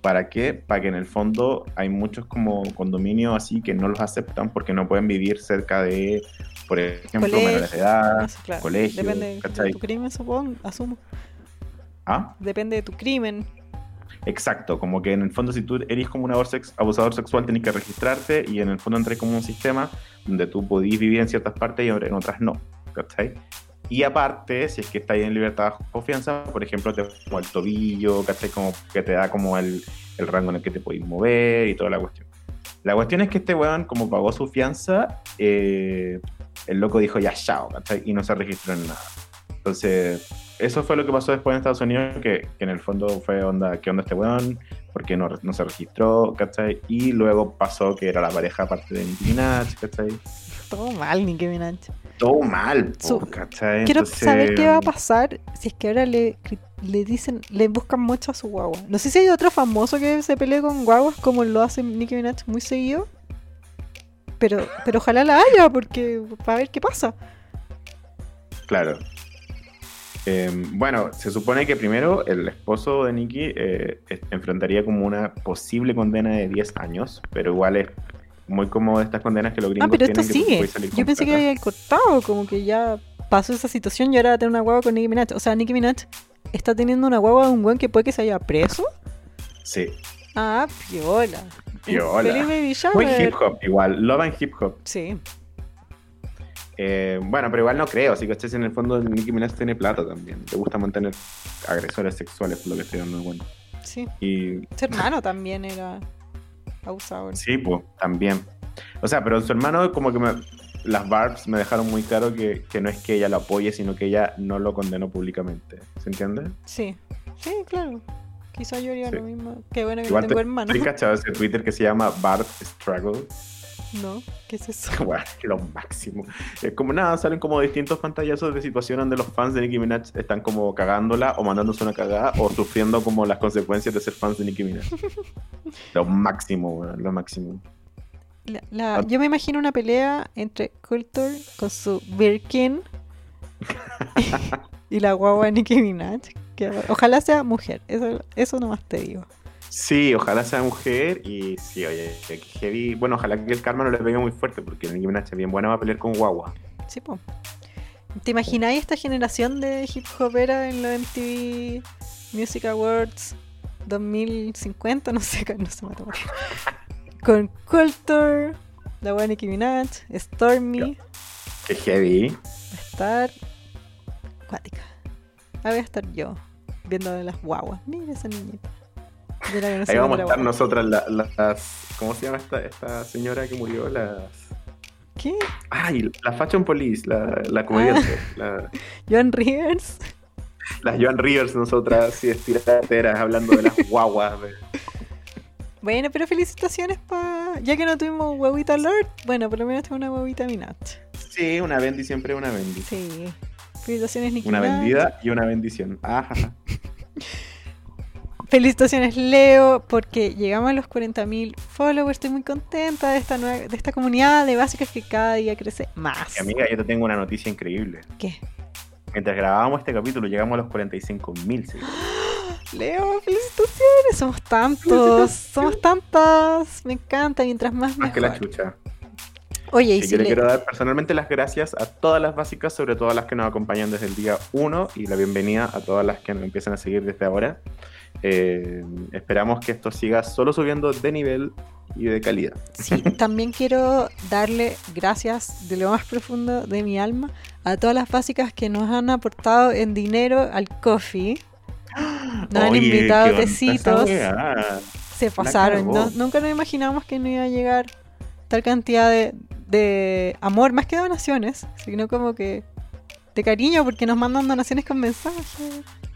Speaker 2: ¿Para qué? Para que en el fondo hay muchos como condominios así que no los aceptan porque no pueden vivir cerca de, por ejemplo,
Speaker 3: Colegio,
Speaker 2: menores de edad.
Speaker 3: Sé, claro.
Speaker 2: colegio,
Speaker 3: Depende de tu crimen, supongo, asumo.
Speaker 2: ¿Ah?
Speaker 3: Depende de tu crimen.
Speaker 2: Exacto, como que en el fondo si tú eres como un abusador, sex- abusador sexual tenés que registrarte y en el fondo entré como un sistema donde tú podís vivir en ciertas partes y en otras no, ¿cachai? Y aparte, si es que estáis en libertad bajo confianza, por ejemplo, te como el tobillo, ¿cachai? Como que te da como el, el rango en el que te podéis mover y toda la cuestión. La cuestión es que este weón, como pagó su fianza, eh, el loco dijo ya, chao, ¿cachai? Y no se registró en nada. Entonces, eso fue lo que pasó después en Estados Unidos, que, que en el fondo fue onda, ¿qué onda este weón? Porque no, no se registró, ¿cachai? Y luego pasó que era la pareja aparte de Nicki Minaj, ¿cachai?
Speaker 3: Todo mal, Nicki Minaj.
Speaker 2: Todo mal, po, ¿cachai?
Speaker 3: Quiero
Speaker 2: Entonces,
Speaker 3: saber qué va a pasar si es que ahora le, le dicen, le buscan mucho a su guagua. No sé si hay otro famoso que se pelee con guaguas como lo hace Nicki Minaj muy seguido. Pero, pero ojalá la haya, porque para ver qué pasa.
Speaker 2: Claro. Eh, bueno, se supone que primero el esposo de Nicky eh, enfrentaría como una posible condena de 10 años, pero igual es muy como de estas condenas que los gringos
Speaker 3: Ah, pero esto
Speaker 2: que tú
Speaker 3: sigue.
Speaker 2: salir
Speaker 3: Yo pensé que había cortado, como que ya pasó esa situación y ahora va a tener una guagua con Nicki Minaj. O sea, Nicki Minaj está teniendo una guagua de un buen que puede que se haya preso.
Speaker 2: Sí,
Speaker 3: Ah, piola.
Speaker 2: Piola. Muy hip hop igual, love and hip hop.
Speaker 3: Sí.
Speaker 2: Eh, bueno, pero igual no creo, así que ustedes en el fondo Nicki Minaj tiene plata también, le gusta mantener agresores sexuales, por lo que estoy dando cuenta.
Speaker 3: Sí.
Speaker 2: Y
Speaker 3: Su hermano también era abusador.
Speaker 2: Sí, pues, también. O sea, pero su hermano como que me, las barbs me dejaron muy claro que, que no es que ella lo apoye, sino que ella no lo condenó públicamente. ¿Se entiende?
Speaker 3: Sí, sí, claro. Quizá yo haría
Speaker 2: Sí.
Speaker 3: lo mismo. Qué bueno que
Speaker 2: Igual
Speaker 3: no
Speaker 2: te,
Speaker 3: tengo hermano.
Speaker 2: ¿te has cachado ese Twitter que se llama Barb Struggle?
Speaker 3: No, ¿qué es eso?
Speaker 2: Bueno, lo máximo. Es como nada, salen como distintos pantallazos de situaciones donde los fans de Nicki Minaj están como cagándola o mandándose una cagada o sufriendo como las consecuencias de ser fans de Nicki Minaj. lo máximo, weón, lo máximo.
Speaker 3: La- la- yo me imagino una pelea entre Culture con su Birkin y la guagua Nicki Minaj. Que ojalá sea mujer, eso, eso nomás te digo.
Speaker 2: Sí, ojalá sea mujer y sí, oye, que heavy. Bueno, ojalá que el karma no le pegue muy fuerte porque Nicki Minaj es bien buena va a pelear con guagua.
Speaker 3: Sí, po. ¿Te imagináis esta generación de hip hopera en los MTV Music Awards 2050? No sé, no sé matemática. Con Culture, la buena Nicki Minaj, Stormy,
Speaker 2: Que heavy.
Speaker 3: va a estar acuática. Ahí voy a estar yo, viendo las guaguas. Mira esa niñita.
Speaker 2: Ahí vamos a estar nosotras, la- las. ¿Cómo se llama esta, esta señora que murió? Las.
Speaker 3: ¿Qué?
Speaker 2: Ay, la Fashion Police, la, la comediante. La,
Speaker 3: Joan Rivers.
Speaker 2: las Joan Rivers, nosotras, así estirateras, hablando de las guaguas. de-
Speaker 3: Bueno, pero felicitaciones pa... Ya que no tuvimos huevita Lord, bueno, por lo menos tengo una huevita Minaj.
Speaker 2: Sí, una bendi siempre una bendi.
Speaker 3: Sí. Felicitaciones, Nicki
Speaker 2: Una
Speaker 3: Minaj.
Speaker 2: vendida y una bendición. Ajá.
Speaker 3: Felicitaciones, Leo, porque llegamos a los 40.000 followers. Estoy muy contenta de esta, nueva, de esta comunidad de básicas que cada día crece más.
Speaker 2: Amiga, yo te tengo una noticia increíble.
Speaker 3: ¿Qué?
Speaker 2: Mientras grabábamos este capítulo, llegamos a los 45 mil
Speaker 3: Leo, felicitaciones. Somos tantos. Somos tantas. Me encanta. Mientras más
Speaker 2: Más que la chucha.
Speaker 3: Oye, y si
Speaker 2: yo le
Speaker 3: le-
Speaker 2: quiero dar personalmente las gracias a todas las básicas, sobre todo a las que nos acompañan desde el día 1 y la bienvenida a todas las que nos empiezan a seguir desde ahora. Eh, esperamos que esto siga solo subiendo de nivel y de calidad.
Speaker 3: Sí, también quiero darle gracias de lo más profundo de mi alma a todas las básicas que nos han aportado en dinero al coffee. Nos han
Speaker 2: Oye,
Speaker 3: invitado
Speaker 2: ¿qué onda
Speaker 3: tecitos. Se pasaron. No- nunca nos imaginamos que no iba a llegar tal cantidad de, de amor, más que donaciones, sino como que de cariño, porque nos mandan donaciones con mensajes.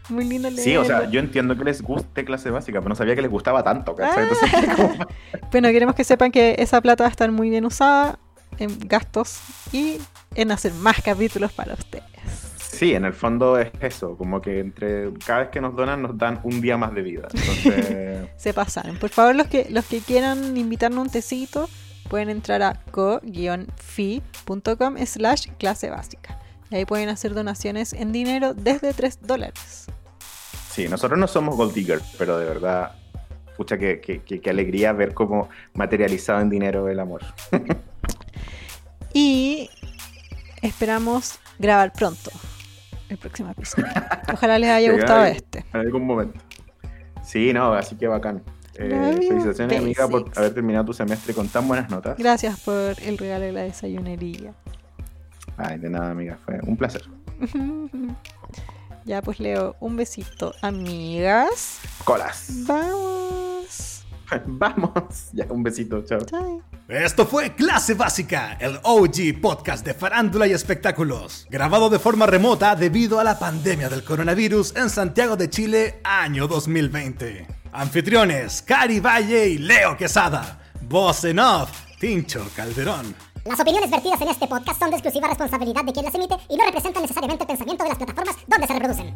Speaker 3: Muy lindo leerlo.
Speaker 2: Sí, o sea, yo entiendo que les guste clase básica, pero no sabía que les gustaba tanto.
Speaker 3: Ah.
Speaker 2: Entonces, como-
Speaker 3: Bueno, queremos que sepan que esa plata va a estar muy bien usada en gastos y en hacer más capítulos para ustedes.
Speaker 2: sí, en el fondo es eso, como que entre cada vez que nos donan nos dan un día más de vida. Entonces,
Speaker 3: Se pasaron. Por favor, los que, los que quieran invitarnos un tecito, pueden entrar a co-fi.com slash clase básica. Y ahí pueden hacer donaciones en dinero desde 3 dólares.
Speaker 2: sí, nosotros no somos gold digger, pero de verdad, pucha, que- que alegría ver cómo materializado en dinero el amor.
Speaker 3: Y esperamos grabar pronto. el próximo episodio. Ojalá les haya gustado
Speaker 2: Llegar
Speaker 3: este.
Speaker 2: En algún momento. Sí, no, así que bacán. Eh, felicitaciones, amiga, por haber terminado tu semestre con tan buenas notas.
Speaker 3: Gracias por el regalo de la desayunería.
Speaker 2: Ay, de nada, amiga, fue un placer.
Speaker 3: ya pues Leo, un besito, amigas.
Speaker 2: Colas.
Speaker 3: Vamos.
Speaker 2: Vamos. Ya, un besito, chao.
Speaker 3: Chao.
Speaker 1: Esto fue Clase Básica, el OG podcast de farándula y espectáculos, grabado de forma remota debido a la pandemia del coronavirus en Santiago de Chile, año 2020. Anfitriones, Cari Valle y Leo Quesada. Voz en off, Tincho Calderón.
Speaker 4: Las opiniones vertidas en este podcast son de exclusiva responsabilidad de quien las emite y no representan necesariamente el pensamiento de las plataformas donde se reproducen.